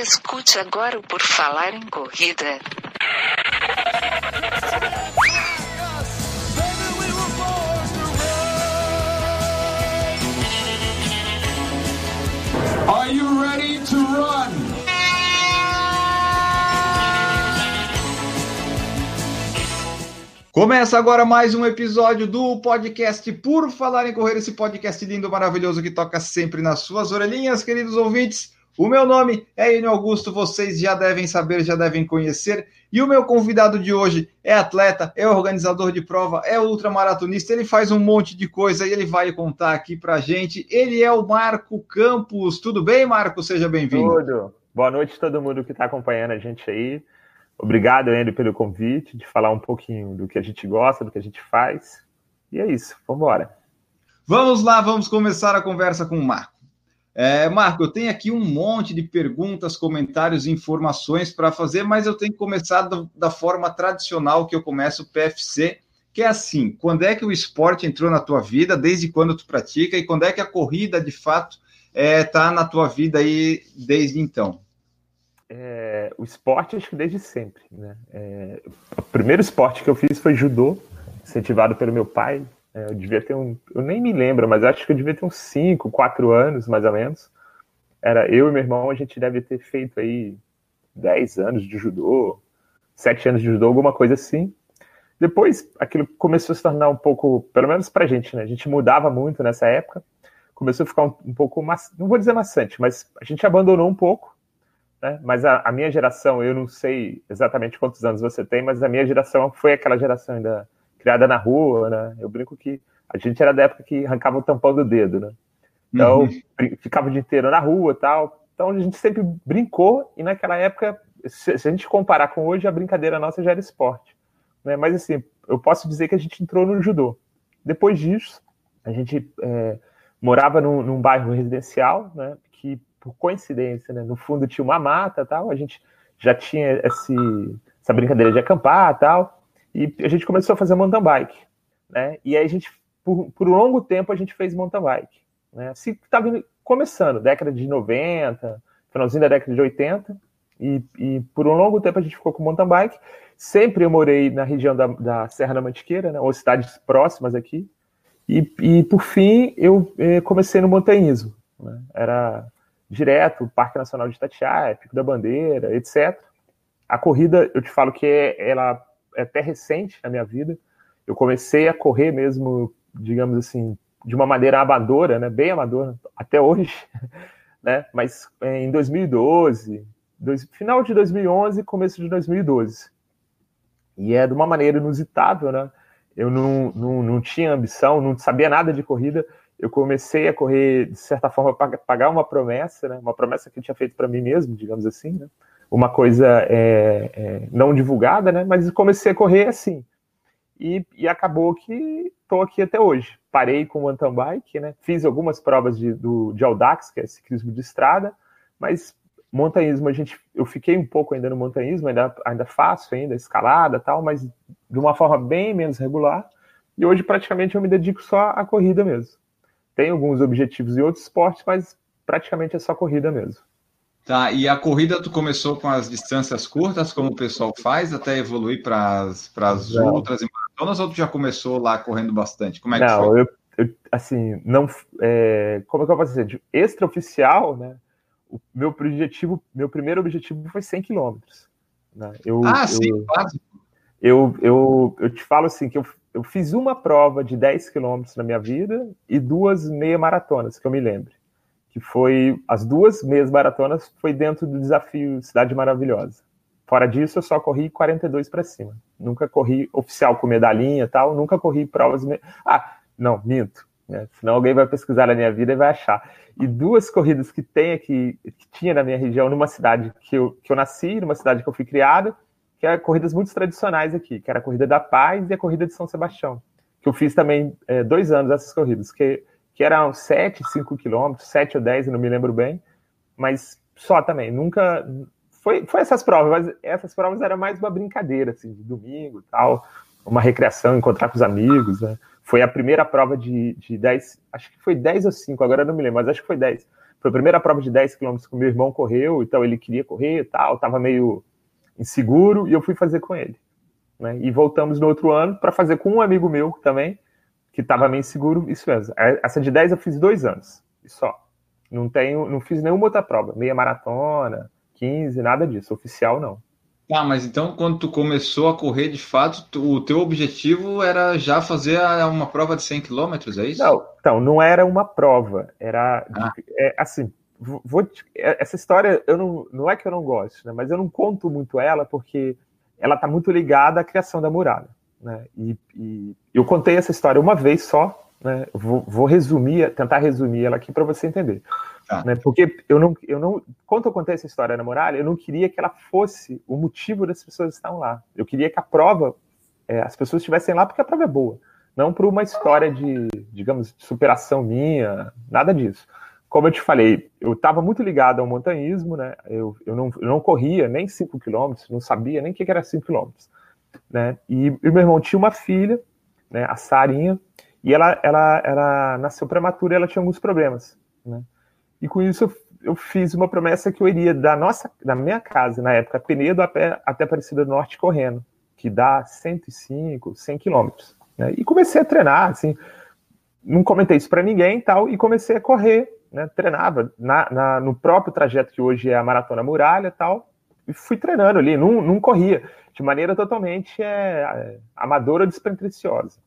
Escute agora o Por Falar em Corrida. Are you ready to run? Começa agora mais um episódio do podcast Por Falar em Correr, esse podcast lindo, maravilhoso que toca sempre nas suas orelhinhas, queridos ouvintes. O meu nome é Enio Augusto, vocês já devem saber, já devem conhecer. E o meu convidado de hoje é atleta, é organizador de prova, é ultramaratonista, ele faz um monte de coisa e ele vai contar aqui pra gente. Ele é o Marco Campos. Tudo bem, Marco? Seja bem-vindo. Tudo. Boa noite a todo mundo que está acompanhando a gente aí. Obrigado, Enio, pelo convite, de falar um pouquinho do que a gente gosta, do que a gente faz. E é isso, vamos embora. Vamos lá, vamos começar a conversa com o Marco. É, Marco, eu tenho aqui um monte de perguntas, comentários e informações para fazer, mas eu tenho que começar do, da forma tradicional que eu começo o PFC, que é assim: quando é que o esporte entrou na tua vida, desde quando tu pratica, e quando é que a corrida de fato está é, tá na tua vida aí desde então? É, o esporte, acho que desde sempre. Né? É, o primeiro esporte que eu fiz foi judô, incentivado pelo meu pai, é, eu devia ter um. Eu nem me lembro, mas acho que eu devia ter uns 5, 4 anos, mais ou menos. Era eu e meu irmão, a gente deve ter feito aí 10 anos de judô, 7 anos de judô, alguma coisa assim. Depois, aquilo começou a se tornar um pouco, pelo menos pra gente, né? A gente mudava muito nessa época. Começou a ficar um, um pouco, não vou dizer maçante, mas a gente abandonou um pouco. Né? Mas a, a minha geração, eu não sei exatamente quantos anos você tem, mas a minha geração foi aquela geração ainda criada na rua, né? Eu brinco que a gente era da época que arrancava o tampão do dedo, né? Então, uhum. ficava o dia inteiro na rua tal. Então, a gente sempre brincou e naquela época, se, se, a gente comparar com hoje, a brincadeira nossa já era esporte. Né? Mas, assim, eu posso dizer que a gente entrou no judô. Depois disso, a gente é, morava num, num, bairro residencial, né? Que, por coincidência, né? no fundo tinha uma mata tal. A gente já tinha esse, essa brincadeira de acampar tal. E a gente começou a fazer mountain bike, né? E aí a gente, por, por um longo tempo, a gente fez mountain bike, né? Assim, estava começando, década de 90, finalzinho da década de 80, e, e, por um longo tempo a gente ficou com mountain bike. Sempre eu morei na região da, da Serra da Mantiqueira, né, ou cidades próximas aqui. E, e por fim eu eh, comecei no montanhismo. Né? Era direto, Parque Nacional de Itatiaia, Pico da Bandeira, etc. A corrida, eu te falo que é, ela até recente na minha vida. Eu comecei a correr mesmo, digamos assim, de uma maneira amadora, né? Bem amadora, até hoje, né? Mas é, em 2012, dois, final de 2011, começo de 2012. E é de uma maneira inusitável, né? Eu não, não, não tinha ambição, não sabia nada de corrida. Eu comecei a correr, de certa forma, para pagar uma promessa, né? Uma promessa que eu tinha feito para mim mesmo, digamos assim, né? Uma coisa é, é, não divulgada, né? Mas comecei a correr assim. E, e acabou que estou aqui até hoje. Parei com o mountain bike, né? Fiz algumas provas de, do, de Audax, que é ciclismo de estrada, mas montanhismo a gente, eu fiquei um pouco ainda no montanhismo, ainda, ainda faço ainda escalada tal, mas de uma forma bem menos regular. E hoje praticamente eu me dedico só à corrida mesmo. Tenho alguns objetivos em outros esportes, mas praticamente é só corrida mesmo. Tá, e a corrida tu começou com as distâncias curtas, como o pessoal faz, até evoluir para as outras maratonas, ou tu já começou lá correndo bastante? Como é não, que foi? Eu, eu, assim, não, é, como é que eu posso dizer? De extraoficial, né? O meu objetivo, meu primeiro objetivo foi 100 quilômetros. Né? Eu, ah, sim, básico. Eu, eu, eu te falo assim, que eu, eu fiz uma prova de 10 quilômetros na minha vida e duas meia maratonas, que eu me lembro que foi as duas meias maratonas foi dentro do desafio Cidade Maravilhosa. Fora disso, eu só corri 42 para cima. Nunca corri oficial com medalhinha e tal, nunca corri provas. Ah, não, minto. Né? Senão alguém vai pesquisar na minha vida e vai achar. E duas corridas que tem aqui, que tinha na minha região, numa cidade que eu, que eu nasci, numa cidade que eu fui criado, que eram corridas muito tradicionais aqui, que era a Corrida da Paz e a Corrida de São Sebastião. Que eu fiz também é, dois anos essas corridas, que que eram 7, 5 quilômetros, 7 ou 10, não me lembro bem, mas só também, nunca. Foi, foi essas provas, mas essas provas eram mais uma brincadeira, assim, de domingo tal, uma recreação, encontrar com os amigos, né? foi a primeira prova de, de 10, acho que foi 10 ou 5, agora não me lembro, mas acho que foi 10. Foi a primeira prova de 10 quilômetros que o meu irmão correu, então ele queria correr e tal, tava meio inseguro, e eu fui fazer com ele. Né? E voltamos no outro ano para fazer com um amigo meu também, que estava meio inseguro, isso mesmo. Essa de 10 eu fiz dois anos, e só. Não tenho, não fiz nenhuma outra prova, meia maratona, 15, nada disso, oficial não. Ah, mas então quando tu começou a correr de fato, tu, o teu objetivo era já fazer uma prova de 100 km, é isso? Não, então, não era uma prova, era ah. é, assim, vou, é, essa história eu não, não é que eu não gosto, né, mas eu não conto muito ela porque ela está muito ligada à criação da muralha, né? E, e, eu contei essa história uma vez só, né? Vou, vou resumir, tentar resumir ela aqui para você entender. Tá. Né? Porque eu não, eu não, quando eu contei essa história na muralha, eu não queria que ela fosse o motivo das pessoas estarem lá. Eu queria que a prova, é, as pessoas estivessem lá porque a prova é boa, não por uma história de, digamos, de superação minha, nada disso. Como eu te falei, eu estava muito ligado ao montanhismo, né? Eu, eu, não, eu não corria nem 5 quilômetros, não sabia nem o que era 5 quilômetros. Né? E, e meu irmão tinha uma filha, né, a Sarinha, e ela, ela, ela nasceu prematura e ela tinha alguns problemas. Né? E com isso eu, fiz uma promessa que eu iria da nossa, da minha casa, na época, Penedo até, até Aparecida do Norte correndo, que dá 105, 100 quilômetros. Né? E comecei a treinar, assim, não comentei isso para ninguém tal, e comecei a correr, né? Treinava na, na, no próprio trajeto que hoje é a Maratona Muralha tal, fui treinando ali, não, não corria, de maneira totalmente é, amadora despretensiosa.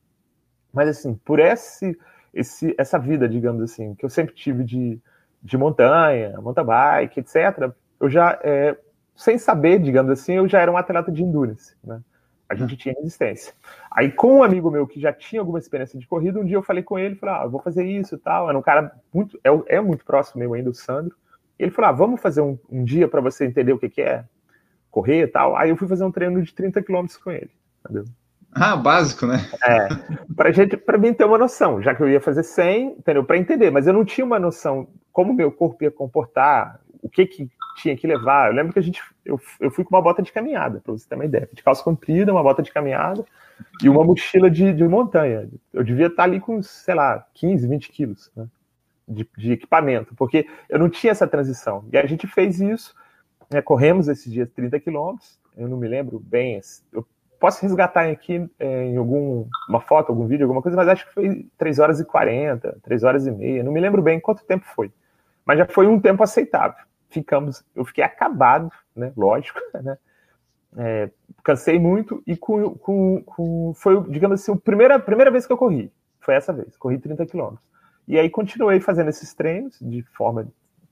Mas assim, por esse, esse, essa vida, digamos assim, que eu sempre tive de de montanha, mountain bike, etc., eu já, é, sem saber, digamos assim, eu já era um atleta de endurance, né? A gente tinha resistência. Aí, com um amigo meu que já tinha alguma experiência de corrida, um dia eu falei com ele, falei, ah, vou fazer isso e tal. Era um cara muito, é, é muito próximo meu ainda, o Sandro. Ele falou, ah, vamos fazer um, um dia para você entender o que, que é correr e tal. Aí eu fui fazer um treino de 30 quilômetros com ele, entendeu? Ah, básico, né? É, para gente, para mim ter uma noção, já que eu ia fazer 100, entendeu? Para entender, mas eu não tinha uma noção como meu corpo ia comportar, o que que tinha que levar. Eu lembro que a gente, eu, eu fui com uma bota de caminhada, para você ter uma ideia, de calça comprida, uma bota de caminhada e uma mochila de, de montanha. Eu devia estar ali com, sei lá, 15, 20 quilos né, de, de equipamento, porque eu não tinha essa transição. E a gente fez isso, né, corremos esses dias 30 quilômetros, eu não me lembro bem, eu posso resgatar aqui é, em alguma foto, algum vídeo, alguma coisa, mas acho que foi 3 horas e 40, 3 horas e meia, não me lembro bem quanto tempo foi. Mas já foi um tempo aceitável. Ficamos, eu fiquei acabado, né? Lógico, né? É, cansei muito e com, com, com, foi, digamos assim, a primeira, primeira vez que eu corri. Foi essa vez, corri 30 quilômetros. E aí continuei fazendo esses treinos de forma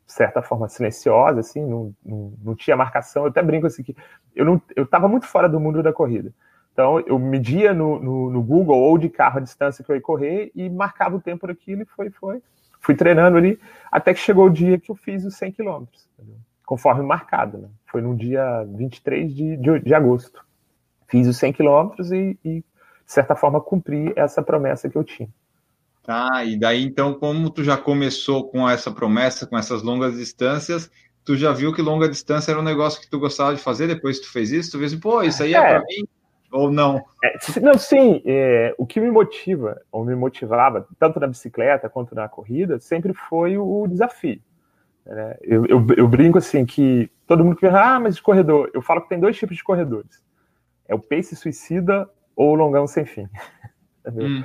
certa forma silenciosa, assim, não, não, não, tinha marcação. Eu até brinco assim que eu não, eu estava muito fora do mundo da corrida. Então eu media no, no, no, Google ou de carro a distância que eu ia correr e marcava o tempo daquilo e foi, foi. Fui treinando ali até que chegou o dia que eu fiz os 100 quilômetros, conforme marcado, né? Foi no dia 23 de, de, de agosto. Fiz os 100 quilômetros e, e, de certa forma, cumpri essa promessa que eu tinha. Tá, e daí então, como tu já começou com essa promessa, com essas longas distâncias, tu já viu que longa distância era um negócio que tu gostava de fazer depois que tu fez isso? Tu assim, pô, isso aí é, é para mim? Ou não? É, não, sim. É, o que me motiva, ou me motivava, tanto na bicicleta quanto na corrida, sempre foi o, desafio. Né? Eu, eu, eu, brinco assim que todo mundo pergunta, ah, mas de corredor. Eu falo que tem dois tipos de corredores. É o pace suicida ou o longão sem fim. Hum.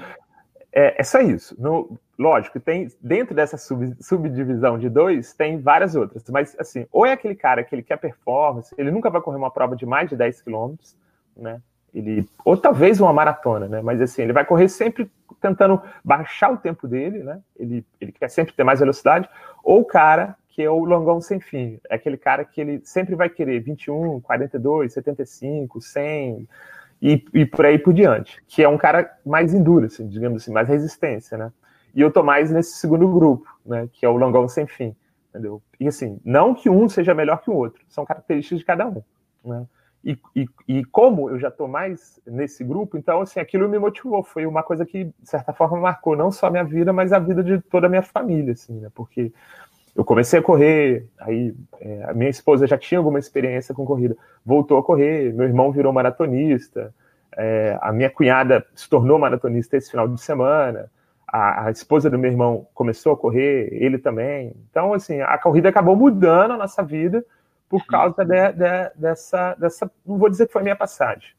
É, é só isso. No, lógico, tem dentro dessa sub, subdivisão de dois, tem várias outras. Mas, assim, ou é aquele cara que ele quer performance, ele nunca vai correr uma prova de mais de 10 quilômetros, né? Ele, ou talvez uma maratona, né? Mas, assim, ele vai correr sempre tentando baixar o tempo dele, né? Ele, ele quer sempre ter mais velocidade. Ou o cara que é o longão sem fim. É aquele cara que ele sempre vai querer 21, 42, 75, 100 e, e por aí por diante, que é um cara mais endurance, assim, digamos assim, mais resistência, né? E eu tô mais nesse segundo grupo, né, que é o longão sem fim, entendeu? E assim, não que um seja melhor que o outro, são características de cada um, né? E, e, e, como eu já estou mais nesse grupo, então assim, aquilo me motivou, foi uma coisa que, de certa forma, marcou não só a minha vida, mas a vida de toda a minha família, assim, né? Porque eu comecei a correr, aí é, a minha esposa já tinha alguma experiência com corrida, voltou a correr, meu irmão virou maratonista, É, a minha cunhada se tornou maratonista esse final de semana. A, a, esposa do meu irmão começou a correr, ele também. Então, assim, a corrida acabou mudando a nossa vida por causa de, de, dessa, dessa. Não vou dizer que foi a minha passagem,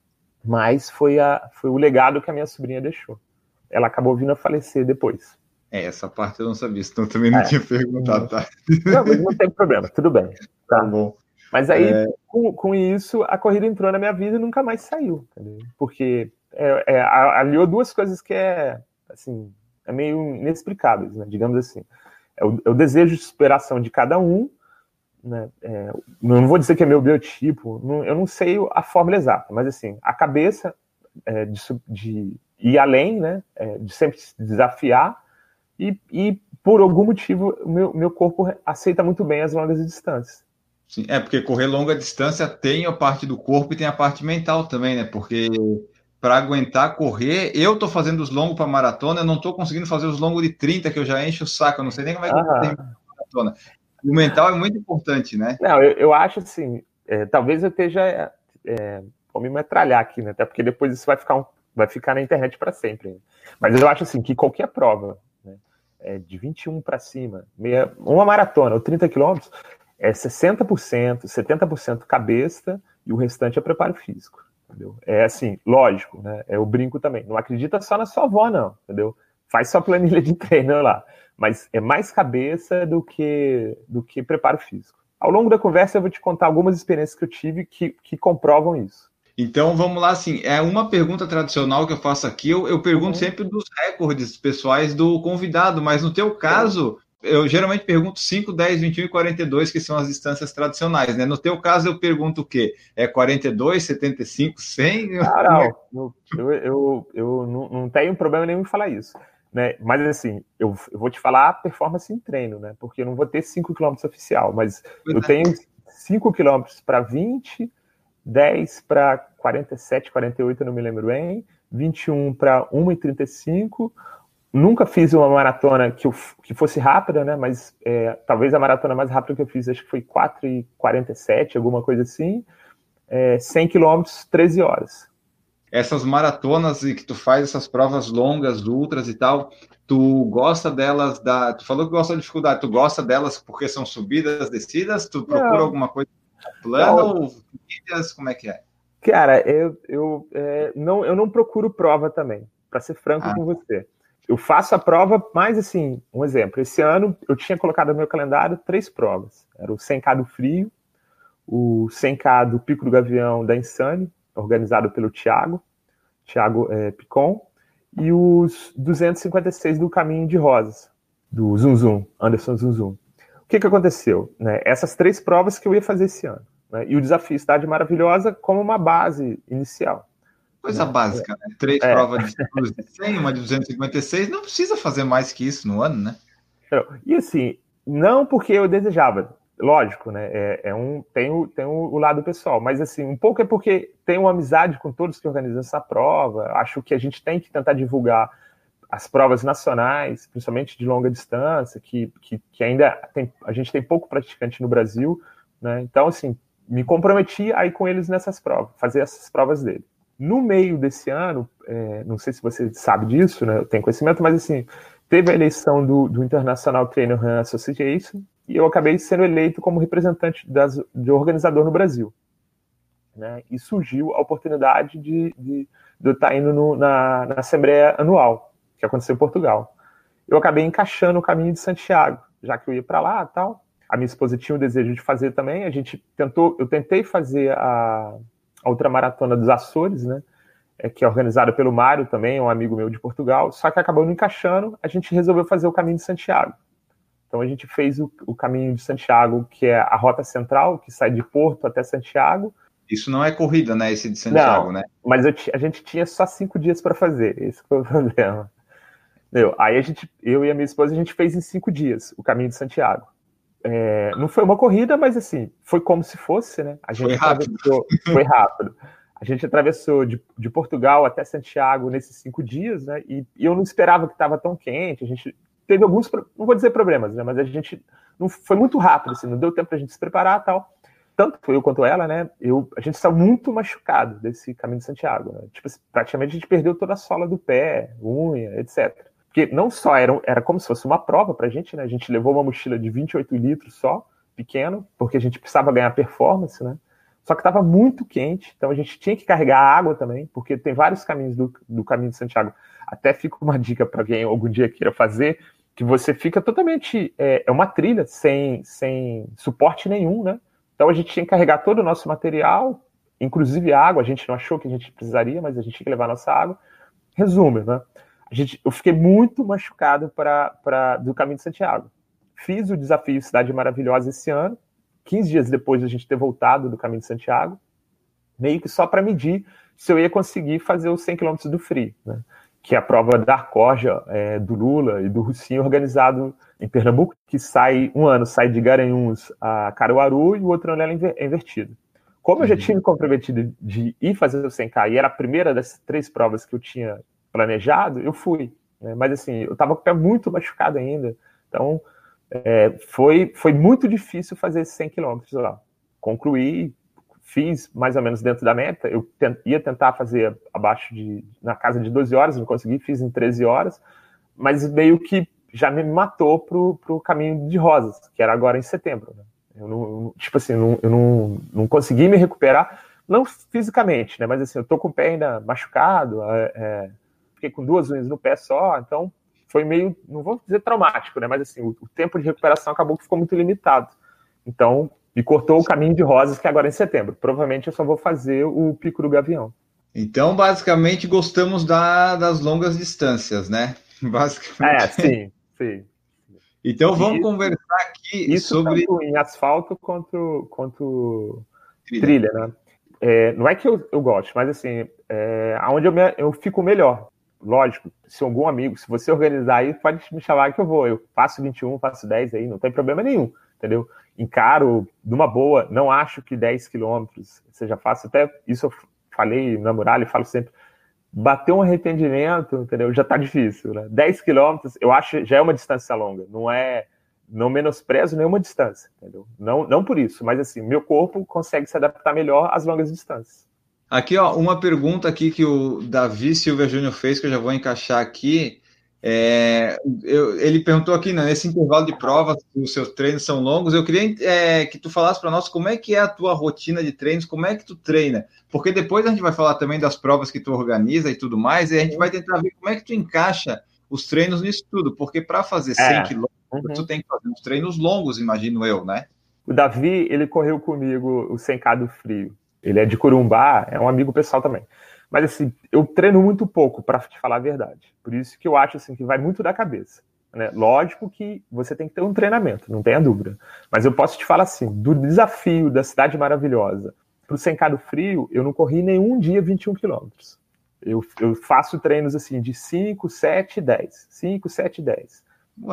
mas foi, a, foi o legado que a minha sobrinha deixou. Ela acabou vindo a falecer depois. É, essa parte eu não sabia, então também não é. tinha perguntado, tá? Não, mas não tem problema, tudo bem. Tá, tá bom. Mas aí, é... com, com isso, a corrida entrou na minha vida e nunca mais saiu? Porque é, é, aliou duas coisas que é, assim, é meio inexplicáveis, né? Digamos assim. É o, é o desejo de superação de cada um, né? É, não vou dizer que é meu biotipo, não, eu não sei a fórmula exata, mas assim, a cabeça é, de, de, ir além, né? É, de sempre se desafiar e, e por algum motivo, meu, meu corpo aceita muito bem as longas distâncias. Sim, é porque correr longa distância tem a parte do corpo e tem a parte mental também, né? Porque para aguentar correr, eu tô fazendo os longos para maratona, eu não tô conseguindo fazer os longos de 30 que eu já encho o saco, eu não sei nem como é que ah. tem maratona. O mental é muito importante, né? Não, eu, eu acho assim, é, talvez eu esteja é, vou me metralhar aqui, né? Até porque depois isso vai ficar um, vai ficar na internet para sempre. Mas eu acho assim que qualquer prova, né, é, de 21 para cima, meia, uma maratona ou 30 quilômetros, é 60%, 70% cabeça e o restante é preparo físico. Entendeu? É assim, lógico, né? É o brinco também. Não acredita só na sua avó, não, entendeu? Faz sua planilha de treino lá. Mas é mais cabeça do que, do que preparo físico. Ao longo da conversa, eu vou te contar algumas experiências que eu tive que, que comprovam isso. Então vamos lá, assim, é uma pergunta tradicional que eu faço aqui. Eu, eu pergunto uhum. sempre dos recordes pessoais do convidado, mas no teu caso, eu geralmente pergunto 5, 10, 21 e 42, que são as distâncias tradicionais, né? No teu caso, eu pergunto o quê? É 42, 75, 100? Ah, não, eu, eu, eu não, não tenho problema nenhum em falar isso. Né? Mas assim, eu, eu vou te falar a performance em treino, né? Porque eu não vou ter 5 km oficial, mas eu tenho 5 km para 20, 10 para 47, 48, eu não me lembro bem, 21 para 1,35, Nunca fiz uma maratona que, eu, que fosse rápida, né? Mas é, talvez a maratona mais rápida que eu fiz, acho que foi 4,47, alguma coisa assim. É, 100 quilômetros, 13 horas. Essas maratonas e que tu faz essas provas longas, ultras e tal, tu gosta delas da. Tu falou que gosta da dificuldade, tu gosta delas porque são subidas, descidas? Tu procura não. alguma coisa plana ou Como é que é? Cara, eu, eu, é, não, eu não procuro prova também, para ser franco ah. com você eu faço a prova, mas assim, um exemplo. Esse ano eu tinha colocado no meu calendário três provas. Era o 100K do Frio, o 100K do Pico do Gavião da Insane, organizado pelo Thiago, Thiago é, Picon, e os 256 do Caminho de Rosas, do Zum Zum, Anderson Zum Zum. O que, que aconteceu? Né? Essas três provas que eu ia fazer esse ano. Né? E o desafio Cidade Maravilhosa como uma base inicial. Coisa né? básica, né? Três é. provas de 100, uma de 256, não precisa fazer mais que isso no ano, né? E assim, não porque eu desejava, lógico, né? É, é um, tem, o, tem o, lado pessoal, mas assim, um pouco é porque tenho uma amizade com todos que organizam essa prova. Acho que a gente tem que tentar divulgar as provas nacionais, principalmente de longa distância, que, que, que ainda tem, a gente tem pouco praticante no Brasil, né? Então, assim, me comprometi a ir com eles nessas provas, fazer essas provas dele. No meio desse ano, é, não sei se você sabe disso, né? Eu tenho conhecimento, mas assim, teve a eleição do, do International Trainer Run Association e eu acabei sendo eleito como representante das, de organizador no Brasil. Né? E surgiu a oportunidade de, de, de eu estar indo no, na, na Assembleia Anual, que aconteceu em Portugal. Eu acabei encaixando o caminho de Santiago, já que eu ia para lá tal. A minha esposa tinha o desejo de fazer também. A gente tentou, eu tentei fazer a, a ultramaratona dos Açores, né? É, que é organizada pelo Mário também, um amigo meu de Portugal, só que acabou não encaixando, a gente resolveu fazer o caminho de Santiago. Então a gente fez o, o caminho de Santiago, que é a rota central, que sai de Porto até Santiago. Isso não é corrida, né? Esse de Santiago, não, né? Mas eu, a gente tinha só cinco dias para fazer, esse foi o problema. Meu, aí a gente, eu e a minha esposa, a gente fez em cinco dias o caminho de Santiago. É, não foi uma corrida, mas assim, foi como se fosse, né? A gente foi rápido. Foi rápido. A gente atravessou de, de, Portugal até Santiago nesses cinco dias, né? E, e eu não esperava que estava tão quente. A gente teve alguns, não vou dizer problemas, né? Mas a gente não foi muito rápido, assim, não deu tempo para a gente se preparar tal. tanto eu quanto ela, né, eu, a gente saiu muito machucado desse caminho de Santiago. Né? Tipo, praticamente a gente perdeu toda a sola do pé, unha, etc. Porque não só era, era como se fosse uma prova pra gente, né? A gente levou uma mochila de 28 litros só, pequeno, porque a gente precisava ganhar performance, né? Só que estava muito quente, então a gente tinha que carregar água também, porque tem vários caminhos do, do caminho de Santiago. Até fica uma dica para quem algum dia queira fazer, que você fica totalmente. É, é, uma trilha sem, sem suporte nenhum, né? Então a gente tinha que carregar todo o nosso material, inclusive água. A gente não achou que a gente precisaria, mas a gente tinha que levar nossa água. Resumo, né? A gente, eu fiquei muito machucado para do caminho de Santiago. Fiz o desafio Cidade Maravilhosa esse ano, 15 dias depois de a gente ter voltado do caminho de Santiago, meio que só para medir se eu ia conseguir fazer os 100 km do Free, né? que é a prova da Arcoja, é, do Lula e do Russinho, organizado em Pernambuco, que sai, um ano sai de Garanhuns a Caruaru e o outro ano ela é invertido. Como eu já uhum. tinha me comprometido de ir fazer o 100K e era a primeira das três provas que eu tinha planejado, eu fui. Né? Mas assim, eu estava com o pé muito machucado ainda, então é, foi, foi muito difícil fazer esses 100 quilômetros lá. Concluí, fiz mais ou menos dentro da meta. Eu ia tentar fazer abaixo de, na casa de 12 horas, não consegui, fiz em 13 horas, mas meio que já me matou pro, pro caminho de rosas, que era agora em setembro. Né? Eu não, tipo assim, não, eu não, não consegui me recuperar, não fisicamente, né? Mas assim, eu tô com o pé ainda machucado, é, é fiquei com duas unhas no pé só, então foi meio, não vou dizer traumático, né? Mas assim, o, o tempo de recuperação acabou que ficou muito limitado. Então, me cortou o caminho de rosas, que agora é em setembro. Provavelmente eu só vou fazer o pico do gavião. Então, basicamente, gostamos da, das longas distâncias, né? Basicamente. É, sim, sim. Então vamos isso, conversar aqui isso sobre. Tanto em asfalto quanto, quanto trilha. trilha, né? É, não é que eu, eu gosto, mas assim, é, aonde eu, me, eu fico melhor lógico, se algum amigo, se você organizar aí, pode me chamar que eu vou. Eu faço 21, faço 10 aí, não tem problema nenhum, entendeu? Encaro numa boa, não acho que 10 quilômetros seja fácil, até isso eu falei na muralha e falo sempre, bater um arrependimento, entendeu? Já tá difícil, né? 10 quilômetros, eu acho, já é uma distância longa, não é, não menosprezo nenhuma distância, entendeu? Não, não por isso, mas assim, meu corpo consegue se adaptar melhor às longas distâncias. Aqui, ó, uma pergunta aqui que o Davi Silva Júnior fez, que eu já vou encaixar aqui. É, eu, ele perguntou aqui, né, nesse intervalo de provas, os seus treinos são longos. Eu queria é, que tu falasse para nós como é que é a tua rotina de treinos, como é que tu treina, porque depois a gente vai falar também das provas que tu organiza e tudo mais, e a gente vai tentar ver como é que tu encaixa os treinos nisso tudo, porque para fazer 100 é. quilômetros, uhum. tu tem que fazer uns treinos longos, imagino eu, né? O Davi, ele correu comigo o 100K do frio. Ele é de Corumbá, é um amigo pessoal também. Mas assim, eu treino muito pouco, para te falar a verdade. Por isso que eu acho assim que vai muito da cabeça. Né? Lógico que você tem que ter um treinamento, não tenha dúvida. Mas eu posso te falar assim, do desafio da cidade maravilhosa para o Sencado Frio, eu não corri nenhum dia 21 quilômetros. Eu, eu faço treinos assim de 5, 7, 10. 5, 7, 10.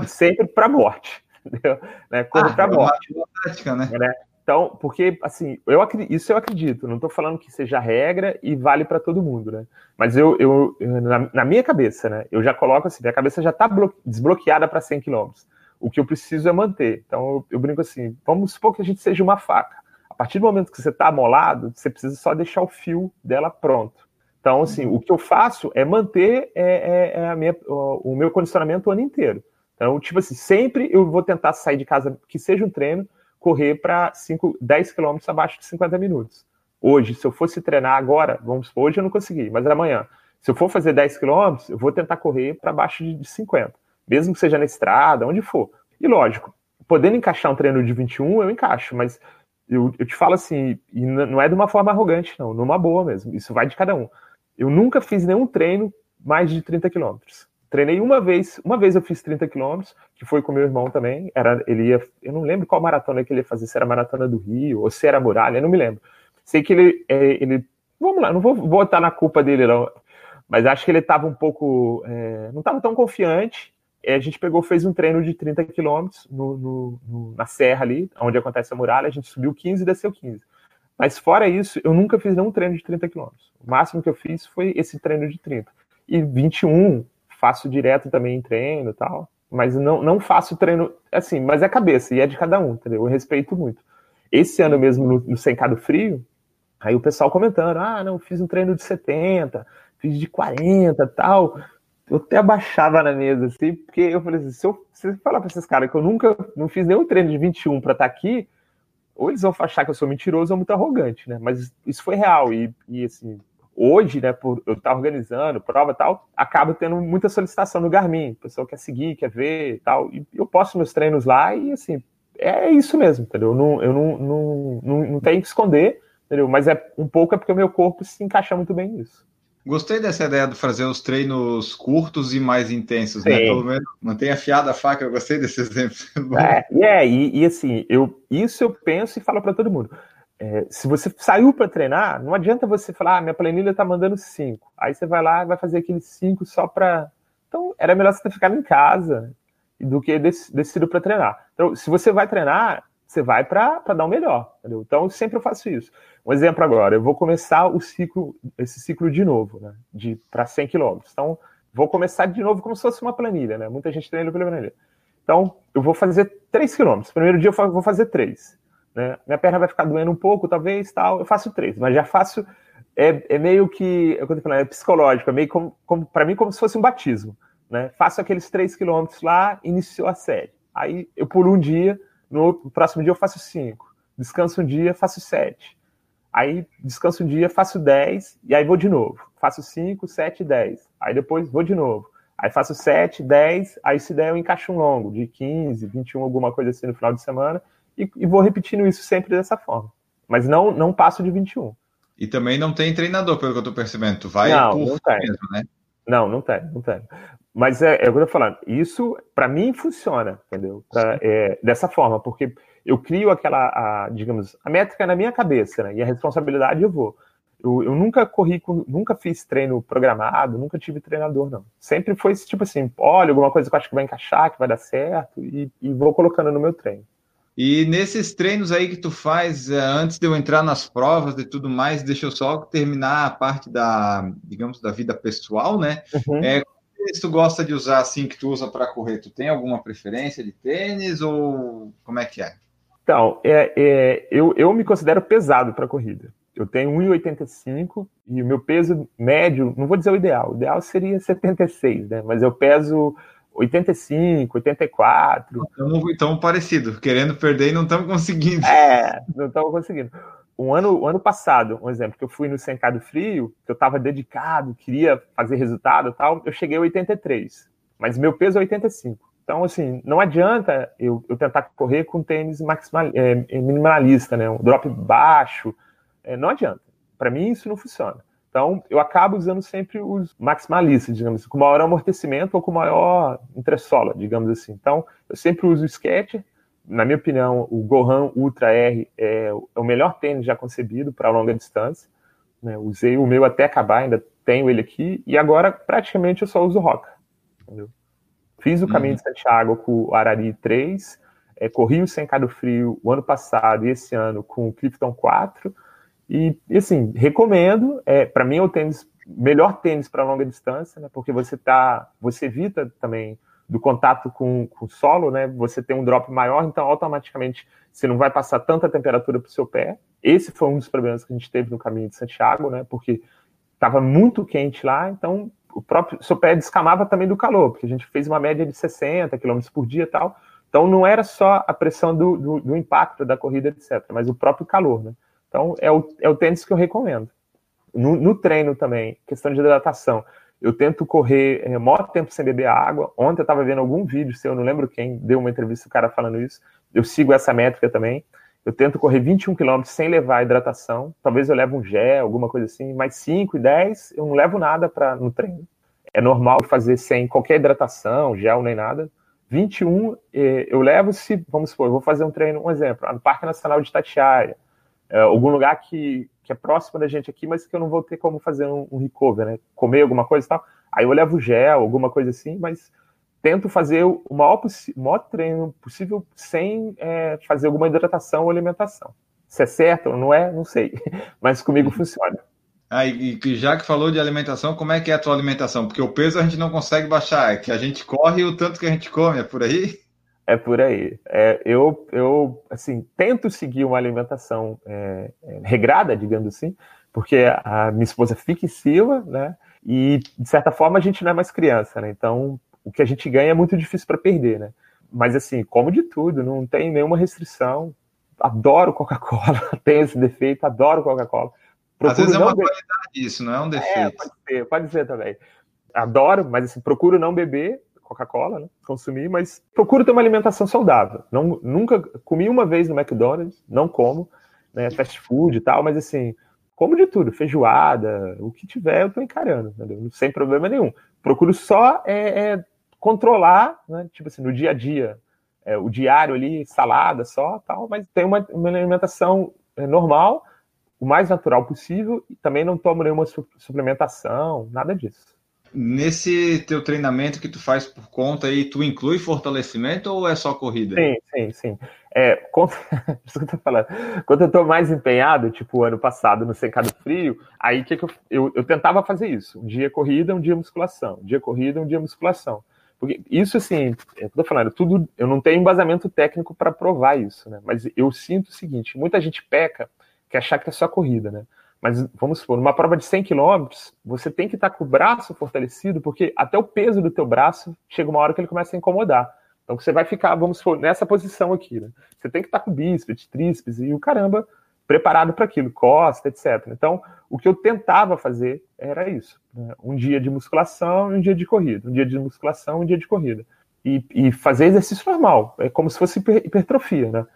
E sempre para morte. Entendeu? Né? Corro ah, para é morte. Prática, né? né? Então, porque, assim, eu isso eu acredito, não estou falando que seja regra e vale para todo mundo, né? Mas eu, eu na, na, minha cabeça, né, eu já coloco assim, minha cabeça já está desbloqueada para 100 km. O que eu preciso é manter. Então, eu, eu, brinco assim, vamos supor que a gente seja uma faca. A partir do momento que você está amolado, você precisa só deixar o fio dela pronto. Então, assim, o que eu faço é manter é, é, é minha, o, meu condicionamento o ano inteiro. Então, tipo assim, sempre eu vou tentar sair de casa, que seja um treino, correr para 10 quilômetros abaixo de 50 minutos. Hoje, se eu fosse treinar agora, vamos supor, hoje eu não consegui, mas amanhã, se eu for fazer 10 quilômetros, eu vou tentar correr para baixo de 50, mesmo que seja na estrada, onde for. E lógico, podendo encaixar um treino de 21, eu encaixo, mas eu, eu te falo assim, e não é de uma forma arrogante, não, numa boa mesmo, isso vai de cada um. Eu nunca fiz nenhum treino mais de 30 quilômetros. Treinei uma vez, uma vez eu fiz 30 quilômetros, que foi com meu irmão também. Era, ele ia, eu não lembro qual maratona que ele ia fazer, se era maratona do Rio ou se era muralha, não me lembro. Sei que ele, é, ele vamos lá, não vou botar na culpa dele não, mas acho que ele estava um pouco, é, não estava tão confiante. a gente pegou, fez um treino de 30 quilômetros na serra ali, onde acontece a muralha. A gente subiu 15 e desceu 15. Mas fora isso, eu nunca fiz nenhum treino de 30 quilômetros. O máximo que eu fiz foi esse treino de 30. E 21, faço direto também em treino e tal, mas não, não faço treino assim, mas é cabeça e é de cada um, entendeu? Eu respeito muito. Esse ano mesmo, no, no Sencado Frio, aí o pessoal comentando, ah, não, fiz um treino de 70, fiz de 40 tal. Eu até abaixava na mesa, assim, porque eu falei assim, se eu, se eu falar para esses caras que eu nunca, não fiz nenhum treino de 21 para estar aqui, ou eles vão achar que eu sou mentiroso ou muito arrogante, né? Mas isso foi real, e, e assim, hoje, né, por eu estar organizando prova e tal, acabo tendo muita solicitação no Garmin. O pessoal quer seguir, quer ver e tal. E eu posto meus treinos lá e assim, é isso mesmo, entendeu? Eu não, eu não, não, não, não tenho que esconder, entendeu? Mas é um pouco é porque o meu corpo se encaixa muito bem nisso. Gostei dessa ideia de fazer os treinos curtos e mais intensos, né? Sim. né? Pelo menos mantenha afiada a faca, eu gostei desse exemplo. É, é e, e, assim, eu, isso eu penso e falo para todo mundo. É, se você saiu para treinar, não adianta você falar, ah, minha planilha está mandando cinco. Aí você vai lá e vai fazer aqueles cinco só para. Então, era melhor você ter ficado em casa do que decidido para treinar. Então, se você vai treinar, você vai para dar o melhor. Entendeu? Então, sempre eu faço isso. Um exemplo agora, eu vou começar o ciclo, esse ciclo de novo, né? De para 100 km. Então, vou começar de novo como se fosse uma planilha, né? Muita gente treina pela planilha. Então, eu vou fazer 3 km. Primeiro dia eu vou fazer 3. Né? Minha perna vai ficar doendo um pouco, talvez, tal. Eu faço três, mas já faço. É, é meio que. É, falando, é psicológico, é meio como, como para mim como se fosse um batismo. Né? Faço aqueles três quilômetros lá, iniciou a série. Aí eu pulo um dia, no próximo dia eu faço cinco. Descanso um dia, faço sete. Aí descanso um dia, faço dez, e aí vou de novo. Faço cinco, sete, dez. Aí depois vou de novo. Aí faço 7, 10, aí se der eu encaixo um longo, de 15, 21, alguma coisa assim no final de semana, e, e, vou repetindo isso sempre dessa forma. Mas não, não passo de 21. E também não tem treinador, pelo que eu tô percebendo. Tu vai não, por não tem. mesmo, né? Não, não tem, não tem. Mas é, é o que eu tô falando. Isso, para mim, funciona, entendeu? Pra, é, dessa forma, porque eu crio aquela, a, digamos, a métrica na minha cabeça, né? E a responsabilidade eu vou. Eu, eu, nunca corri, com, nunca fiz treino programado, nunca tive treinador, não. Sempre foi esse tipo assim, olha, alguma coisa que eu acho que vai encaixar, que vai dar certo, e, e vou colocando no meu treino. E nesses treinos aí que tu faz, é, antes de eu entrar nas provas e tudo mais, deixa eu só terminar a parte da, digamos, da vida pessoal, né? Uhum. É, se tu gosta de usar assim que tu usa para correr, tu tem alguma preferência de tênis ou como é que é? Então, é, é eu, eu me considero pesado para corrida. Eu tenho 1,85 e o meu peso médio, não vou dizer o ideal, o ideal seria 76, né? Mas eu peso 85, 84. Estamos então, parecido, querendo perder e não estamos conseguindo. É, não estamos conseguindo. Um ano, um ano passado, um exemplo, que eu fui no Sencado Frio, que eu estava dedicado, queria fazer resultado e tal, eu cheguei a 83, mas meu peso é 85. Então, assim, não adianta eu, eu tentar correr com tênis maximal, é, minimalista, né? Um drop baixo, é, não adianta. Para mim, isso não funciona. Então, eu acabo usando sempre os maximalistas, digamos assim, com maior amortecimento ou com maior entressola, digamos assim. Então, eu sempre uso o Sketcher. Na minha opinião, o Gohan Ultra R é, é o melhor tênis já concebido para longa distância. Né? Usei o meu até acabar, ainda tenho ele aqui. E agora, praticamente, eu só uso Roca. Entendeu? Fiz o caminho uhum. de Santiago com o Arari 3, é, corri o Sencado Frio o ano passado e esse ano com o Clifton 4 e, assim, recomendo. É, para mim, é o tênis, melhor tênis para longa distância, né? Porque você tá, você evita também do contato com, com o solo, né? Você tem um drop maior, então automaticamente você não vai passar tanta temperatura para o seu pé. Esse foi um dos problemas que a gente teve no caminho de Santiago, né? Porque estava muito quente lá, então o próprio seu pé descamava também do calor, porque a gente fez uma média de 60 km por dia e tal. Então não era só a pressão do, do, do impacto da corrida, etc., mas o próprio calor, né? Então, é o, é o tênis que eu recomendo. No, no treino também, questão de hidratação. Eu tento correr é, maior tempo sem beber água. Ontem eu estava vendo algum vídeo seu, eu não lembro quem, deu uma entrevista o cara falando isso. Eu sigo essa métrica também. Eu tento correr 21 km sem levar hidratação. Talvez eu leve um gel, alguma coisa assim. Mas 5 e 10 eu não levo nada para no treino. É normal fazer sem qualquer hidratação, gel nem nada. 21 eh, eu levo se, vamos supor, eu vou fazer um treino, um exemplo, no Parque Nacional de Itatiaia é, algum lugar que, que é próximo da gente aqui, mas que eu não vou ter como fazer um, um recover, né? Comer alguma coisa e tal. Aí eu levo gel, alguma coisa assim, mas tento fazer o maior, o maior treino possível sem é, fazer alguma hidratação ou alimentação. Se é certo ou não é, não sei. Mas comigo uhum. funciona. Ah, e, e já que falou de alimentação, como é que é a tua alimentação? Porque o peso a gente não consegue baixar, é que a gente corre o tanto que a gente come, é por aí? É por aí. É, eu, eu, assim, tento seguir uma alimentação é, é, regrada, digamos assim, porque a minha esposa fica em cima, né? E, de certa forma, a gente não é mais criança, né? Então, o que a gente ganha é muito difícil para perder, né? Mas, assim, como de tudo, não tem nenhuma restrição. Adoro Coca-Cola, tenho esse defeito, adoro Coca-Cola. Às vezes é uma beber... qualidade isso, não é um é, defeito. É, pode ser, pode ser também. Adoro, mas assim, procuro não beber Coca-Cola, né? Consumir, mas procuro ter uma alimentação saudável. Não, nunca comi uma vez no McDonald's, não como, né? Fast food e tal, mas assim, como de tudo, feijoada, o que tiver, eu tô encarando, entendeu? sem problema nenhum. Procuro só é, é, controlar, né? Tipo assim, no dia a dia, é, o diário ali, salada só, tal, mas tem uma, uma alimentação é, normal, o mais natural possível, e também não tomo nenhuma suplementação, nada disso. Nesse teu treinamento que tu faz por conta aí, tu inclui fortalecimento ou é só corrida? Sim, sim, sim. É, quando. Quando eu tô mais empenhado, tipo ano passado no secado frio, aí que, que eu, eu, eu, tentava fazer isso. Um dia corrida, um dia musculação. Um dia corrida, um dia musculação. Porque isso, assim, é eu tô falando, tudo. Eu não tenho embasamento técnico para provar isso, né? Mas eu sinto o seguinte: muita gente peca que achar que é só corrida, né? Mas vamos supor, numa prova de 100 km, você tem que estar com o braço fortalecido, porque até o peso do teu braço chega uma hora que ele começa a incomodar. Então você vai ficar, vamos supor, nessa posição aqui, né? Você tem que estar com bíceps, tríceps e o caramba preparado para aquilo, costa, etc. Então, o que eu tentava fazer era isso: né? um dia de musculação e um dia de corrida, um dia de musculação e um dia de corrida. E, e fazer exercício normal, é como se fosse hipertrofia, né?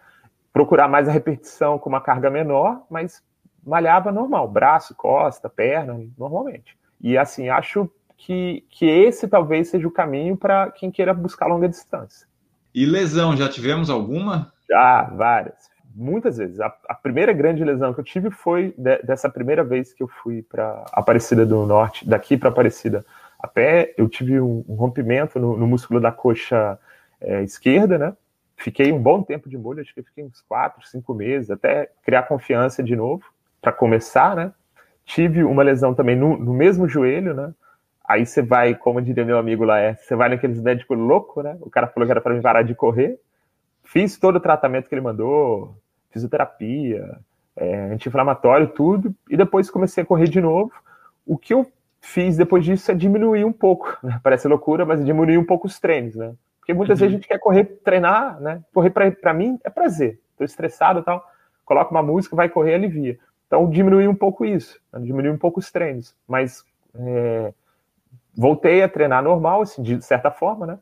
Procurar mais a repetição com uma carga menor, mas malhava normal, braço, costa, perna, normalmente. E assim, acho que, que esse talvez seja o caminho para quem queira buscar longa distância. E lesão, já tivemos alguma? Já, várias. Muitas vezes. A, a primeira grande lesão que eu tive foi de, dessa primeira vez que eu fui para Aparecida do Norte, daqui para Aparecida a pé. Eu tive um, um rompimento no, no, músculo da coxa é, esquerda, né? Fiquei um bom tempo de molho, acho que fiquei uns quatro, cinco meses, até criar confiança de novo para começar, né? Tive uma lesão também no, no, mesmo joelho, né? Aí você vai, como diria meu amigo lá, é, você vai naqueles médicos loucos, né? O cara falou que era para me parar de correr. Fiz todo o tratamento que ele mandou, fisioterapia, é, anti-inflamatório, tudo, e depois comecei a correr de novo. O que eu fiz depois disso é diminuir um pouco, né? Parece loucura, mas diminuir um pouco os treinos, né? Porque muitas uhum. vezes a gente quer correr, treinar, né? Correr para mim é prazer. Tô estressado e tal. Coloca uma música, vai correr, alivia. Então, diminuí um pouco isso, né? diminuí um pouco os treinos, mas é, voltei a treinar normal, assim, de certa forma, né?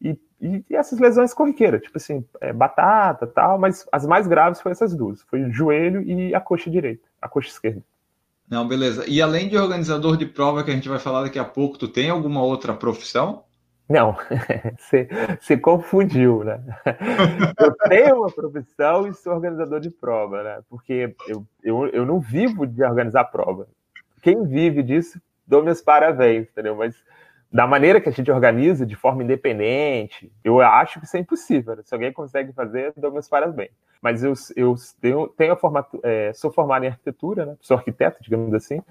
E, e, e essas lesões corriqueiras, tipo assim, é, batata tal, mas as mais graves foram essas duas: foi o joelho e a coxa direita, a coxa esquerda. Não, beleza. E além de organizador de prova, que a gente vai falar daqui a pouco, tu tem alguma outra profissão? Não, você, confundiu, né? Eu tenho uma profissão e sou organizador de prova, né? Porque eu, eu, eu não vivo de organizar prova. Quem vive disso, dou meus parabéns, entendeu? Mas da maneira que a gente organiza, de forma independente, eu acho que isso é impossível. Né? Se alguém consegue fazer, dou meus parabéns. Mas eu, eu tenho, tenho a formato, é, sou formado em arquitetura, né? Sou arquiteto, digamos assim,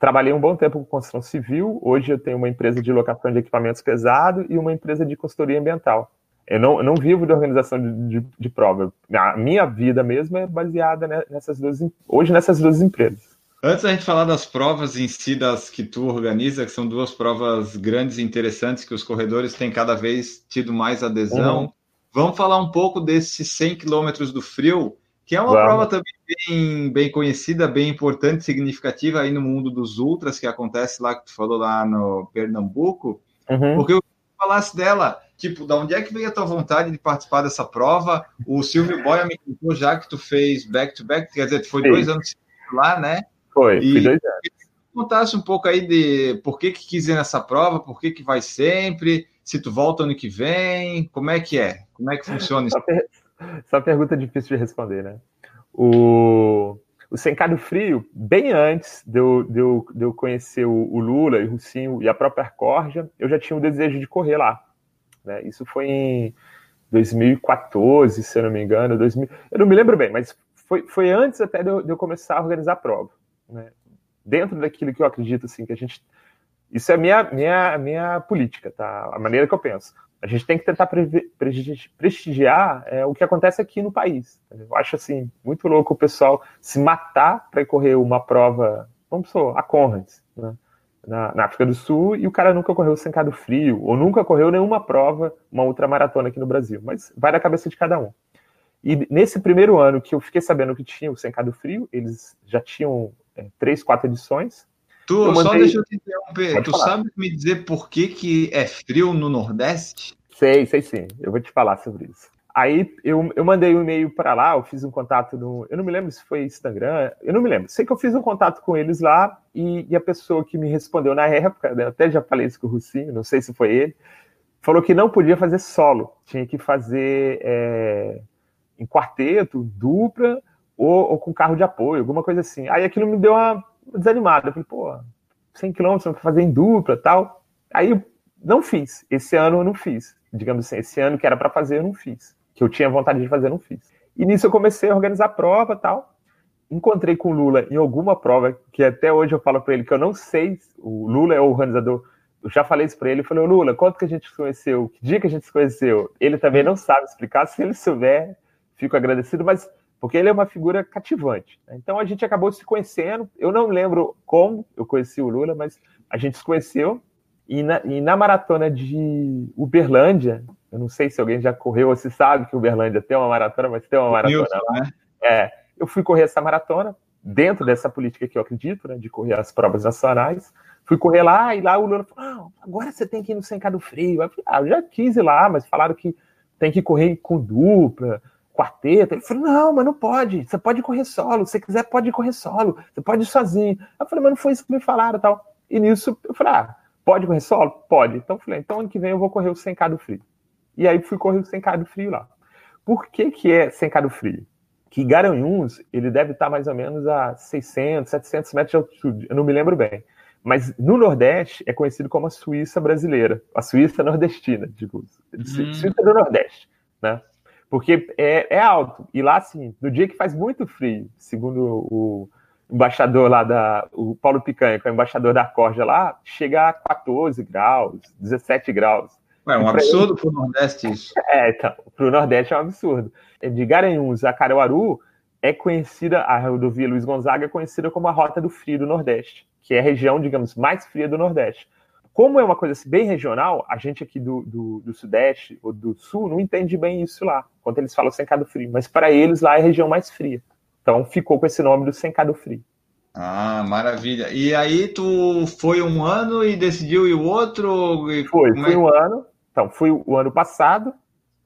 Trabalhei um bom tempo com construção civil, hoje eu tenho uma empresa de locação de equipamentos pesados e uma empresa de consultoria ambiental. Eu não, eu não vivo de organização de, de, de, prova. A minha vida mesmo é baseada nessas duas, hoje nessas duas empresas. Antes da gente falar das provas em si, das que tu organiza, que são duas provas grandes e interessantes, que os corredores têm cada vez tido mais adesão, uhum. vamos falar um pouco desses 100 quilômetros do frio, que é uma Vamos. prova também bem, bem conhecida, bem importante, significativa aí no mundo dos ultras, que acontece lá, que tu falou lá no Pernambuco, uhum. porque eu falasse dela, tipo, da onde é que veio a tua vontade de participar dessa prova? O Silvio Boia me contou já que tu fez back-to-back, -back, quer dizer, tu foi Sim. dois anos lá, né? Foi, e, fui dois anos. Contasse um pouco aí de por que que quis ir nessa prova, por que que vai sempre, se tu volta ano que vem, como é que é? Como é que funciona isso? Só pergunta difícil de responder, né? O, o Sencado Frio, bem antes de eu, de eu, de eu conhecer o, o Lula e o Russinho e a própria Corja, eu já tinha o desejo de correr lá. Né? Isso foi em 2014, se eu não me engano. 2000, eu não me lembro bem, mas foi, foi antes até de eu, de eu começar a organizar a prova. Né? Dentro daquilo que eu acredito, assim, que a gente. Isso é minha, minha, minha política, tá? A maneira que eu penso A gente tem que tentar prestigiar é, o que acontece aqui no país. Eu acho assim muito louco o pessoal se matar para correr uma prova, vamos supor, a Conrads, né? na, na, África do Sul, e o cara nunca correu sem cado frio, ou nunca correu nenhuma prova, uma ultramaratona aqui no Brasil. Mas vai da cabeça de cada um. E nesse primeiro ano que eu fiquei sabendo que tinha o Sencado Frio, eles já tinham é, três, quatro edições. Tu, mandei... Só deixa eu te interromper. Pode tu falar. sabe me dizer por que, que é frio no Nordeste? Sei, sei sim. Eu vou te falar sobre isso. Aí eu, eu mandei um e-mail para lá, eu fiz um contato no. Eu não me lembro se foi Instagram, eu não me lembro. Sei que eu fiz um contato com eles lá e, e a pessoa que me respondeu na época, né, até já falei isso com o Russinho, não sei se foi ele, falou que não podia fazer solo, tinha que fazer é, em quarteto, dupla ou, ou, com carro de apoio, alguma coisa assim. Aí aquilo me deu uma desanimada. Eu falei, pô, 100 km para fazer em dupla tal. Aí não fiz. Esse ano eu não fiz. Digamos assim, esse ano que era para fazer eu não fiz. Que eu tinha vontade de fazer, eu não fiz. E nisso eu comecei a organizar prova tal. Encontrei com o Lula em alguma prova, que até hoje eu falo para ele que eu não sei. O Lula é o organizador eu já falei isso para ele, eu falei, Lula, quanto que a gente se conheceu? Que dia que a gente se conheceu? Ele também não sabe explicar, se ele souber, fico agradecido, mas porque ele é uma figura cativante. Né? Então a gente acabou se conhecendo. Eu não lembro como eu conheci o Lula, mas a gente se conheceu. E na, e na maratona de Uberlândia, eu não sei se alguém já correu ou se sabe que Uberlândia tem uma maratona, mas tem uma maratona Nilson, lá. Né? É, eu fui correr essa maratona dentro dessa política que eu acredito, né, de correr as provas nacionais. Fui correr lá e lá o Lula falou: ah, agora você tem que ir no Sem do Frio. Eu falei, ah, eu já quis ir lá, mas falaram que tem que correr com dupla, quarteto. Ele falou: não, mas não pode. Você pode correr solo. Se você quiser, pode correr solo. Você pode ir sozinho. Eu falei, mas não foi isso que me falaram tal. E nisso eu falei: ah, pode correr solo? Pode. Então eu falei: então ano que vem eu vou correr o 100k do frio. E aí fui correr o 100k do frio lá. Por que, que é 100k do frio? Que Garanhuns, ele deve estar mais ou menos a 600, 700 metros de altitude. Eu não me lembro bem. Mas no Nordeste é conhecido como a Suíça brasileira, a Suíça nordestina, digo, hum. Suíça do Nordeste, né? Porque é, é alto. E lá, assim, no dia que faz muito frio, segundo o embaixador lá da. O Paulo Picanha, que é o embaixador da Corja lá, chega a 14 graus, 17 graus. É um absurdo para o Nordeste isso. É, então, para o Nordeste é um absurdo. De Garanhuns a Caruaru é conhecida, a rodovia Luiz Gonzaga é conhecida como a Rota do Frio do Nordeste, que é a região, digamos, mais fria do Nordeste como é uma coisa assim, bem regional, a gente aqui do, do, do, Sudeste ou do Sul não entende bem isso lá, quando eles falam Sencado Frio. Mas para eles lá é a região mais fria. Então ficou com esse nome do Sencado Frio. Ah, maravilha. E aí tu foi um ano e decidiu ir o outro? Foi, fui é? um ano. Então, fui o ano passado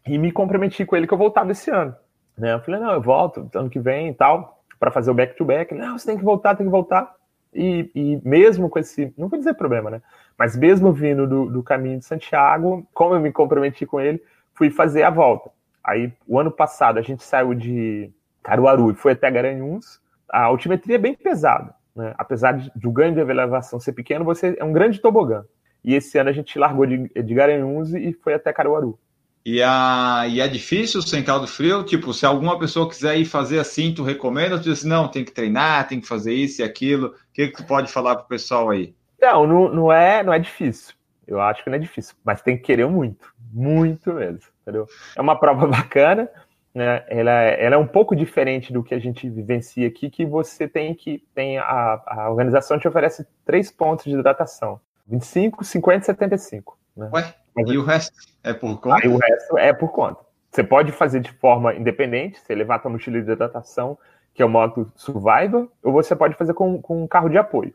e me comprometi com ele que eu voltava esse ano. Né? Eu falei, não, eu volto ano que vem e tal, para fazer o back-to-back. -back. Não, você tem que voltar, tem que voltar. E, e, mesmo com esse, não vou dizer problema, né? Mas mesmo vindo do, do, caminho de Santiago, como eu me comprometi com ele, fui fazer a volta. Aí, o ano passado, a gente saiu de Caruaru e foi até Garanhuns. A altimetria é bem pesada, né? Apesar de, de o ganho de elevação ser pequeno, você é um grande tobogã. E esse ano a gente largou de, de Garanhuns e foi até Caruaru. E, a, e é difícil sem caldo frio? Tipo, se alguma pessoa quiser ir fazer assim, tu recomenda? Tu diz, não, tem que treinar, tem que fazer isso e aquilo. O que, que tu pode falar pro pessoal aí? Não, não, não, é, não é difícil. Eu acho que não é difícil, mas tem que querer muito, muito mesmo, entendeu? É uma prova bacana, né? Ela, ela é um pouco diferente do que a gente vivencia aqui, que você tem que tem a, a organização te oferece três pontos de hidratação: 25, 50 e 75. Né? Ué? Mas, e o resto é por conta? Aí o resto é por conta. Você pode fazer de forma independente, você levar a mochila de hidratação, que é o modo Survivor, ou você pode fazer com, com um carro de apoio.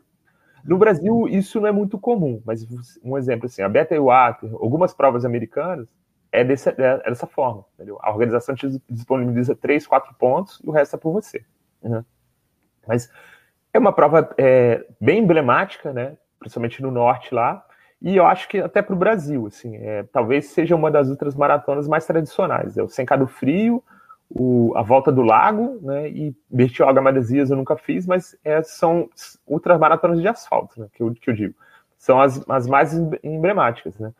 No Brasil, isso não é muito comum, mas um exemplo assim, a Beta Water, algumas provas americanas, é, desse, é dessa forma. Entendeu? A organização te disponibiliza três, quatro pontos e o resto é por você. Né? Mas é uma prova é, bem emblemática, né? principalmente no norte lá, e eu acho que até para o Brasil, assim, é, talvez seja uma das outras maratonas mais tradicionais. É o Sencado Frio, o, a Volta do Lago, né, e Bertioga Madesias eu nunca fiz, mas é, são ultramaratonas de asfalto, né, que, eu, que eu digo. São as, as mais emblemáticas, né.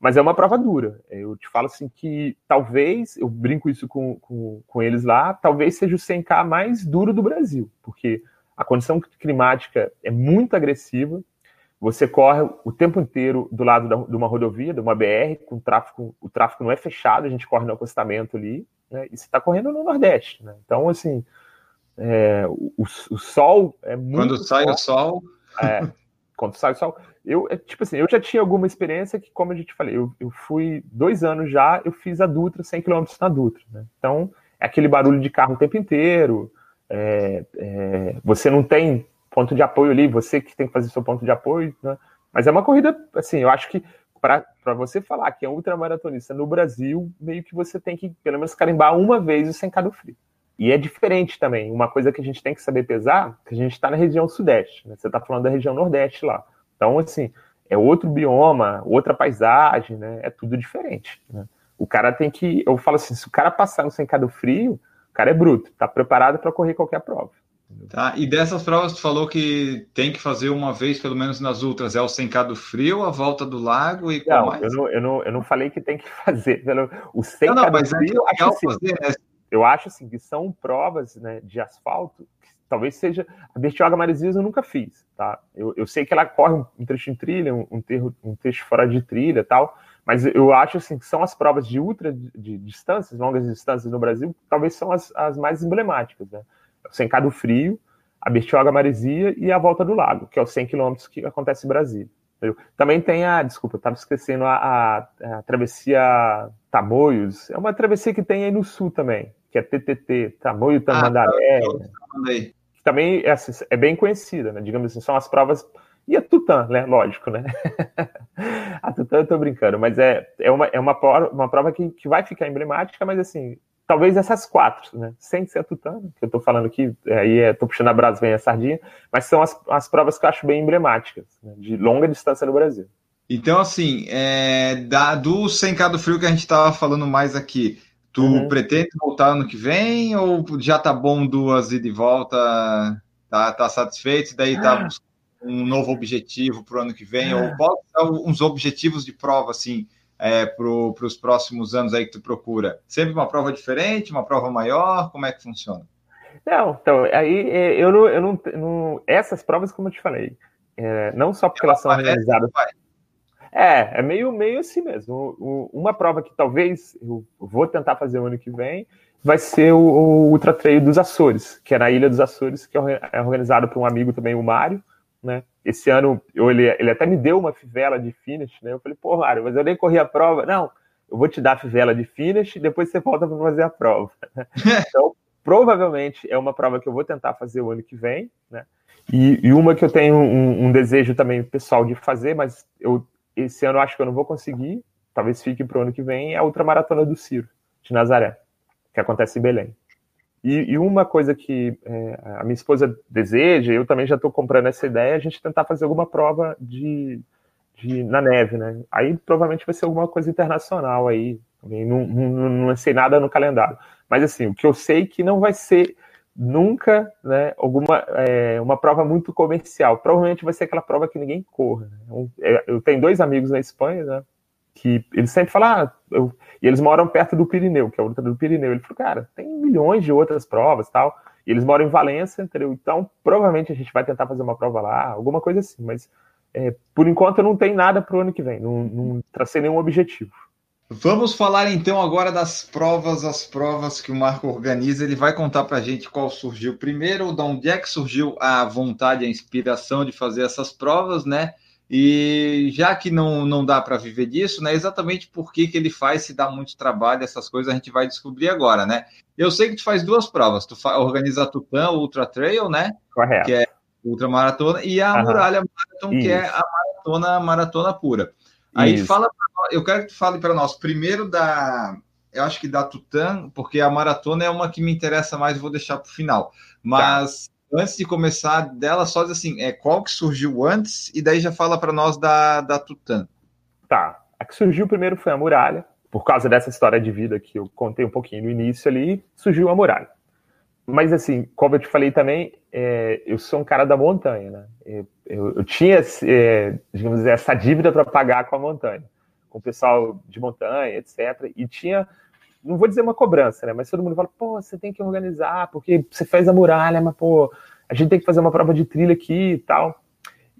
Mas é uma prova dura. Eu te falo assim que talvez, eu brinco isso com, com, com eles lá, talvez seja o 100K mais duro do Brasil, porque a condição climática é muito agressiva, você corre o tempo inteiro do lado da, de uma rodovia, de uma BR, com tráfego, o tráfego não é fechado, a gente corre no acostamento ali, né? E você está correndo no Nordeste, né? Então, assim, é, o, o, sol é muito. Quando sai forte, o sol. É, quando sai o sol. Eu, é, tipo assim, eu já tinha alguma experiência que, como a gente falei, eu, eu fui dois anos já, eu fiz a Dutra, 100 km na Dutra, né? Então, é aquele barulho de carro o tempo inteiro, é, é, você não tem ponto de apoio ali, você que tem que fazer seu ponto de apoio, né? Mas é uma corrida, assim, eu acho que para você falar que é ultramaratonista no Brasil, meio que você tem que, pelo menos, carimbar uma vez o sem cado frio. E é diferente também. Uma coisa que a gente tem que saber pesar, que a gente está na região sudeste, né? Você está falando da região nordeste lá. Então, assim, é outro bioma, outra paisagem, né? É tudo diferente. Né? O cara tem que. Eu falo assim: se o cara passar no sem cado frio, o cara é bruto, está preparado para correr qualquer prova. Tá, e dessas provas tu falou que tem que fazer uma vez, pelo menos nas ultras, é o sencado frio, a volta do lago e não, mais? Eu não, eu, não, eu não falei que tem que fazer. Pelo, o sencado não, não, é frio, é acho assim, fazer, né? eu acho assim que são provas né, de asfalto que talvez seja. A Bertioga Maresias eu nunca fiz, tá? Eu, eu sei que ela corre um, trecho em trilha, um, um, terro, um trecho fora de trilha tal, mas eu acho assim que são as provas de ultra de, de distâncias, longas distâncias no Brasil, talvez são as, as mais emblemáticas, né? O Sencado Frio, a Bertioga Maresia e a Volta do Lago, que é os 100 quilômetros que acontece em Brasília. Entendeu? Também tem a, desculpa, eu estava esquecendo a, a, a, travessia Tamoios, é uma travessia que tem aí no sul também, que é TTT, Tamoio Tamandaré, ah, tá, que também é, assim, é, bem conhecida, né? digamos assim, são as provas e a Tutã, né? Lógico, né? a Tutã eu tô brincando, mas é, é, uma, é uma, prova, uma prova que, que vai ficar emblemática, mas assim, talvez essas quatro, né? Sem ser a Tutano, que eu estou falando aqui, aí é, tô puxando a brasa, vem a sardinha, mas são as, as provas que eu acho bem emblemáticas, né? de longa distância no Brasil. Então, assim, é, da, do 100K do frio que a gente estava falando mais aqui, tu uhum. pretende voltar ano que vem ou já tá bom duas e de volta, tá, tá satisfeito, daí tá ah. um novo objetivo para o ano que vem, ou quais são uns objetivos de prova, assim, é, para os próximos anos aí que tu procura? Sempre uma prova diferente, uma prova maior? Como é que funciona? Não, então, aí é, eu não, eu não, não essas provas, como eu te falei, é, não só porque elas são realizadas. É, é meio, meio assim mesmo. Uma prova que talvez eu vou tentar fazer o ano que vem vai ser o, o Ultra Trail dos Açores, que é na Ilha dos Açores, que é organizado por um amigo também, o Mário, né? Esse ano eu, ele, ele até me deu uma fivela de finish, né? Eu falei, pô, Mário, mas eu nem corri a prova. Não, eu vou te dar a fivela de finish e depois você volta para fazer a prova. então, provavelmente é uma prova que eu vou tentar fazer o ano que vem, né? E, e uma que eu tenho um, um, desejo também pessoal de fazer, mas eu esse ano eu acho que eu não vou conseguir, talvez fique para o ano que vem, é a Ultramaratona do Ciro, de Nazaré, que acontece em Belém. E, e uma coisa que é, a minha esposa deseja, eu também já estou comprando essa ideia, é a gente tentar fazer alguma prova de, de, na neve, né? Aí provavelmente vai ser alguma coisa internacional aí. Não, não, não sei nada no calendário. Mas assim, o que eu sei que não vai ser nunca né, alguma é, uma prova muito comercial. Provavelmente vai ser aquela prova que ninguém corra. Né? É, eu tenho dois amigos na Espanha, né? Que eles sempre falam, ah, eu, e eles moram perto do Pirineu, que é o Ultra do Pirineu. Ele falou, cara, tem milhões de outras provas tal. E eles moram em Valência, entendeu? Então, provavelmente a gente vai tentar fazer uma prova lá, alguma coisa assim. Mas, é, por enquanto, não tenho nada para o ano que vem. Não, não tracei nenhum objetivo. Vamos falar então agora das provas, as provas que o Marco organiza. Ele vai contar para a gente qual surgiu primeiro, de onde é que surgiu a vontade, a inspiração de fazer essas provas, né? E já que não, não dá para viver disso, né? Exatamente por que, que ele faz, se dá muito trabalho, essas coisas a gente vai descobrir agora, né? Eu sei que tu faz duas provas, tu organiza a Tupã, o Ultra Trail, né? Correto. Que é Ultra Maratona, e a uhum. Muralha Marathon, Isso. que é a maratona, maratona pura. Aí Isso. fala, eu quero que tu fale para nós, primeiro da, eu acho que da Tutã, porque a maratona é uma que me interessa mais, vou deixar para o final. Mas tá antes de começar dela, só diz assim, é, qual que surgiu antes, e daí já fala para nós da, da Tutã. Tá, a que surgiu primeiro foi a muralha, por causa dessa história de vida que eu contei um pouquinho no início ali, surgiu a muralha. Mas assim, como eu te falei também, é, eu sou um cara da montanha, né? Eu, eu, eu tinha, é, digamos, essa dívida para pagar com a montanha, com o pessoal de montanha, etc. E tinha não vou dizer uma cobrança, né? Mas todo mundo fala, pô, você tem que organizar, porque você fez a muralha, mas, pô, a gente tem que fazer uma prova de trilha aqui e tal.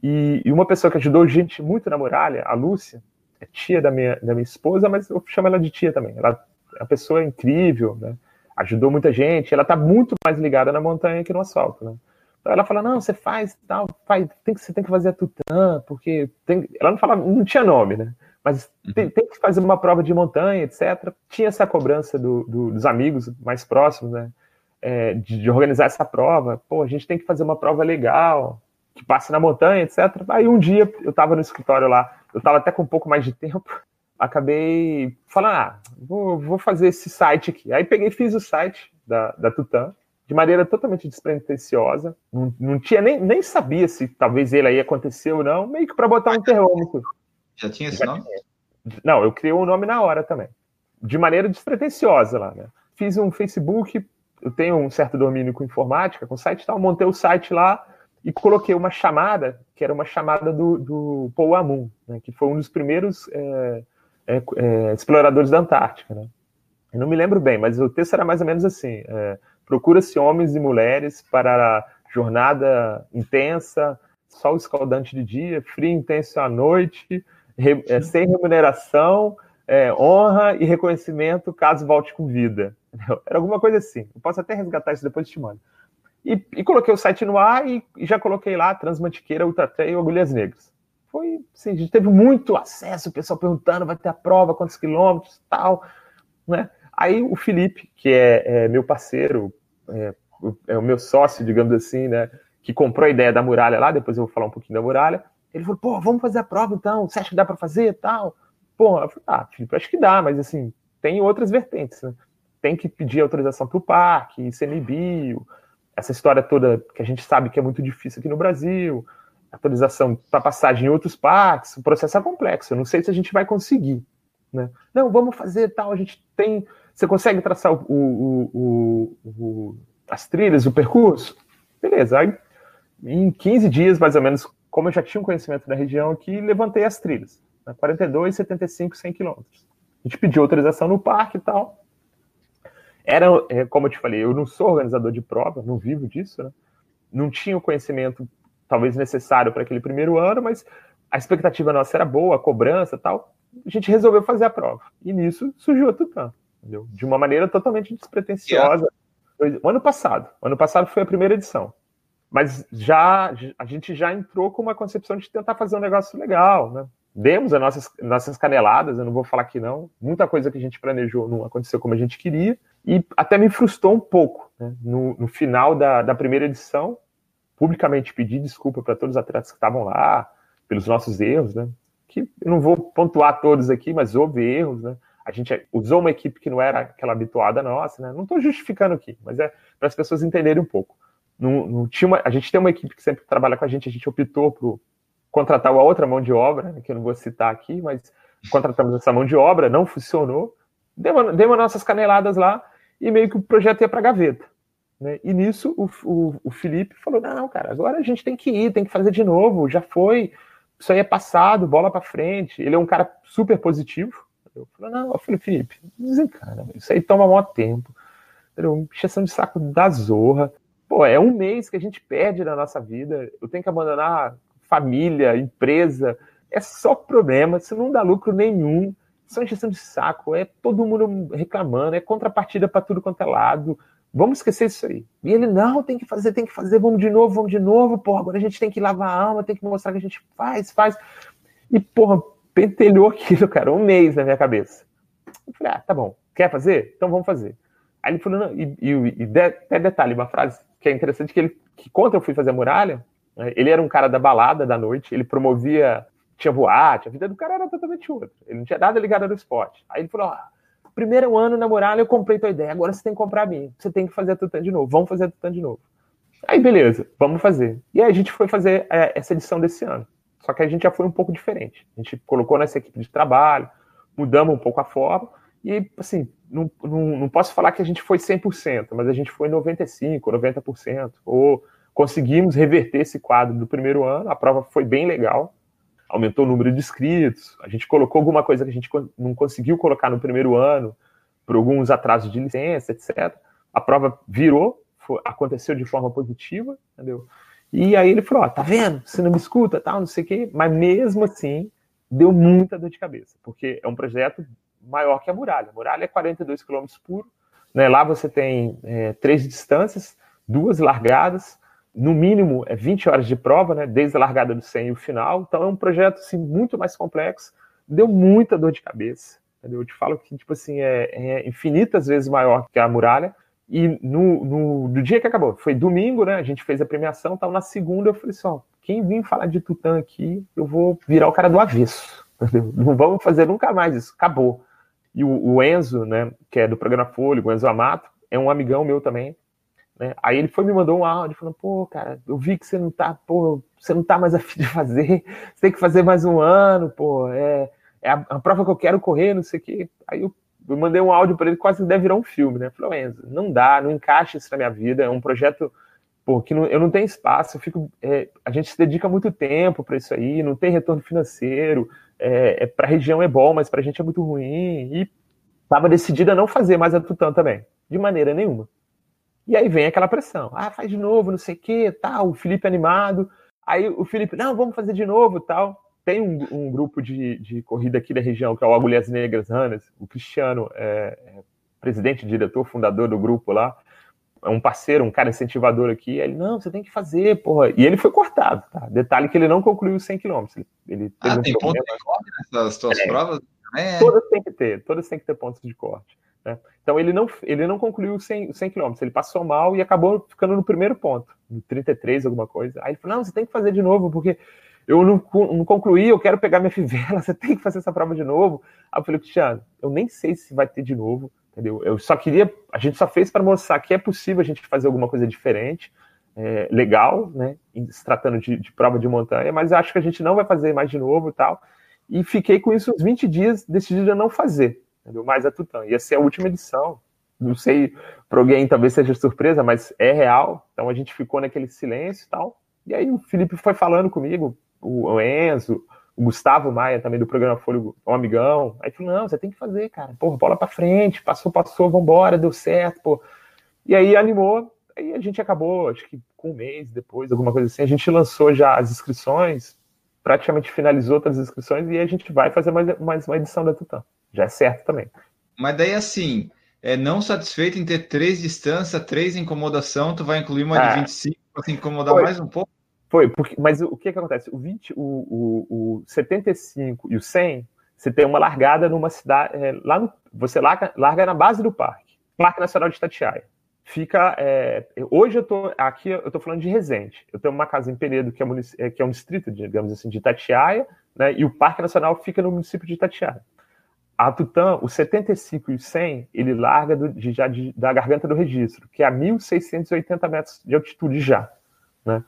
E, e, uma pessoa que ajudou gente muito na muralha, a Lúcia, é tia da minha, da minha esposa, mas eu chamo ela de tia também. Ela é uma pessoa incrível, né? Ajudou muita gente. Ela está muito mais ligada na montanha que no asfalto, né? Então ela fala, não, você faz tal, faz, tem que, você tem que fazer a tutã, porque tem... ela não falava, não tinha nome, né? Mas uhum. tem, tem, que fazer uma prova de montanha, etc. Tinha essa cobrança do, do, dos amigos mais próximos, né? É, de, de, organizar essa prova. Pô, a gente tem que fazer uma prova legal, que passe na montanha, etc. Aí um dia eu estava no escritório lá, eu estava até com um pouco mais de tempo, acabei falando, ah, vou, vou fazer esse site aqui. Aí peguei e fiz o site da, da Tutã, de maneira totalmente despretensiosa. Não, não tinha nem, nem sabia se talvez ele aí acontecer ou não, meio que para botar um termômetro. Já tinha esse Já nome? Tinha. Não, eu criei o um nome na hora também. De maneira despretensiosa lá, né? Fiz um Facebook, eu tenho um certo domínio com informática, com site e tal, montei o site lá e coloquei uma chamada, que era uma chamada do, do Paul Amun, né, que foi um dos primeiros é, é, é, exploradores da Antártica. Né? Eu não me lembro bem, mas o texto era mais ou menos assim: é, procura-se homens e mulheres para a jornada intensa, sol escaldante de dia, frio intenso à noite, re, é, sem remuneração, é, honra e reconhecimento caso volte com vida. Era alguma coisa assim. Eu posso até resgatar isso depois e te mando. E, e, coloquei o site no ar e, e já coloquei lá Transmantiqueira, Ultra Trail, Agulhas Negras. Foi, sim, a gente teve muito acesso, o pessoal perguntando, vai ter a prova, quantos quilômetros, tal, né? Aí o Felipe, que é, é meu parceiro, é, é, o meu sócio, digamos assim, né? Que comprou a ideia da muralha lá, depois eu vou falar um pouquinho da muralha. Ele falou, pô, vamos fazer a prova então, você acha que dá para fazer tal? Pô, eu falei, ah, Felipe, acho que dá, mas assim, tem outras vertentes, né? Tem que pedir autorização para o parque, ICMBio, essa história toda que a gente sabe que é muito difícil aqui no Brasil, atualização para passagem em outros parques, o processo é complexo. Eu não sei se a gente vai conseguir. Né? Não, vamos fazer tal, a gente tem. Você consegue traçar o, o, o, as trilhas, o percurso? Beleza. Aí, em 15 dias, mais ou menos, como eu já tinha um conhecimento da região aqui, levantei as trilhas. Né? 42, 75, 100 quilômetros. A gente pediu autorização no parque e tal. Era, é, como eu te falei, eu não sou organizador de prova, não vivo disso, né? Não tinha o conhecimento talvez necessário para aquele primeiro ano, mas a expectativa nossa era boa, a cobrança tal. A gente resolveu fazer a prova. E nisso surgiu a Tutã, entendeu? De uma maneira totalmente despretensiosa. Yeah. O ano passado. O ano passado foi a primeira edição. Mas já a gente já entrou com uma concepção de tentar fazer um negócio legal, né? Demos as nossas, nossas caneladas, eu não vou falar que não. Muita coisa que a gente planejou não aconteceu como a gente queria, e até me frustrou um pouco. Né? No, no, final da, da primeira edição, publicamente pedi desculpa para todos os atletas que estavam lá, pelos nossos erros, né? que eu não vou pontuar todos aqui, mas houve erros, né? A gente usou uma equipe que não era aquela habituada nossa, né? Não estou justificando aqui, mas é para as pessoas entenderem um pouco. Não, não tinha uma, a gente tem uma equipe que sempre trabalha com a gente, a gente optou por contratar uma outra mão de obra, né, que eu não vou citar aqui, mas contratamos essa mão de obra, não funcionou, demos, demos nossas caneladas lá, e meio que o projeto ia para gaveta. Né? E nisso o, o, o, Felipe falou: não, cara, agora a gente tem que ir, tem que fazer de novo, já foi, isso aí é passado, bola para frente. Ele é um cara super positivo. Eu falei: não, eu falei, Felipe, desencana, isso aí toma maior tempo. Entendeu? Encheção de saco da zorra. Pô, é um mês que a gente perde na nossa vida. Eu tenho que abandonar família, empresa. É só problema, isso não dá lucro nenhum são injeção de saco, é todo mundo reclamando, é contrapartida para tudo quanto é lado. Vamos esquecer isso aí. E ele, não, tem que fazer, tem que fazer, vamos de novo, vamos de novo, porra, agora a gente tem que lavar a alma, tem que mostrar que a gente faz, faz. E, porra, pentelhou aquilo, cara, um mês na minha cabeça. Eu falei, ah, tá bom, quer fazer? Então vamos fazer. Aí ele falou, não, e, e, e de, até detalhe, uma frase que é interessante, que ele, que quando eu fui fazer a muralha, né, ele era um cara da balada da noite, ele promovia tinha boate, a vida do cara era totalmente outra. Ele não tinha nada ligado ao esporte. Aí ele falou: ah, primeiro ano na muralha eu comprei tua ideia, agora você tem que comprar a minha. Você tem que fazer a Tutã de novo. Vamos fazer a Tutã de novo. Aí beleza, vamos fazer. E aí a gente foi fazer é, essa edição desse ano. Só que a gente já foi um pouco diferente. A gente colocou nessa equipe de trabalho, mudamos um pouco a forma. E, assim, não, não, não posso falar que a gente foi 100%, mas a gente foi 95%, 90%. Ou conseguimos reverter esse quadro do primeiro ano. A prova foi bem legal aumentou o número de inscritos, a gente colocou alguma coisa que a gente não conseguiu colocar no primeiro ano, por alguns atrasos de licença, etc. A prova virou, foi, aconteceu de forma positiva, entendeu? E aí ele falou: Ó, tá vendo? Você não me escuta, tal, não sei o quê. Mas mesmo assim, deu muita dor de cabeça, porque é um projeto maior que a muralha. A muralha é 42 km por né? Lá você tem é, três distâncias, duas largadas, no mínimo é 20 horas de prova, né? desde a largada do 100 e o final. Então é um projeto assim, muito mais complexo, deu muita dor de cabeça. Entendeu? Eu te falo que tipo assim, é, é infinitas vezes maior que a muralha. E no, no, no, dia que acabou, foi domingo, né? A gente fez a premiação, tal. Na segunda eu falei assim: ó, quem vir falar de Tutã aqui, eu vou virar o cara do avesso. Entendeu? Não vamos fazer nunca mais isso, acabou. E o, o, Enzo, né, que é do programa Folha, o Enzo Amato, é um amigão meu também. Né? Aí ele foi me mandou um áudio falando, pô, cara, eu vi que você não tá, pô, você não tá mais afim de fazer, você tem que fazer mais um ano, pô, é, é a, a, prova que eu quero correr, não sei o quê. Aí eu, eu mandei um áudio para ele, quase deve virar um filme, né? Falei, Enzo, não dá, não encaixa isso na minha vida, é um projeto pô, que não, eu não tenho espaço, eu fico, é, a gente se dedica muito tempo para isso aí, não tem retorno financeiro, é, é para a região é bom, mas para a gente é muito ruim. E estava decidida a não fazer mais a Tutã também, de maneira nenhuma. E aí vem aquela pressão. Ah, faz de novo, não sei o quê, tal. O Felipe animado. Aí o Felipe, não, vamos fazer de novo, tal. Tem um, um grupo de, de, corrida aqui da região, que é o Agulhas Negras Ranas. O Cristiano é, é presidente, diretor, fundador do grupo lá é um parceiro, um cara incentivador aqui. Ele, não, você tem que fazer, porra. E ele foi cortado, tá? Detalhe que ele não concluiu os 100 km. Ele, ele ah, um tem ponto de corte nessas tuas é, provas? É. Todas tem que ter, todas tem que ter pontos de corte. Né? Então ele não, ele não concluiu os 100, 100 km, ele passou mal e acabou ficando no primeiro ponto, no 33, alguma coisa. Aí ele falou: não, você tem que fazer de novo, porque eu não, não concluí, eu quero pegar minha fivela, você tem que fazer essa prova de novo. Aí eu falei, Cristiano, eu nem sei se vai ter de novo, entendeu? Eu só queria, a gente só fez para mostrar que é possível a gente fazer alguma coisa diferente, é, legal, né? Se tratando de, de, prova de montanha, mas acho que a gente não vai fazer mais de novo e tal. E fiquei com isso uns 20 dias decidido a não fazer, entendeu? Mais a Tutã. Ia ser a última edição. Não sei, para alguém talvez seja surpresa, mas é real. Então a gente ficou naquele silêncio e tal. E aí o Felipe foi falando comigo, o Enzo, o Gustavo Maia, também do programa Folha, um amigão. Aí falou: não, você tem que fazer, cara. Porra, bola pra frente, passou, passou, vambora, deu certo, pô. E aí animou, aí a gente acabou, acho que com um mês depois, alguma coisa assim, a gente lançou já as inscrições, praticamente finalizou todas as inscrições e a gente vai fazer mais, mais uma edição da Tutã. Já é certo também. Mas daí assim, é não satisfeito em ter três distâncias, três incomodação, tu vai incluir uma é. de 25 para se incomodar Foi. mais um pouco? Foi, porque, mas o que, que acontece? O, 20, o, o, o 75 e o 100, você tem uma largada numa cidade. É, lá no, você larga, larga na base do parque, Parque Nacional de Itatiaia. Fica. É, hoje eu tô aqui, eu tô falando de Resende. Eu tenho uma casa em Penedo, que é, é, que é um distrito, digamos assim, de Itatiaia, né, e o Parque Nacional fica no município de Itatiaia. A Tutã, o 75 e o 100, ele larga do, de, já de, da garganta do registro, que é a 1.680 metros de altitude já. Né?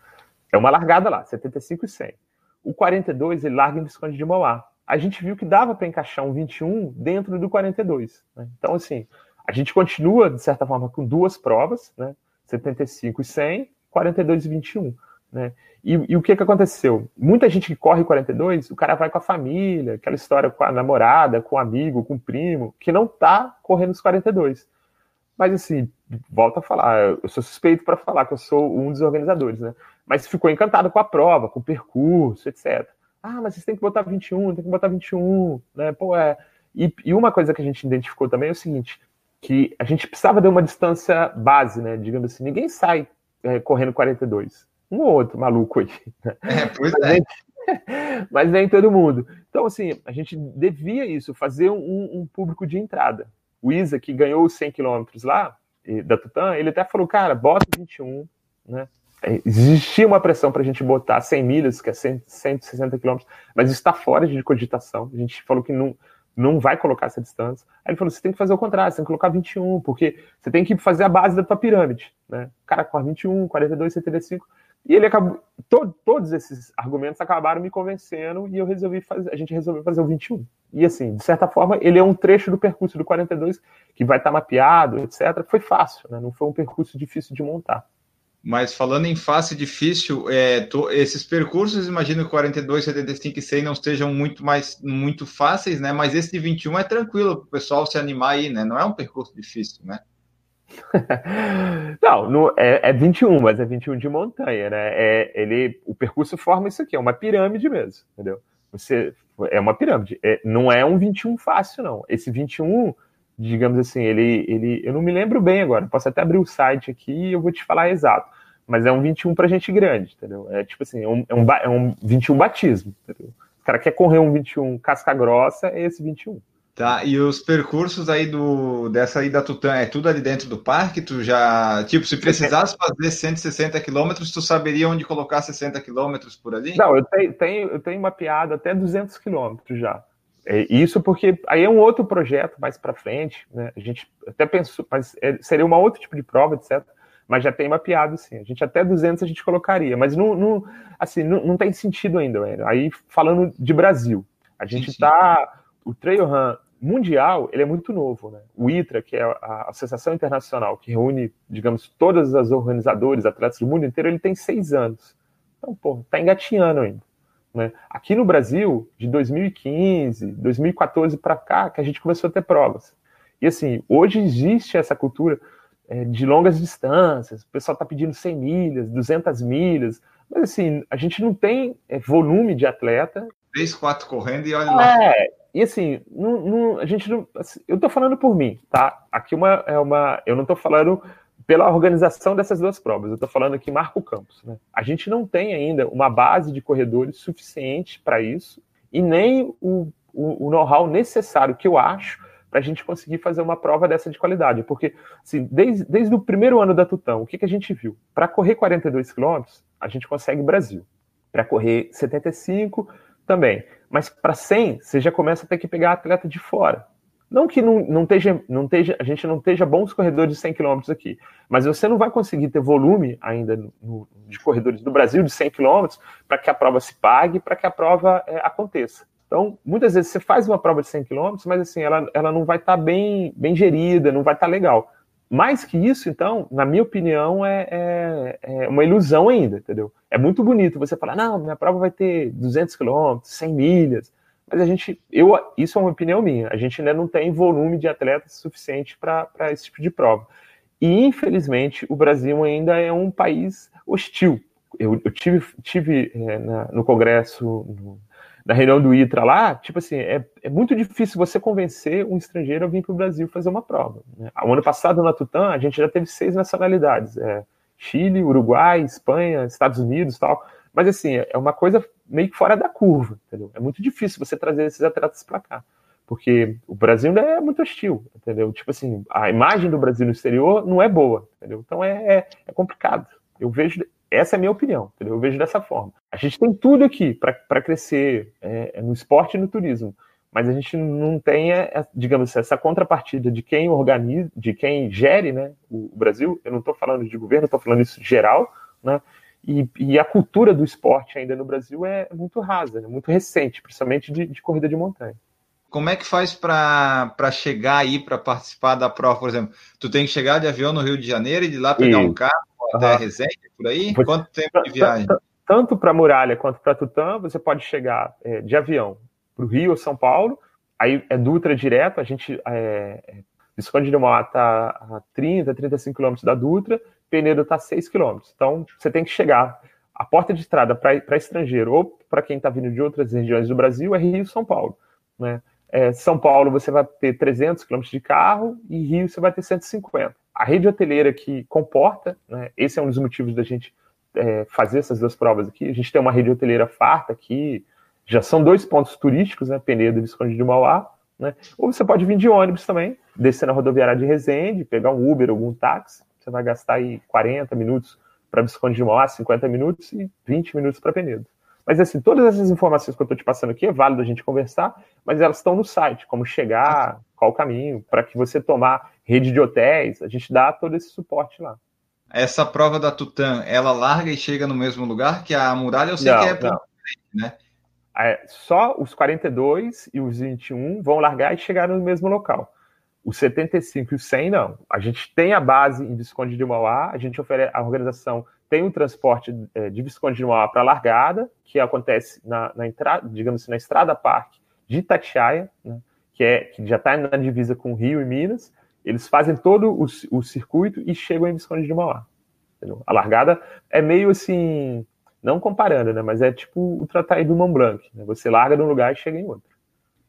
É uma largada lá, 75 e 100. O 42 ele larga em Visconde de Mauá. A gente viu que dava para encaixar um 21 dentro do 42. Né? Então, assim, a gente continua, de certa forma, com duas provas, né? 75 e 100, 42 e 21. Né? E, e, o que, que aconteceu? Muita gente que corre 42, o cara vai com a família, aquela história com a namorada, com o amigo, com o primo, que não tá correndo os 42. Mas assim, volta a falar, eu sou suspeito para falar que eu sou um dos organizadores, né? Mas ficou encantado com a prova, com o percurso, etc. Ah, mas vocês têm que botar 21, tem que botar 21, né? Pô, é. E, e, uma coisa que a gente identificou também é o seguinte: que a gente precisava de uma distância base, né? Digamos assim, ninguém sai é, correndo 42. Um ou outro maluco aí. Né? É, pois mas, é. mas nem todo mundo. Então, assim, a gente devia isso, fazer um, um público de entrada. O Isa, que ganhou os 100 quilômetros lá, da Tutã, ele até falou, cara, bota 21, né? Existia uma pressão para a gente botar 100 milhas, que é 100, 160 quilômetros, mas está fora de cogitação. A gente falou que não, não vai colocar essa distância. Aí ele falou: você tem que fazer o contrário, você tem que colocar 21, porque você tem que fazer a base da tua pirâmide. Né? O cara corre 21, 42, 75. E ele acabou. To, todos esses argumentos acabaram me convencendo e eu resolvi fazer, a gente resolveu fazer o 21. E assim, de certa forma, ele é um trecho do percurso do 42 que vai estar mapeado, etc. Foi fácil, né? não foi um percurso difícil de montar. Mas falando em face difícil, é, tô, esses percursos, imagino que 42, 75 e 100 não estejam muito mais muito fáceis, né? Mas esse de 21 é tranquilo para o pessoal se animar aí, né? Não é um percurso difícil, né? não, não é, é 21, mas é 21 de montanha, né? É, ele, o percurso forma isso aqui, é uma pirâmide mesmo, entendeu? Você, é uma pirâmide. É, não é um 21 fácil, não. Esse 21, digamos assim, ele, ele. Eu não me lembro bem agora, posso até abrir o site aqui e eu vou te falar exato. Mas é um 21 pra gente grande, entendeu? É tipo assim, é um, é um, é um 21 batismo, entendeu? O cara quer correr um 21 casca grossa, é esse 21. Tá, e os percursos aí do dessa aí da Tutã, é tudo ali dentro do parque? Tu já, tipo, se precisasse fazer 160 quilômetros, tu saberia onde colocar 60 quilômetros por ali? Não, eu tenho, tenho, eu tenho mapeado até 200 quilômetros já. É isso porque aí é um outro projeto mais para frente, né? A gente até pensou, mas é, seria uma outro tipo de prova, etc. Mas já tem mapeado, sim. A gente até 200 a gente colocaria, mas não, não assim, não, não tem sentido ainda. Aí falando de Brasil, a gente está o Trail Run mundial, ele é muito novo, né? O ITRA, que é a Associação Internacional que reúne, digamos, todas as organizadores, atletas do mundo inteiro, ele tem seis anos. Então, pô, tá engatinhando ainda. Né? Aqui no Brasil, de 2015, 2014 para cá, que a gente começou a ter provas. E assim, hoje existe essa cultura é, de longas distâncias, o pessoal está pedindo 100 milhas, 200 milhas, mas assim, a gente não tem é, volume de atleta. Três, quatro correndo e olha lá. É, e assim, não, não, a gente não. Assim, eu estou falando por mim, tá? Aqui uma, é uma. Eu não estou falando pela organização dessas duas provas, eu estou falando aqui Marco Campos. Né? A gente não tem ainda uma base de corredores suficiente para isso e nem o, o, o know-how necessário que eu acho para a gente conseguir fazer uma prova dessa de qualidade. Porque, assim, desde, desde o primeiro ano da Tutão, o que, que a gente viu? Para correr 42 quilômetros, a gente consegue Brasil. Para correr 75, também. Mas para 100, você já começa a ter que pegar atleta de fora. Não que não, não, esteja, não esteja, a gente não esteja bons corredores de 100 km aqui, mas você não vai conseguir ter volume ainda no, de corredores do Brasil de 100 km para que a prova se pague, para que a prova é, aconteça. Então, muitas vezes você faz uma prova de 100 km, mas assim, ela, ela não vai estar tá bem, bem gerida, não vai estar tá legal. Mais que isso, então, na minha opinião, é, é, é, uma ilusão ainda, entendeu? É muito bonito você falar, não, minha prova vai ter 200 quilômetros, 100 milhas, mas a gente, eu, isso é uma opinião minha, a gente ainda não tem volume de atletas suficiente para esse tipo de prova. E, infelizmente, o Brasil ainda é um país hostil. Eu, eu tive, tive é, na, no Congresso, no, na reunião do ITRA lá, tipo assim, é, é muito difícil você convencer um estrangeiro a vir para o Brasil fazer uma prova. Né? O ano passado, na Tutã, a gente já teve seis nacionalidades. É, Chile, Uruguai, Espanha, Estados Unidos tal. Mas assim, é uma coisa meio que fora da curva, entendeu? É muito difícil você trazer esses atletas para cá. Porque o Brasil é muito hostil, entendeu? Tipo assim, a imagem do Brasil no exterior não é boa, entendeu? Então é, é, é complicado. Eu vejo essa é a minha opinião, entendeu? Eu vejo dessa forma. A gente tem tudo aqui para crescer é, é, no esporte e no turismo, mas a gente não tem, é, é, digamos assim, essa contrapartida de quem organiza, de quem gere né, o Brasil. Eu não estou falando de governo, estou falando isso geral, né? E, e, a cultura do esporte ainda no Brasil é muito rasa, né, muito recente, principalmente de, de corrida de montanha. Como é que faz para chegar aí para participar da prova, por exemplo? Tu tem que chegar de avião no Rio de Janeiro e de lá pegar e... um carro até uhum. Resende, por aí? Você, Quanto tempo de viagem? Tanto para Muralha quanto para Tutã, você pode chegar é, de avião para o Rio ou São Paulo, aí é Dutra direto, a gente. É, Visconde de Mauá está a 30, 35 quilômetros da Dutra, Penedo está a 6 quilômetros. Então, você tem que chegar. A porta de estrada para estrangeiro ou para quem está vindo de outras regiões do Brasil é Rio São Paulo. Né? É, São Paulo você vai ter 300 quilômetros de carro e Rio você vai ter 150 a rede hoteleira que comporta, né, esse é um dos motivos da gente é, fazer essas duas provas aqui. A gente tem uma rede hoteleira farta aqui, já são dois pontos turísticos, né, Penedo e Visconde de Mauá, né, ou você pode vir de ônibus também, descer na rodoviária de Resende, pegar um Uber ou algum táxi, você vai gastar aí 40 minutos para Visconde de Mauá, 50 minutos e 20 minutos para Penedo. Mas assim, todas essas informações que eu estou te passando aqui é válido a gente conversar, mas elas estão no site, como chegar, qual o caminho, para que você tomar rede de hotéis, a gente dá todo esse suporte lá. Essa prova da Tutã, ela larga e chega no mesmo lugar que a muralha, eu sei não, que é diferente, né? É, só os 42 e os 21 vão largar e chegar no mesmo local. Os 75 e os 100 não. A gente tem a base em Visconde de Mauá, a gente oferece, a organização tem um transporte é, de Visconde de Mauá para largada, que acontece na, na entrada, digamos assim, na Estrada Parque de Itatiaia, né, que, é, que já está na divisa com Rio e Minas, eles fazem todo o, o circuito e chegam em Visconde de Mauá. Entendeu? A largada é meio assim, não comparando, né? Mas é tipo o Trataí do Mont Blanc. Né? Você larga de um lugar e chega em outro.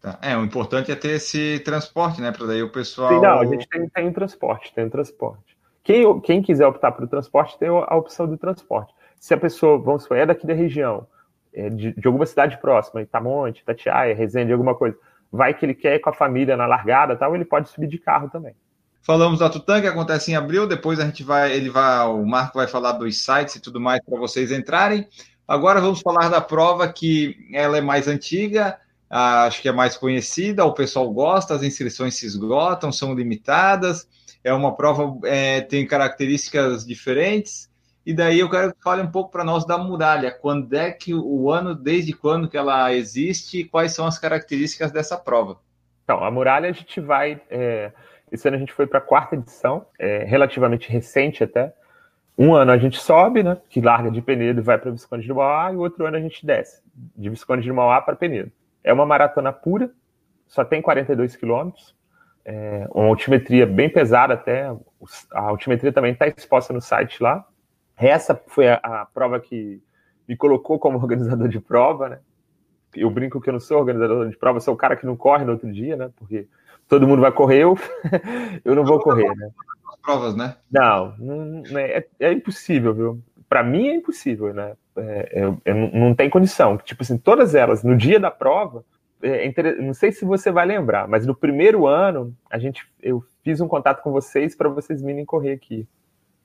Tá. É, o importante é ter esse transporte, né? Para daí o pessoal. Sim, não, a gente tem, tem transporte, tem transporte. Quem, quem quiser optar pelo transporte, tem a opção do transporte. Se a pessoa, vamos supor, é daqui da região, é de, de, alguma cidade próxima, Itamonte, Itatiaia, Resende, alguma coisa, vai que ele quer ir com a família na largada tal, ele pode subir de carro também. Falamos da Tutã, que acontece em abril, depois a gente vai, ele vai, o Marco vai falar dos sites e tudo mais para vocês entrarem. Agora vamos falar da prova que ela é mais antiga, acho que é mais conhecida, o pessoal gosta, as inscrições se esgotam, são limitadas, é uma prova, é, tem características diferentes, e daí eu quero que fale um pouco para nós da muralha, quando é que o ano, desde quando que ela existe e quais são as características dessa prova. Então, a muralha a gente vai, é, esse ano a gente foi para a quarta edição, é, relativamente recente até, um ano a gente sobe, né, que larga de Penedo e vai para Visconde de Mauá, e outro ano a gente desce, de Visconde de Mauá para Penedo. É uma maratona pura, só tem 42 quilômetros, é uma altimetria bem pesada até, a altimetria também está exposta no site lá. Essa foi a, a, prova que me colocou como organizador de prova, né? Eu brinco que eu não sou organizador de prova, sou o cara que não corre no outro dia, né? Porque todo mundo vai correr, eu, eu não vou correr, né? Provas, né? Não, não é, é impossível, viu? Para mim é impossível, né? É, é, é, não tem condição. Tipo assim, todas elas, no dia da prova, é, não sei se você vai lembrar, mas no primeiro ano, a gente, eu fiz um contato com vocês para vocês virem correr aqui.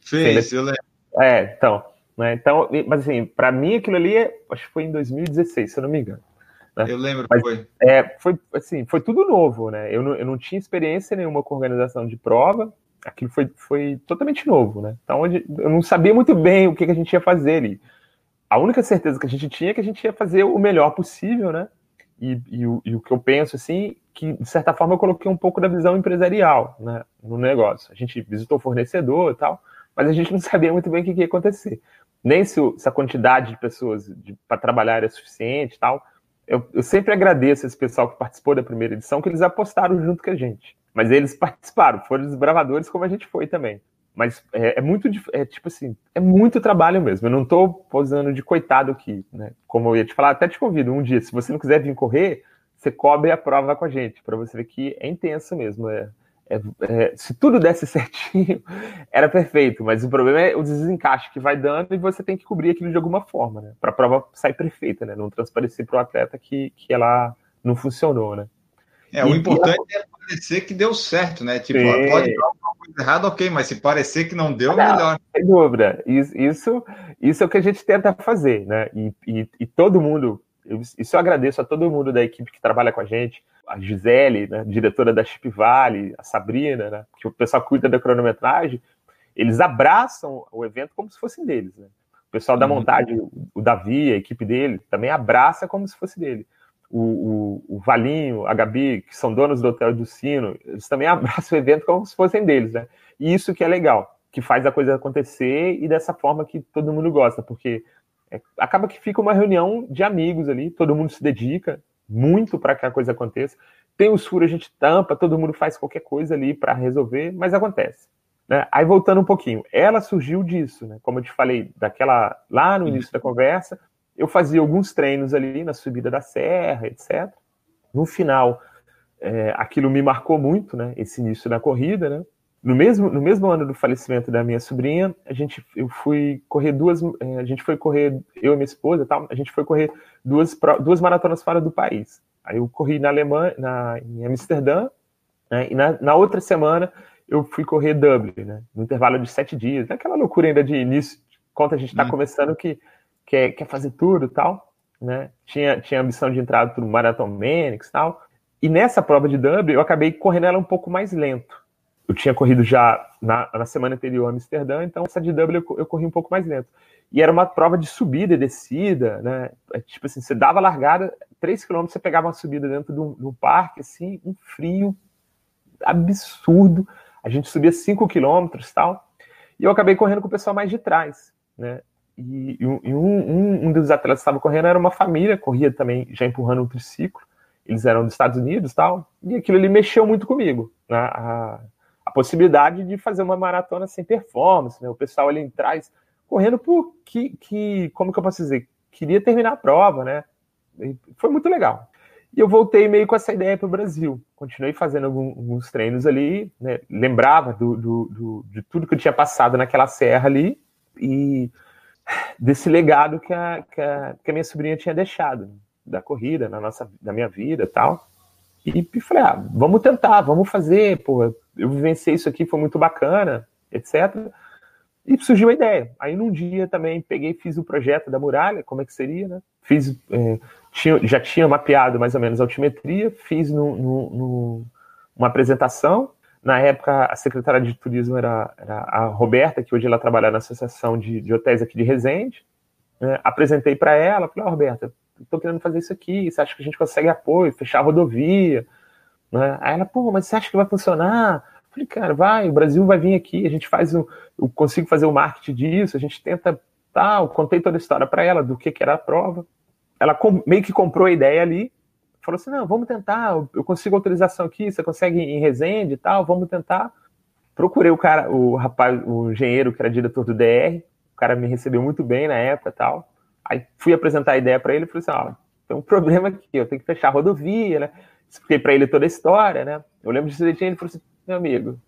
Fez, eu lembro. É, então, né, então, mas assim, para mim aquilo ali, é, acho que foi em 2016, se eu não me engano. Né? Eu lembro mas, foi. É, foi assim, foi tudo novo, né? Eu não, eu não tinha experiência nenhuma com organização de prova, aquilo foi, foi totalmente novo, né? Então eu não sabia muito bem o que, a gente ia fazer ali. A única certeza que a gente tinha é que a gente ia fazer o melhor possível, né? E, e, o, e, o, que eu penso, assim, que de certa forma eu coloquei um pouco da visão empresarial né, no negócio. A gente visitou o fornecedor e tal, mas a gente não sabia muito bem o que, que ia acontecer. Nem se, se, a quantidade de pessoas para trabalhar é suficiente e tal. Eu, eu, sempre agradeço esse pessoal que participou da primeira edição, que eles apostaram junto com a gente. Mas eles participaram, foram desbravadores como a gente foi também. Mas é, é, muito, é tipo assim, é muito trabalho mesmo. Eu não estou posando de coitado aqui, né? Como eu ia te falar, até te convido um dia, se você não quiser vir correr, você cobre a prova com a gente, para você ver que é intenso mesmo. É, é, é, se tudo desse certinho, era perfeito, mas o problema é o desencaixe que vai dando e você tem que cobrir aquilo de alguma forma, né? Para a prova sair perfeita, né? Não transparecer para o atleta que, que ela não funcionou, né? É, o importante é parecer que deu certo, né? Tipo, Sim. pode dar alguma coisa errada, ok, mas se parecer que não deu, não, melhor. Sem dúvida. Isso, isso, isso é o que a gente tenta fazer, né? E, e, e todo mundo, eu, isso eu agradeço a todo mundo da equipe que trabalha com a gente, a Gisele, né, diretora da Chip Vale, a Sabrina, né, que o pessoal cuida da cronometragem, eles abraçam o evento como se fosse deles, né? O pessoal da uhum. montagem, o Davi, a equipe dele, também abraça como se fosse dele o, o, o, Valinho, a Gabi, que são donos do Hotel do Sino, eles também abraçam o evento como se fossem deles, né? E isso que é legal, que faz a coisa acontecer e dessa forma que todo mundo gosta, porque é, acaba que fica uma reunião de amigos ali, todo mundo se dedica muito para que a coisa aconteça. Tem os furos, a gente tampa, todo mundo faz qualquer coisa ali para resolver, mas acontece. Né? Aí voltando um pouquinho, ela surgiu disso, né? Como eu te falei, daquela lá no início da conversa, eu fazia alguns treinos ali na subida da serra, etc. No final, é, aquilo me marcou muito, né? Esse início da corrida, né? No mesmo, no mesmo ano do falecimento da minha sobrinha, a gente, eu fui correr duas, é, a gente foi correr, eu e minha esposa, tal, a gente foi correr duas, duas maratonas fora do país. Aí eu corri na Alemanha, na, em Amsterdã, né? e na, na outra semana eu fui correr Dublin, né? No intervalo de sete dias, aquela loucura ainda de início, conta a gente está hum. começando que quer, quer fazer tudo tal, né? Tinha, tinha ambição de entrar para o Marathon Manix e tal. E nessa prova de Dublin, eu acabei correndo ela um pouco mais lento. Eu tinha corrido já na, na semana anterior a Amsterdã, então essa de Dublin eu, eu, corri um pouco mais lento. E era uma prova de subida e descida, né? É, tipo assim, você dava largada, 3 km você pegava uma subida dentro de um, de um parque, assim, um frio absurdo. A gente subia 5 km e tal. E eu acabei correndo com o pessoal mais de trás, né? E, e, um, um, dos atletas que estava correndo era uma família, corria também já empurrando um triciclo. Eles eram dos Estados Unidos tal. E aquilo ali mexeu muito comigo. Né? A, a possibilidade de fazer uma maratona sem performance, né? O pessoal ali atrás correndo por que, que, como que eu posso dizer, queria terminar a prova, né? E foi muito legal. E eu voltei meio com essa ideia para o Brasil. Continuei fazendo alguns treinos ali, né? lembrava do, do, do, de tudo que eu tinha passado naquela serra ali e desse legado que a, que a, que a minha sobrinha tinha deixado da corrida, na nossa, da minha vida tal. E, e falei, ah, vamos tentar, vamos fazer, pô, eu vivenciei isso aqui, foi muito bacana, etc. E surgiu a ideia. Aí num dia também peguei fiz o projeto da muralha, como é que seria, né? Fiz, é, tinha, já tinha mapeado mais ou menos a altimetria, fiz no, no, no, uma apresentação. Na época, a secretária de turismo era, era, a Roberta, que hoje ela trabalha na Associação de, de Hotéis aqui de Resende. Né? Apresentei para ela, falei, oh, Roberta, estou querendo fazer isso aqui, você acha que a gente consegue apoio, fechar a rodovia? Né? Aí ela, pô, mas você acha que vai funcionar? Falei, cara, vai, o Brasil vai vir aqui, a gente faz o, eu consigo fazer o marketing disso, a gente tenta tal, contei toda a história para ela do que, que era a prova. Ela meio que comprou a ideia ali, falou assim, não, vamos tentar, eu consigo autorização aqui, você consegue em Resende e tal, vamos tentar. Procurei o cara, o rapaz, o engenheiro que era diretor do DR, o cara me recebeu muito bem na época tal. Aí fui apresentar a ideia para ele e falei assim, ó, tem um problema aqui, eu tenho que fechar a rodovia, né? Expliquei para ele toda a história, né? Eu lembro de direitinho, ele falou assim, meu amigo,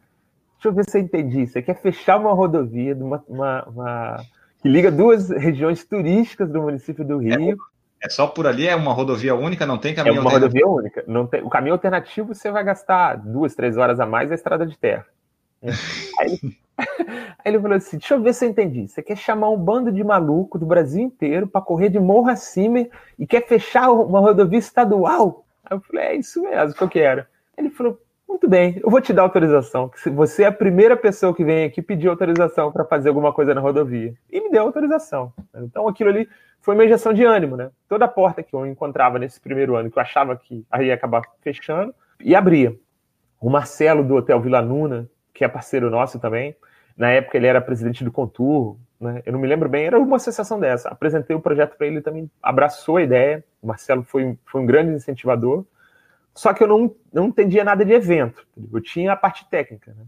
deixa eu ver se eu entendi. Você quer fechar uma rodovia uma, uma, uma, que liga duas regiões turísticas do município do Rio. É, só por ali? É uma rodovia única? Não tem caminho É uma rodovia única. Não tem, o caminho alternativo você vai gastar duas, três horas a mais na estrada de terra. Aí, aí ele falou assim: deixa eu ver se eu entendi. Você quer chamar um bando de maluco do Brasil inteiro para correr de morro acima e quer fechar uma rodovia estadual? Aí eu falei: é isso mesmo que eu quero. Ele falou: muito bem, eu vou te dar autorização. Você é a primeira pessoa que vem aqui pedir autorização para fazer alguma coisa na rodovia. E me deu autorização. Então aquilo ali foi uma injeção de ânimo, né? Toda porta que eu encontrava nesse primeiro ano, que eu achava que ia acabar fechando, e abria. O Marcelo do Hotel Vila Nuna, que é parceiro nosso também, na época ele era presidente do Contur, né? Eu não me lembro bem, era uma associação dessa. Apresentei o projeto para ele, também abraçou a ideia. O Marcelo foi, foi um grande incentivador. Só que eu não, não entendia nada de evento. Eu tinha a parte técnica. Né?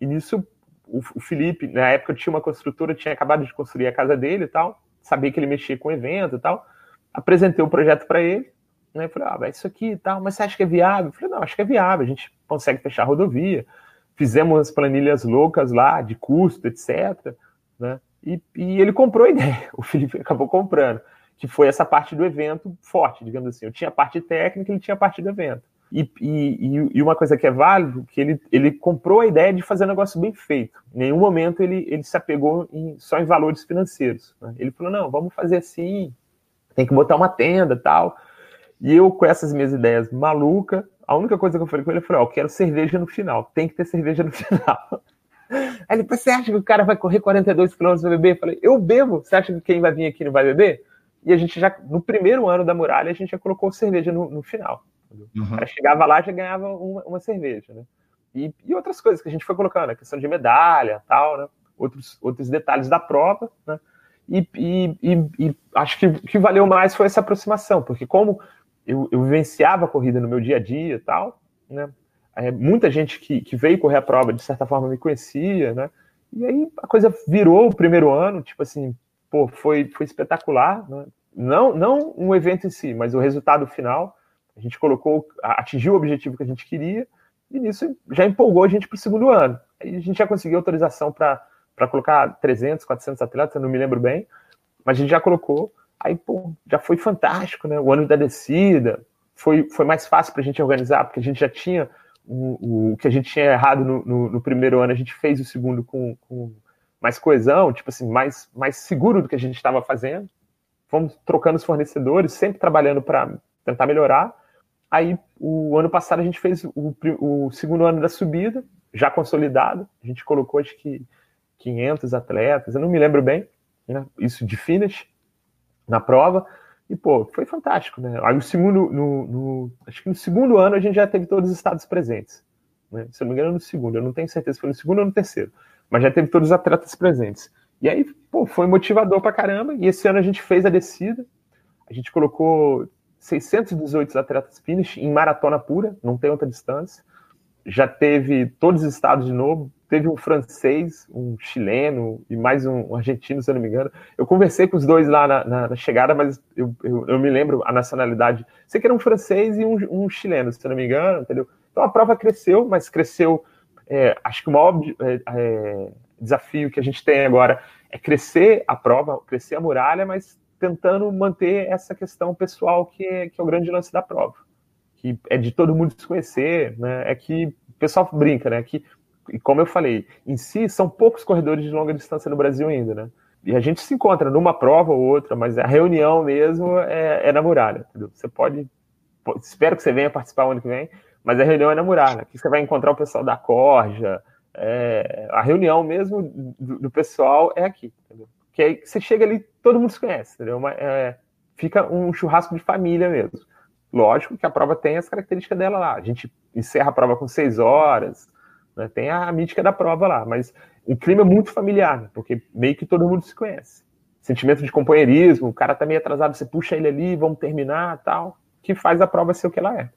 E nisso, o, o, Felipe, na época, eu tinha uma construtora, tinha acabado de construir a casa dele e tal. Sabia que ele mexia com evento e tal. Apresentei o projeto para ele. Né? Falei, ah, vai isso aqui e tal, mas você acha que é viável? Eu falei, não, acho que é viável, a gente consegue fechar a rodovia. Fizemos as planilhas loucas lá, de custo, etc. Né? E, e ele comprou a ideia. O Felipe acabou comprando que foi essa parte do evento forte, digamos assim. Eu tinha a parte técnica, ele tinha a parte do evento. E, e, e, uma coisa que é válido, que ele, ele comprou a ideia de fazer um negócio bem feito. Em nenhum momento ele, ele se apegou em, só em valores financeiros. Né? Ele falou, não, vamos fazer assim, tem que botar uma tenda tal. E eu, com essas minhas ideias maluca, a única coisa que eu falei com ele foi, oh, eu quero cerveja no final, tem que ter cerveja no final. Aí ele, você acha que o cara vai correr 42 km para beber? Eu falei, eu bebo, você acha que quem vai vir aqui não vai beber? E a gente já, no primeiro ano da muralha, a gente já colocou cerveja no, no final. Uhum. O cara chegava lá já ganhava uma, uma cerveja, né? E, e, outras coisas que a gente foi colocando, a questão de medalha, tal, né? Outros, outros detalhes da prova, né? E, e, e acho que o que valeu mais foi essa aproximação, porque como eu, eu vivenciava a corrida no meu dia a dia tal, né? É, muita gente que, que veio correr a prova, de certa forma, me conhecia, né? E aí a coisa virou o primeiro ano, tipo assim, pô, foi, foi espetacular, né? Não, não um evento em si, mas o resultado final a gente colocou, atingiu o objetivo que a gente queria, e nisso já empolgou a gente para o segundo ano. Aí a gente já conseguiu autorização para colocar 300, 400 atletas, não me lembro bem, mas a gente já colocou. Aí, pô, já foi fantástico, né? O ano da descida foi, foi mais fácil para a gente organizar, porque a gente já tinha o, o que a gente tinha errado no, no, no primeiro ano, a gente fez o segundo com, com mais coesão, tipo assim, mais, mais seguro do que a gente estava fazendo. Fomos trocando os fornecedores, sempre trabalhando para tentar melhorar. Aí, o ano passado, a gente fez o, o, segundo ano da subida, já consolidado. A gente colocou, acho que, 500 atletas, eu não me lembro bem, né? isso de finish, na prova. E, pô, foi fantástico, né? Aí, no segundo, no, no, acho que no segundo ano, a gente já teve todos os estados presentes. Né? Se eu não me engano, no segundo. Eu não tenho certeza se foi no segundo ou no terceiro. Mas já teve todos os atletas presentes. E aí, pô, foi motivador pra caramba. E esse ano a gente fez a descida. A gente colocou 618 atletas finish em maratona pura, não tem outra distância. já teve todos os estados de novo, teve um francês, um chileno e mais um, argentino, se eu não me engano. Eu conversei com os dois lá na, na, na chegada, mas eu, eu, eu, me lembro a nacionalidade. Sei que era um francês e um, um, chileno, se eu não me engano, entendeu? Então a prova cresceu, mas cresceu. É, acho que o maior é, é, desafio que a gente tem agora é crescer a prova, crescer a muralha, mas tentando manter essa questão pessoal que é, que é o grande lance da prova. Que é de todo mundo se conhecer, né? É que o pessoal brinca, né? Que e como eu falei, em si são poucos corredores de longa distância no Brasil ainda, né? E a gente se encontra numa prova ou outra, mas a reunião mesmo é, é na muralha. Entendeu? Você pode, espero que você venha participar o ano que vem, mas a reunião é na muralha. Aqui você vai encontrar o pessoal da Corja, é, a reunião mesmo do, do, pessoal é aqui, entendeu? Que aí você chega ali, todo mundo se conhece, entendeu? Uma, é, fica um churrasco de família mesmo. Lógico que a prova tem as características dela lá. A gente encerra a prova com seis horas, né? Tem a mítica da prova lá, mas o clima é muito familiar, né? porque meio que todo mundo se conhece. Sentimento de companheirismo, o cara tá meio atrasado, você puxa ele ali, vamos terminar tal, que faz a prova ser o que ela é.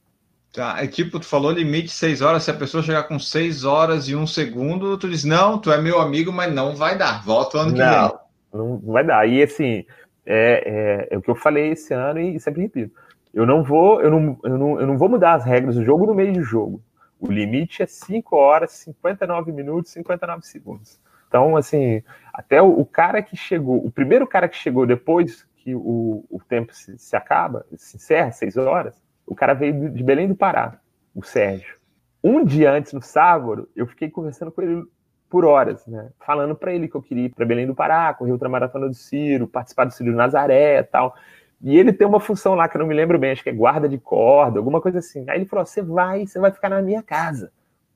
Tá, é tipo, tu falou limite seis horas, se a pessoa chegar com seis horas e um segundo, tu diz, não, tu é meu amigo, mas não vai dar, volta o ano que não, vem. Não, vai dar. E assim, é, é, é, o que eu falei esse ano e sempre repito. Eu não vou, eu não, eu não, eu não vou mudar as regras do jogo no meio do jogo. O limite é 5 horas, 59 minutos, 59 segundos. Então, assim, até o, o, cara que chegou, o primeiro cara que chegou depois que o, o tempo se, se acaba, se encerra, 6 horas, o cara veio de Belém do Pará, o Sérgio. Um dia antes, no sábado, eu fiquei conversando com ele por horas, né? Falando para ele que eu queria ir para Belém do Pará, correr o ultramaratona do Ciro, participar do Ciro Nazaré e tal. E ele tem uma função lá que eu não me lembro bem, acho que é guarda de corda, alguma coisa assim. Aí ele falou: você vai, você vai ficar na minha casa.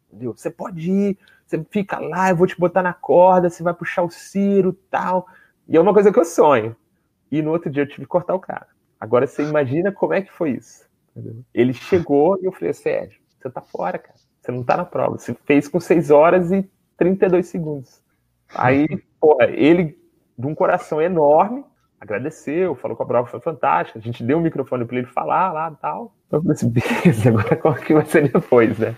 Entendeu? Você pode ir, você fica lá, eu vou te botar na corda, você vai puxar o ciro tal. E é uma coisa que eu sonho. E no outro dia eu tive que cortar o cara. Agora você imagina como é que foi isso. Entendeu? Ele chegou e eu falei: Sérgio, você tá fora, cara. Você não tá na prova. Você fez com 6 horas e 32 segundos. Aí, porra, ele, de um coração enorme, agradeceu, falou que a prova foi fantástica, a gente deu o microfone para ele falar lá e tal. Eu falei assim, beleza, agora qual que vai ser depois, né?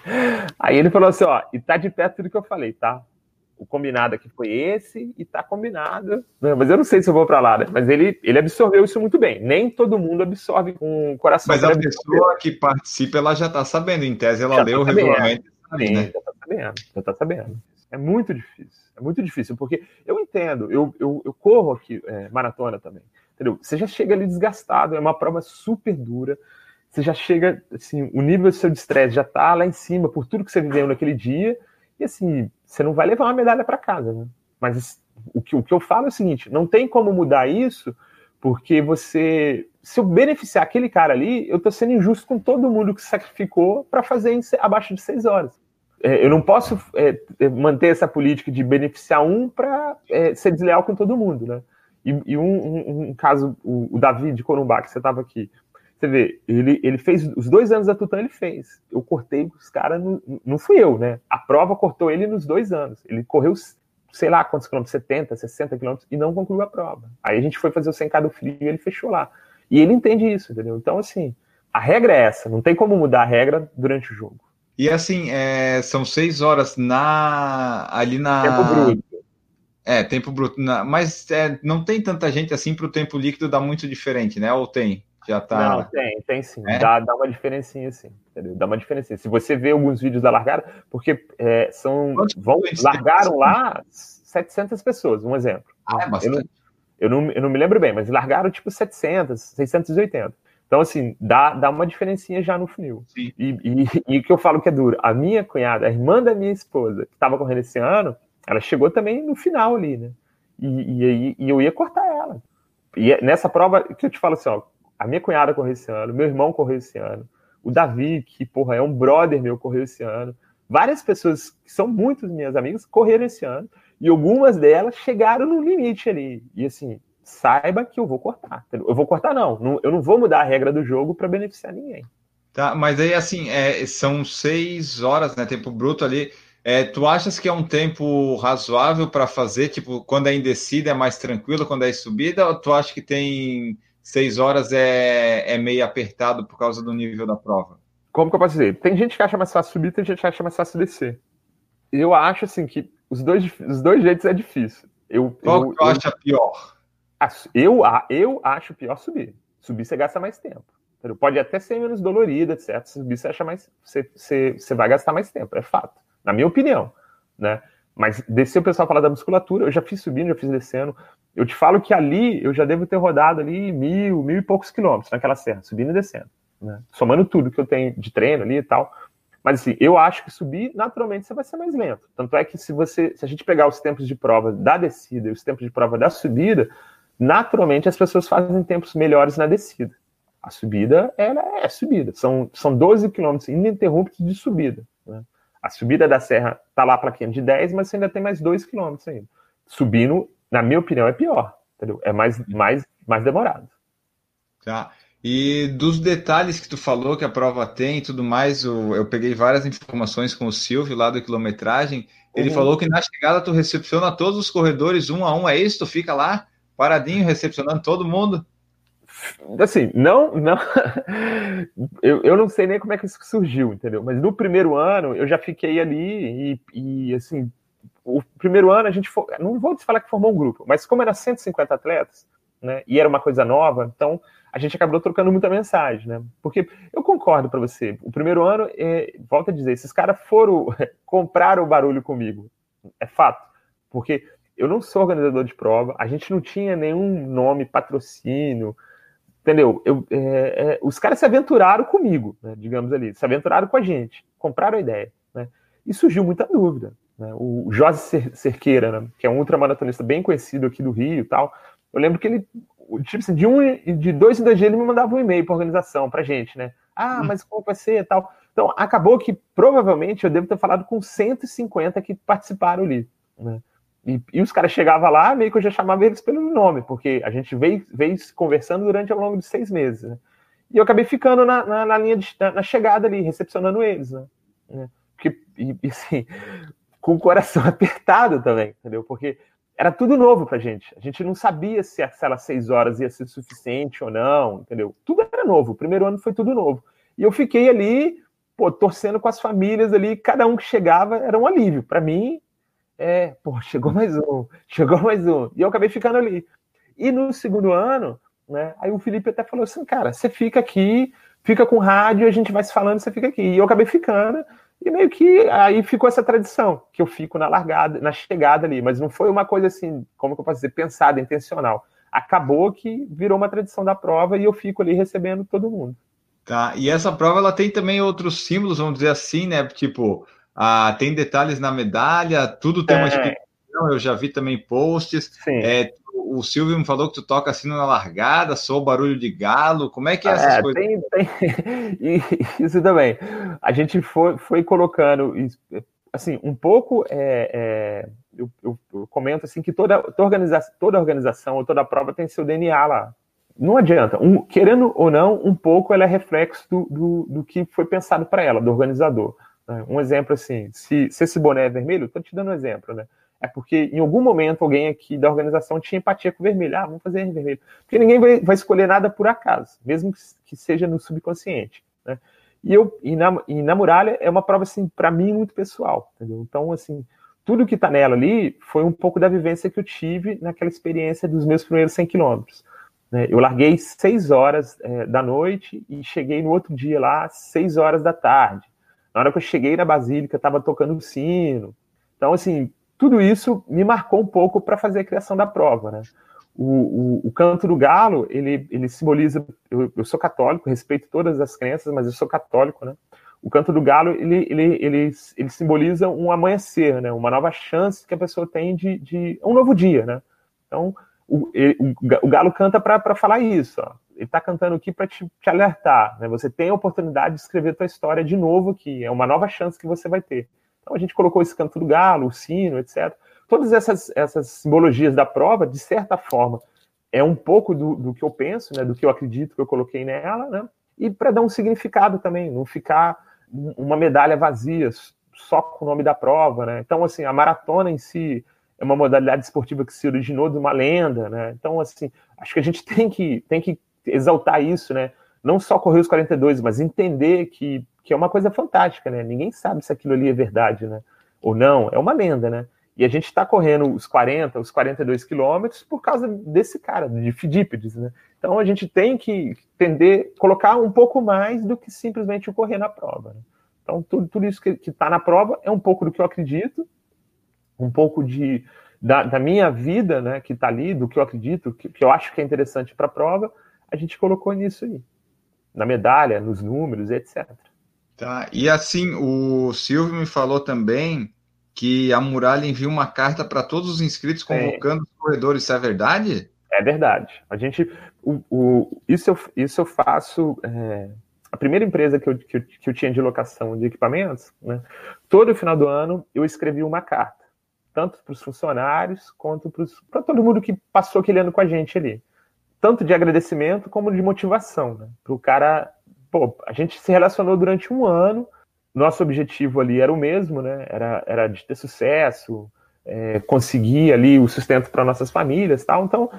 Aí ele falou assim, ó, e tá de pé tudo que eu falei, tá? O combinado aqui foi esse e tá combinado. Não, mas eu não sei se eu vou para lá, né? Mas ele, ele absorveu isso muito bem. Nem todo mundo absorve com o coração. Mas a pessoa que participa, ela já tá sabendo. Em tese, ela já leu tá o regulamento. Sim, né? já tá sabendo, já tá sabendo. É muito difícil. É muito difícil, porque eu entendo, eu, eu, eu corro aqui é, maratona também. Entendeu? Você já chega ali desgastado, é uma prova super dura. Você já chega, assim, o nível do seu estresse já tá lá em cima por tudo que você viveu naquele dia. E assim, você não vai levar uma medalha para casa, né? Mas o que, o que eu falo é o seguinte: não tem como mudar isso, porque você. Se eu beneficiar aquele cara ali, eu tô sendo injusto com todo mundo que sacrificou para fazer em, abaixo de seis horas eu não posso é, é, manter essa política de beneficiar um para é, ser desleal com todo mundo, né? E, e um, um, um, caso, o, o, Davi de Corumbá, que você estava aqui, você vê, ele, ele fez os dois anos da Tutã, ele fez. Eu cortei os caras, não fui eu, né? A prova cortou ele nos dois anos. Ele correu, sei lá quantos quilômetros, 70, 60 quilômetros, e não concluiu a prova. Aí a gente foi fazer o 100K do frio e ele fechou lá. E ele entende isso, entendeu? Então, assim, a regra é essa, não tem como mudar a regra durante o jogo. E assim, é, são seis horas na ali na. Tempo bruto. É, tempo bruto. Na, mas é, não tem tanta gente assim para o tempo líquido dá muito diferente, né? Ou tem? Já tá. Não, tem, tem sim. É? Dá, dá uma diferença sim. Entendeu? Dá uma diferença. Se você vê alguns vídeos da largada, porque é, são. Vão, largaram lá 700 pessoas, um exemplo. Ah, é bastante. Eu não, eu não, eu não me lembro bem, mas largaram tipo 700, 680. Então, assim, dá, dá uma diferencinha já no funil. E, e, e, o que eu falo que é duro, a minha cunhada, a irmã da minha esposa, que estava correndo esse ano, ela chegou também no final ali, né? E, e, e eu ia cortar ela. E é nessa prova, que eu te falo assim, ó, a minha cunhada correu esse ano, meu irmão correu esse ano, o Davi, que, porra, é um brother meu, correu esse ano. Várias pessoas que são muitas minhas amigas correram esse ano, e algumas delas chegaram no limite ali. E assim, saiba que eu vou cortar. Eu vou cortar, não. Eu não vou mudar a regra do jogo para beneficiar ninguém. Tá, mas aí assim, é, são seis horas, né? Tempo bruto ali. É, tu achas que é um tempo razoável para fazer? Tipo, quando é em descida é mais tranquilo, quando é em subida? Ou tu acha que tem seis horas é, é meio apertado por causa do nível da prova? como que eu posso dizer? Tem gente que acha mais fácil subir, tem gente que acha mais fácil descer. Eu acho assim que os dois, os dois jeitos é difícil. Eu, Qual eu, que tu acha pior? Eu, eu acho pior subir. Subir você gasta mais tempo. Pode até ser menos dolorido, etc. Subir você acha mais. Você, você, você vai gastar mais tempo, é fato. Na minha opinião. Né? Mas descer o pessoal fala da musculatura, eu já fiz subindo, já fiz descendo. Eu te falo que ali eu já devo ter rodado ali mil, mil e poucos quilômetros naquela serra, subindo e descendo. Né? Somando tudo que eu tenho de treino ali e tal. Mas assim, eu acho que subir, naturalmente, você vai ser mais lento. Tanto é que se você, se a gente pegar os tempos de prova da descida e os tempos de prova da subida, naturalmente as pessoas fazem tempos melhores na descida. A subida, ela é subida. São, são 12 quilômetros ininterruptos de subida. Né? A subida da serra tá lá a plaquinha de 10, mas você ainda tem mais 2 quilômetros ainda. Subindo, na minha opinião, é pior. Entendeu? É mais, mais, mais demorado. Tá. E dos detalhes que tu falou que a prova tem e tudo mais, eu, eu peguei várias informações com o Silvio lá do quilometragem. Ele uhum. falou que na chegada tu recepciona todos os corredores um a um, é isso? Tu fica lá paradinho recepcionando todo mundo? Assim, não, não. eu, eu não sei nem como é que isso surgiu, entendeu? Mas no primeiro ano eu já fiquei ali e, e assim, o primeiro ano a gente, for, não vou te falar que formou um grupo, mas como era 150 atletas, né, e era uma coisa nova, então a gente acabou trocando muita mensagem, né? Porque eu concordo para você, o primeiro ano, é, volta a dizer, esses caras foram comprar o barulho comigo, é fato, porque eu não sou organizador de prova, a gente não tinha nenhum nome, patrocínio, entendeu? Eu, é, é, os caras se aventuraram comigo, né, digamos ali, se aventuraram com a gente, compraram a ideia, né? E surgiu muita dúvida. Né? O José Cerqueira, né, que é um ultramaratonista bem conhecido aqui do Rio e tal, eu lembro que ele, tipo assim, de, um, de dois em dois dias ele me mandava um e-mail para organização, para gente, né? Ah, hum. mas como vai ser e tal. Então, acabou que provavelmente eu devo ter falado com 150 que participaram ali, né? E, e, os caras chegavam lá, meio que eu já chamava eles pelo nome, porque a gente veio, veio conversando durante ao longo de seis meses. Né? E eu acabei ficando na, na, na linha de, na, na, chegada ali, recepcionando eles. Né? É, porque, e, e, assim, com o coração apertado também, entendeu? Porque era tudo novo pra gente. A gente não sabia se aquelas seis horas ia ser suficiente ou não, entendeu? Tudo era novo. O primeiro ano foi tudo novo. E eu fiquei ali, pô, torcendo com as famílias ali, cada um que chegava era um alívio. Para mim, é, pô, chegou mais um, chegou mais um. E eu acabei ficando ali. E no segundo ano, né, aí o Felipe até falou assim, cara, você fica aqui, fica com rádio, a gente vai se falando, você fica aqui. E eu acabei ficando, e meio que aí ficou essa tradição, que eu fico na largada, na chegada ali, mas não foi uma coisa assim, como que eu posso dizer, pensada, intencional. Acabou que virou uma tradição da prova e eu fico ali recebendo todo mundo. Tá, e essa prova ela tem também outros símbolos, vamos dizer assim, né? Tipo, ah, tem detalhes na medalha, tudo tem uma é. explicação. Eu já vi também posts. É, o Silvio me falou que tu toca assim na largada, sou barulho de galo. Como é que é essas é, coisas? Tem, tem... Isso também. A gente foi, foi colocando assim um pouco. É, é, eu, eu, eu, comento assim que toda, toda, organização, toda organização ou toda prova tem seu DNA lá. Não adianta, um, querendo ou não, um pouco ela é reflexo do, do, do que foi pensado para ela, do organizador. Né? Um exemplo assim, se, se esse boné é vermelho, estou te dando um exemplo, né? É porque em algum momento alguém aqui da organização tinha empatia com o vermelho. Ah, vamos fazer vermelho. Porque ninguém vai, vai escolher nada por acaso, mesmo que, seja no subconsciente. Né? E, eu, e, na, e na muralha é uma prova, assim, para mim, muito pessoal. Entendeu? Então, assim, tudo que está nela ali foi um pouco da vivência que eu tive naquela experiência dos meus primeiros 100 quilômetros. Né? Eu larguei 6 horas é, da noite e cheguei no outro dia lá, 6 horas da tarde. Na hora que eu cheguei na Basílica, estava tocando o sino. Então, assim, tudo isso me marcou um pouco para fazer a criação da prova, né? O, o, o, canto do galo, ele, ele simboliza. Eu, eu, sou católico, respeito todas as crenças, mas eu sou católico, né? O canto do galo, ele, ele, ele, ele simboliza um amanhecer, né? Uma nova chance que a pessoa tem de, de um novo dia, né? Então, o, ele, o, o galo canta para falar isso, ó ele está cantando aqui para te, te, alertar. Né? Você tem a oportunidade de escrever tua história de novo aqui. É uma nova chance que você vai ter. Então a gente colocou esse canto do galo, o sino, etc. Todas essas, essas simbologias da prova, de certa forma, é um pouco do, do que eu penso, né? do que eu acredito que eu coloquei nela, né? e para dar um significado também, não ficar uma medalha vazia só com o nome da prova. Né? Então, assim, a maratona em si é uma modalidade esportiva que se originou de uma lenda. Né? Então, assim, acho que a gente tem que, tem que exaltar isso, né? Não só correr os 42, mas entender que, que é uma coisa fantástica, né? Ninguém sabe se aquilo ali é verdade, né? Ou não, é uma lenda, né? E a gente está correndo os 40, os 42 quilômetros por causa desse cara, de Fidípides, né? Então a gente tem que tender, colocar um pouco mais do que simplesmente correr na prova. Né? Então tudo, tudo isso que está na prova é um pouco do que eu acredito, um pouco de, da, da minha vida, né, que está ali, do que eu acredito, que, que eu acho que é interessante para a prova, a gente colocou nisso aí. Na medalha, nos números, etc. Tá, e assim, o Silvio me falou também que a Muralha envia uma carta para todos os inscritos convocando é. os corredores, isso é verdade? É verdade. A gente, o, o isso, eu, isso eu faço. É, a primeira empresa que eu, que eu, que, eu, tinha de locação de equipamentos, né, todo final do ano eu escrevi uma carta, tanto para os funcionários quanto para todo mundo que passou aquele ano com a gente ali. Tanto de agradecimento como de motivação, né, para o cara. Pô, a gente se relacionou durante um ano nosso objetivo ali era o mesmo, né? Era, era de ter sucesso, é, conseguir ali o sustento para nossas famílias, tal. Então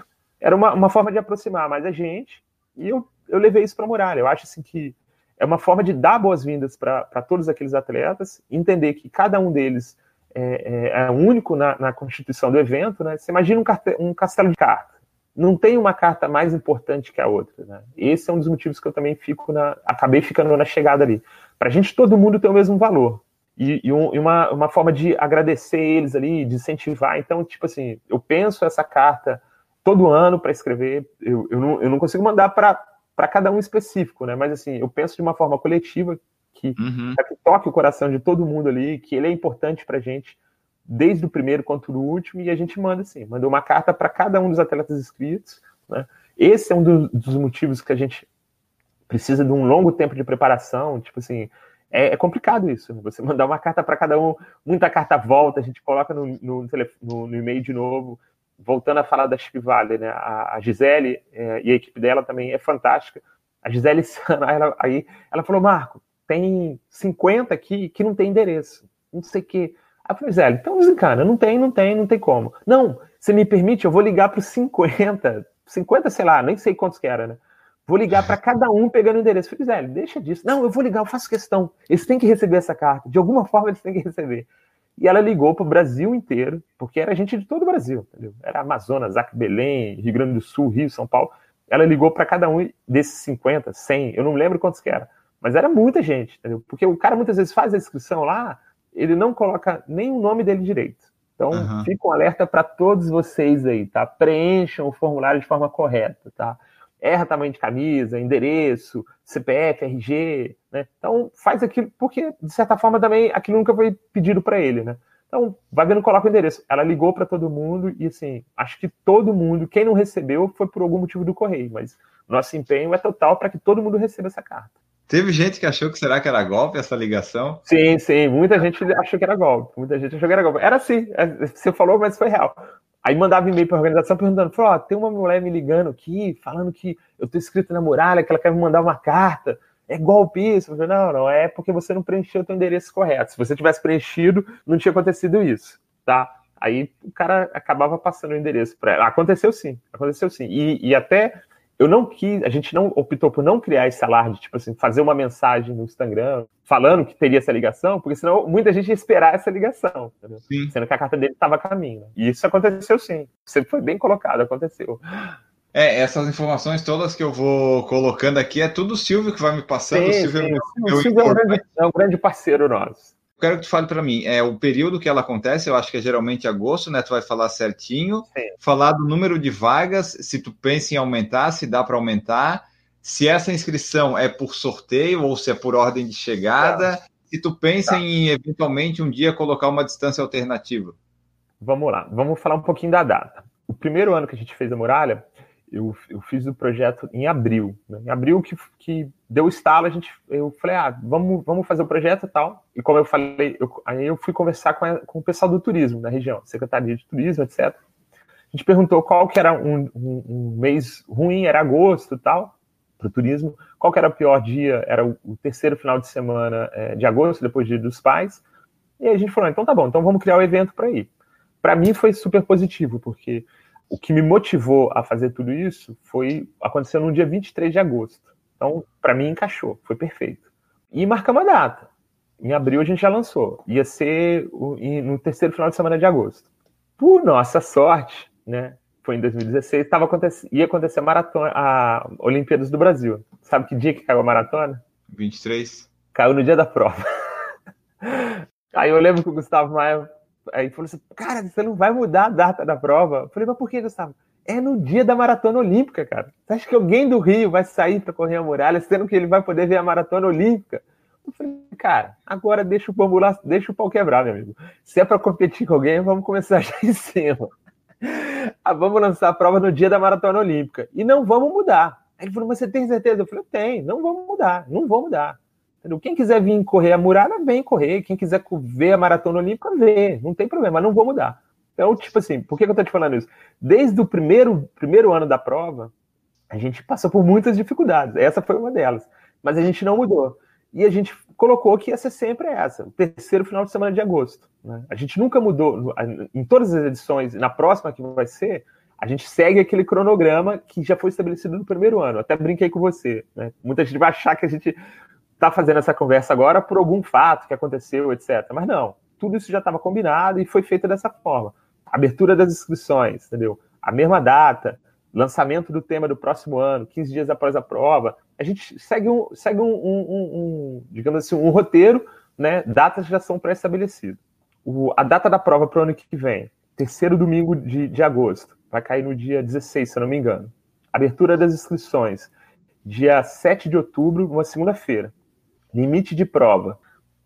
era uma, uma forma de aproximar mais a gente e eu, eu levei isso para a muralha. Eu acho assim que é uma forma de dar boas-vindas para todos aqueles atletas, entender que cada um deles é, é, é único na, na, constituição do evento, né? Você imagina um, um castelo de cartas. Não tem uma carta mais importante que a outra, né? Esse é um dos motivos que eu também fico na, acabei ficando na chegada ali para a gente todo mundo ter o mesmo valor. E, e, um, e uma, uma forma de agradecer eles ali, de incentivar. Então, tipo assim, eu penso essa carta todo ano para escrever, eu, eu, não, eu não consigo mandar para cada um específico, né? Mas assim, eu penso de uma forma coletiva que, uhum. que toque o coração de todo mundo ali, que ele é importante para a gente, desde o primeiro quanto do último, e a gente manda assim, manda uma carta para cada um dos atletas inscritos. Né? Esse é um dos, dos motivos que a gente precisa de um longo tempo de preparação, tipo assim, é, é complicado isso. Né? Você mandar uma carta para cada um, muita carta volta, a gente coloca no, no, no, no e-mail de novo. Voltando a falar da Chip Valley, né? A, a Gisele é, e a equipe dela também é fantástica. A Gisele ela, aí ela falou: Marco, tem 50 aqui que não tem endereço, não sei o. Aí eu falei, Gisele, então desencana, não tem, não tem, não tem como. Não, você me permite, eu vou ligar para os 50, 50, sei lá, nem sei quantos que era, né? Vou ligar para cada um pegando o endereço. Falei, Zé, deixa disso. Não, eu vou ligar, eu faço questão. Eles têm que receber essa carta. De alguma forma eles têm que receber. E ela ligou para o Brasil inteiro, porque era gente de todo o Brasil, entendeu? Era Amazonas, Acre, Belém, Rio Grande do Sul, Rio, São Paulo. Ela ligou para cada um desses 50, 100, eu não lembro quantos que era, mas era muita gente, entendeu? Porque o cara muitas vezes faz a inscrição lá, ele não coloca nem o nome dele direito. Então, uhum. fica um alerta para todos vocês aí, tá? Preencham o formulário de forma correta, tá? erra tamanho de camisa, endereço, CPF, RG, né? Então faz aquilo, porque de certa forma também aquilo nunca foi pedido para ele, né? Então, vai vendo, coloca o endereço. Ela ligou para todo mundo e, assim, acho que todo mundo, quem não recebeu, foi por algum motivo do correio, mas nosso empenho é total para que todo mundo receba essa carta. Teve gente que achou que será que era golpe essa ligação? Sim, sim, muita gente achou que era golpe. Muita gente achou que era golpe. Era assim, você falou, mas foi real. Aí mandava e-mail para a organização perguntando: falou, ó, tem uma mulher me ligando aqui, falando que eu estou inscrito na muralha, que ela quer me mandar uma carta. É golpe isso? Falei, não, não, é porque você não preencheu o seu endereço correto. Se você tivesse preenchido, não tinha acontecido isso, tá? Aí o cara acabava passando o endereço para ela. Aconteceu sim, aconteceu sim. E, e até eu não quis, a gente não optou por não criar esse alarde, tipo assim, fazer uma mensagem no Instagram falando que teria essa ligação, porque senão muita gente ia esperar essa ligação, sendo que a carta dele estava a caminho. E isso aconteceu sim. Você foi bem colocado, aconteceu. É, essas informações todas que eu vou colocando aqui é tudo o Silvio que vai me passando. Sim, o Silvio, sim. É, o Silvio é, um grande, é um grande parceiro nosso quero que tu fale para mim, é o período que ela acontece, eu acho que é geralmente agosto, né? Tu vai falar certinho, Sim. falar do número de vagas, se tu pensa em aumentar, se dá para aumentar, se essa inscrição é por sorteio ou se é por ordem de chegada, tá. se tu pensa tá. em eventualmente um dia colocar uma distância alternativa. Vamos lá, vamos falar um pouquinho da data. O primeiro ano que a gente fez a muralha, eu, eu fiz o projeto em abril. Né? Em abril que, que deu estalo, a gente, eu falei, ah, vamos, vamos fazer o projeto e tal. E como eu falei, eu, aí eu fui conversar com, a, com o pessoal do turismo da região, Secretaria de Turismo, etc. A gente perguntou qual que era um, um, um mês ruim, era agosto e tal, para o turismo. Qual que era o pior dia? Era o, o terceiro final de semana é, de agosto, depois do Dia dos Pais. E aí a gente falou, então tá bom, então vamos criar o evento para ir. Para mim foi super positivo, porque o que me motivou a fazer tudo isso foi acontecendo no dia 23 de agosto. Então, para mim, encaixou, foi perfeito. e marcamos a data. Em abril a gente já lançou. Ia ser no terceiro final de semana de agosto. Por nossa sorte, né? Foi em 2016, tava ia acontecer a maratona, a Olimpíadas do Brasil. Sabe que dia que caiu a maratona? 23. Caiu no dia da prova. Aí eu lembro que o Gustavo Maia aí falou assim: Cara, você não vai mudar a data da prova? Eu falei, mas por que, Gustavo? É no dia da maratona olímpica, cara. Você acha que alguém do Rio vai sair para correr a muralha, sendo que ele vai poder ver a maratona olímpica? Eu falei, cara, agora deixa o lá, deixa o pau quebrar, meu amigo. Se é para competir com alguém, vamos começar já em cima. Ah, vamos lançar a prova no dia da maratona olímpica. E não vamos mudar. Aí ele falou, mas você tem certeza? Eu falei, eu tenho, não vamos mudar, não vou mudar. Entendeu? Quem quiser vir correr a muralha, vem correr. Quem quiser ver a maratona olímpica, vê. Não tem problema, não vou mudar. Então, tipo assim, por que, eu tô te falando isso? Desde o primeiro, primeiro ano da prova, a gente passou por muitas dificuldades. Essa foi uma delas. Mas a gente não mudou. E a gente colocou que ia ser sempre essa, o terceiro final de semana de agosto. Né? A gente nunca mudou. Em todas as edições, na próxima que vai ser, a gente segue aquele cronograma que já foi estabelecido no primeiro ano. Até brinquei com você. Né? Muita gente vai achar que a gente está fazendo essa conversa agora por algum fato que aconteceu, etc. Mas não, tudo isso já estava combinado e foi feito dessa forma abertura das inscrições, entendeu? A mesma data, lançamento do tema do próximo ano, 15 dias após a prova. A gente segue um, segue um, um, um digamos assim, um roteiro, né? Datas já são pré-estabelecidas. A data da prova para o ano que vem, terceiro domingo de, de agosto, vai cair no dia 16, se eu não me engano. Abertura das inscrições, dia 7 de outubro, uma segunda-feira. Limite de prova.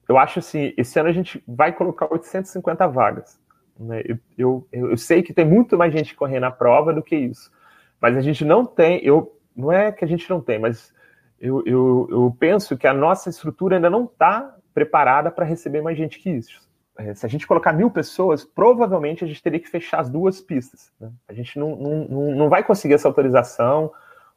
Eu acho assim, esse ano a gente vai colocar 850 vagas. Né? Eu, eu, eu, sei que tem muito mais gente correndo na prova do que isso, mas a gente não tem, eu, não é que a gente não tem, mas eu, eu, eu penso que a nossa estrutura ainda não está preparada para receber mais gente que isso. É, se a gente colocar mil pessoas, provavelmente a gente teria que fechar as duas pistas. Né? A gente não, não, não vai conseguir essa autorização,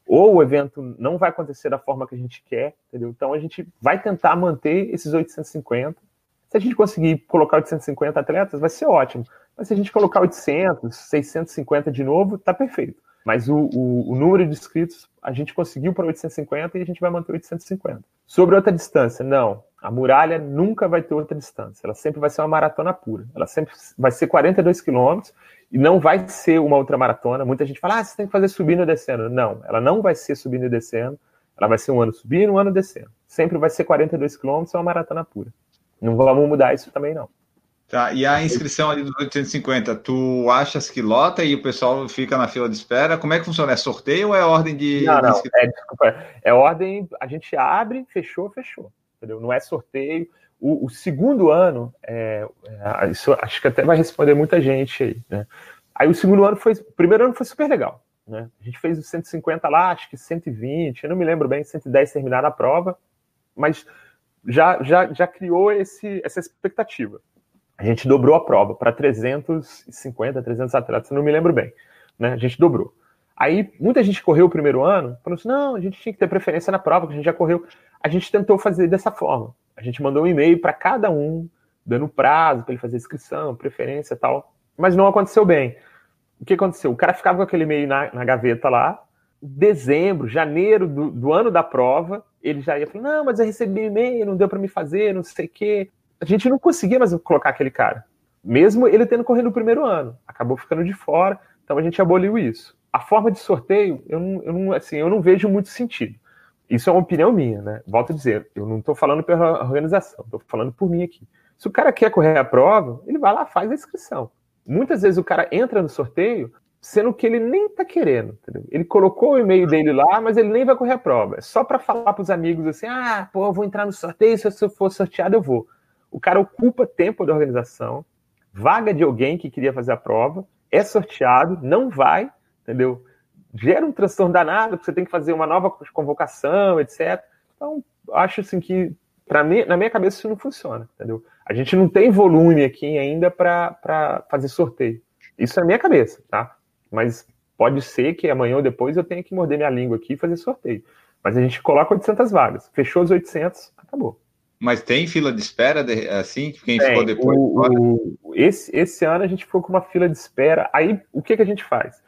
ou o evento não vai acontecer da forma que a gente quer, entendeu? Então a gente vai tentar manter esses 850 se a gente conseguir colocar 850 atletas, vai ser ótimo. Mas se a gente colocar 800, 650 de novo, tá perfeito. Mas o, o, o número de inscritos a gente conseguiu para 850 e a gente vai manter 850. Sobre outra distância, não. A muralha nunca vai ter outra distância. Ela sempre vai ser uma maratona pura. Ela sempre vai ser 42 quilômetros e não vai ser uma outra maratona. Muita gente fala, ah, você tem que fazer subindo e descendo. Não, ela não vai ser subindo e descendo. Ela vai ser um ano subindo, um ano descendo. Sempre vai ser 42 quilômetros, é uma maratona pura. Não vamos mudar isso também, não. Tá, e a inscrição ali dos 850, tu achas que lota e o pessoal fica na fila de espera? Como é que funciona? É sorteio ou é ordem de. Não, não, é, desculpa, é ordem, a gente abre, fechou, fechou. Entendeu? Não é sorteio. O, o segundo ano, é, é, isso acho que até vai responder muita gente aí, né? Aí o segundo ano foi. O primeiro ano foi super legal. Né? A gente fez os 150 lá, acho que 120, eu não me lembro bem, 110 terminar a prova, mas já, já, já criou esse, essa expectativa. A gente dobrou a prova para 350, 300 atletas, não me lembro bem. Né? A gente dobrou. Aí muita gente correu o primeiro ano, falou assim: não, a gente tinha que ter preferência na prova, que a gente já correu. A gente tentou fazer dessa forma. A gente mandou um e-mail para cada um, dando prazo para ele fazer inscrição, preferência tal. Mas não aconteceu bem. O que aconteceu? O cara ficava com aquele e-mail na, na gaveta lá, dezembro, janeiro do, do, ano da prova, ele já ia falar, não, mas eu recebi e-mail, não deu para me fazer, não sei o quê. A gente não conseguia mais colocar aquele cara. Mesmo ele tendo corrido o primeiro ano. Acabou ficando de fora, então a gente aboliu isso. A forma de sorteio, eu não, eu não, assim, eu não vejo muito sentido. Isso é uma opinião minha, né? Volto a dizer, eu não estou falando pela organização, estou falando por mim aqui. Se o cara quer correr a prova, ele vai lá, faz a inscrição. Muitas vezes o cara entra no sorteio sendo que ele nem tá querendo. Entendeu? Ele colocou o e-mail dele lá, mas ele nem vai correr a prova. É só para falar para os amigos assim: ah, pô, eu vou entrar no sorteio, se eu for sorteado, eu vou. O cara ocupa tempo da organização, vaga de alguém que queria fazer a prova, é sorteado, não vai, entendeu? Gera um transtorno danado, porque você tem que fazer uma nova convocação, etc. Então, acho assim que, para mim, na minha cabeça, isso não funciona, entendeu? A gente não tem volume aqui ainda para fazer sorteio. Isso é a minha cabeça, tá? mas pode ser que amanhã ou depois eu tenha que morder minha língua aqui e fazer sorteio. Mas a gente coloca 800 vagas. Fechou os 800, acabou. Mas tem fila de espera, de, assim, quem tem, ficou depois? O, o, esse, esse ano a gente ficou com uma fila de espera. Aí, o que, que a gente faz?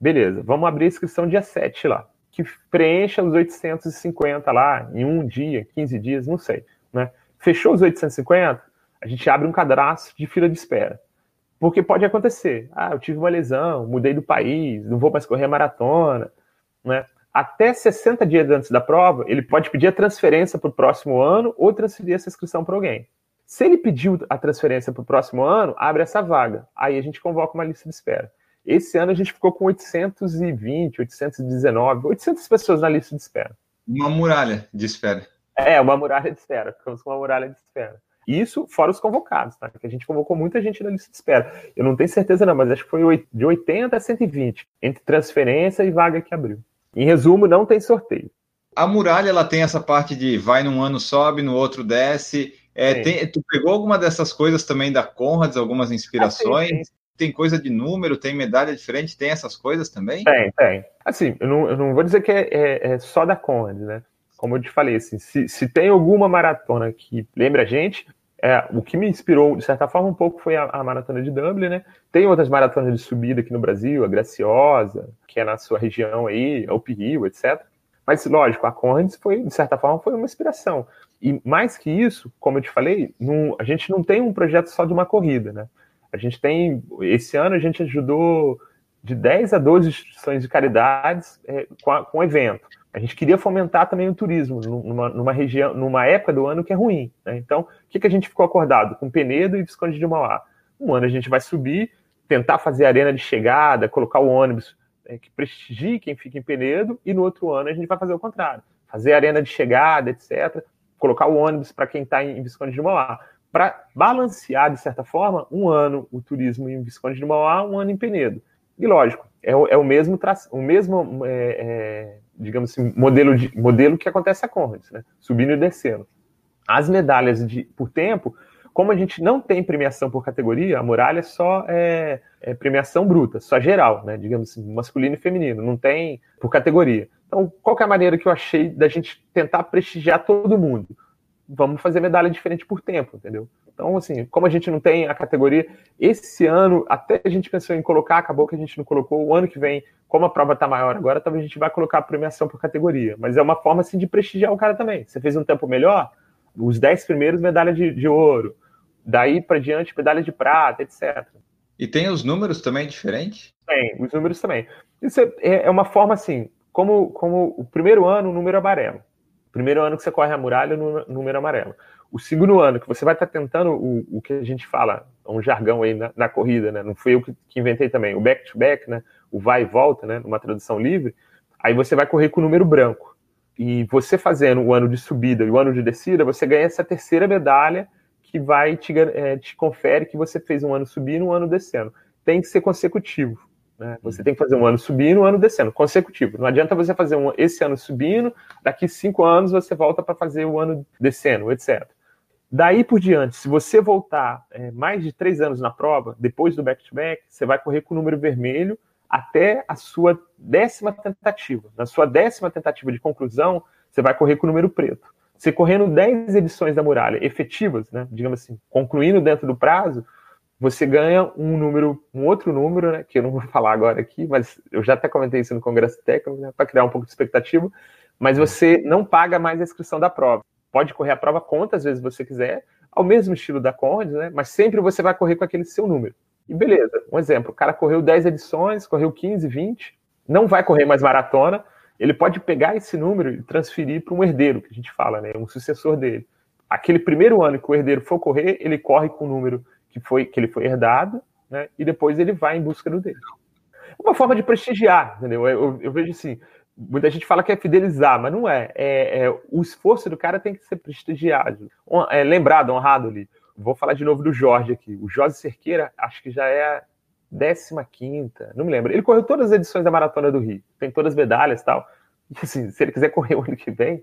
Beleza, vamos abrir a inscrição dia 7 lá. que preencha os 850 lá em um dia, 15 dias, não sei. Né? Fechou os 850, a gente abre um cadastro de fila de espera. Porque pode acontecer. Ah, eu tive uma lesão, mudei do país, não vou mais correr a maratona. Né? Até 60 dias antes da prova, ele pode pedir a transferência para o próximo ano ou transferir essa inscrição para alguém. Se ele pediu a transferência para o próximo ano, abre essa vaga. Aí a gente convoca uma lista de espera. Esse ano a gente ficou com 820, 819, 800 pessoas na lista de espera. Uma muralha de espera. É, uma muralha de espera. Ficamos com uma muralha de espera. Isso fora os convocados, tá? Que a gente convocou muita gente na lista de espera. Eu não tenho certeza, não, mas acho que foi de 80 a 120, entre transferência e vaga que abriu. Em resumo, não tem sorteio. A muralha ela tem essa parte de vai num ano sobe, no outro desce. É, tem, tu pegou alguma dessas coisas também da Conrads, algumas inspirações? Ah, sim, sim. Tem coisa de número, tem medalha diferente, tem essas coisas também? Tem, tem. Assim, eu não, eu não vou dizer que é, é, é só da Conrads, né? Como eu te falei, assim, se, se tem alguma maratona que lembra a gente, é, o que me inspirou, de certa forma, um pouco foi a, a, maratona de Dublin, né? Tem outras maratonas de subida aqui no Brasil, a Graciosa, que é na sua região aí, a Up Rio, etc. Mas, lógico, a Conrads foi, de certa forma, foi uma inspiração. E mais que isso, como eu te falei, não, a gente não tem um projeto só de uma corrida, né? A gente tem, esse ano a gente ajudou de 10 a 12 instituições de caridades é, com, a, com o evento. A gente queria fomentar também o turismo numa, numa região, numa época do ano que é ruim. Né? Então, o que, que a gente ficou acordado? Com Penedo e Visconde de Mauá. Um ano a gente vai subir, tentar fazer arena de chegada, colocar o ônibus é, que prestigie quem fica em Penedo, e no outro ano a gente vai fazer o contrário. Fazer arena de chegada, etc. Colocar o ônibus para quem está em Visconde de Mauá. Para balancear, de certa forma, um ano o turismo em Visconde de Mauá, um ano em Penedo. E lógico, é o, é o mesmo, o mesmo é, é, digamos assim, modelo, de, modelo que acontece a Conrads, né? subindo e descendo. As medalhas de, por tempo como a gente não tem premiação por categoria, a muralha só é, é premiação bruta, só geral, né? Digamos assim, masculino e feminino, não tem por categoria. Então, qual é a maneira que eu achei da gente tentar prestigiar todo mundo? Vamos fazer medalha diferente por tempo, entendeu? Então, assim, como a gente não tem a categoria, esse ano, até a gente pensou em colocar, acabou que a gente não colocou. O ano que vem, como a prova está maior agora, talvez a gente vai colocar a premiação por categoria. Mas é uma forma, assim, de prestigiar o cara também. Você fez um tempo melhor, os 10 primeiros, medalha de, de ouro daí para diante medalha de prata, etc. E tem os números também diferentes? Tem, os números também. Isso é, é uma forma assim, como, como o primeiro ano, o número amarelo. Primeiro ano que você corre a muralha, o número amarelo. O segundo ano que você vai estar tá tentando o, o que a gente fala, um jargão aí na, na corrida, né? Não fui eu que, que inventei também, o back-to-back, -back, né? O vai e volta, né? Numa tradução livre. Aí você vai correr com o número branco. E você fazendo o ano de subida e o ano de descida, você ganha essa terceira medalha que vai te, é, te confere que você fez um ano subindo e um ano descendo. Tem que ser consecutivo. Né? Você tem que fazer um ano subindo, um ano descendo, consecutivo. Não adianta você fazer um, esse ano subindo, daqui cinco anos você volta para fazer o ano descendo, etc. Daí por diante, se você voltar é, mais de três anos na prova, depois do back-to-back, -back, você vai correr com o número vermelho até a sua décima tentativa. Na sua décima tentativa de conclusão, você vai correr com o número preto. Você correndo 10 edições da muralha efetivas, né, digamos assim, concluindo dentro do prazo, você ganha um número, um outro número, né, que eu não vou falar agora aqui, mas eu já até comentei isso no Congresso Técnico, né, para criar um pouco de expectativa, mas você não paga mais a inscrição da prova. Pode correr a prova quantas vezes você quiser, ao mesmo estilo da Conrad, né, mas sempre você vai correr com aquele seu número. E beleza, um exemplo, o cara correu 10 edições, correu 15, 20, não vai correr mais maratona, ele pode pegar esse número e transferir para um herdeiro, que a gente fala, né, um sucessor dele. Aquele primeiro ano que o herdeiro for correr, ele corre com o número que, foi, que ele foi herdado, né, e depois ele vai em busca do dele. Uma forma de prestigiar, entendeu? Eu, eu, eu vejo assim, muita gente fala que é fidelizar, mas não é. é, é o esforço do cara tem que ser prestigiado, é, lembrado, honrado ali. Vou falar de novo do Jorge aqui. O Jorge Cerqueira, acho que já é 15 não me lembro. Ele correu todas as edições da Maratona do Rio, tem todas as medalhas e tal. E, assim, se ele quiser correr o ano que vem,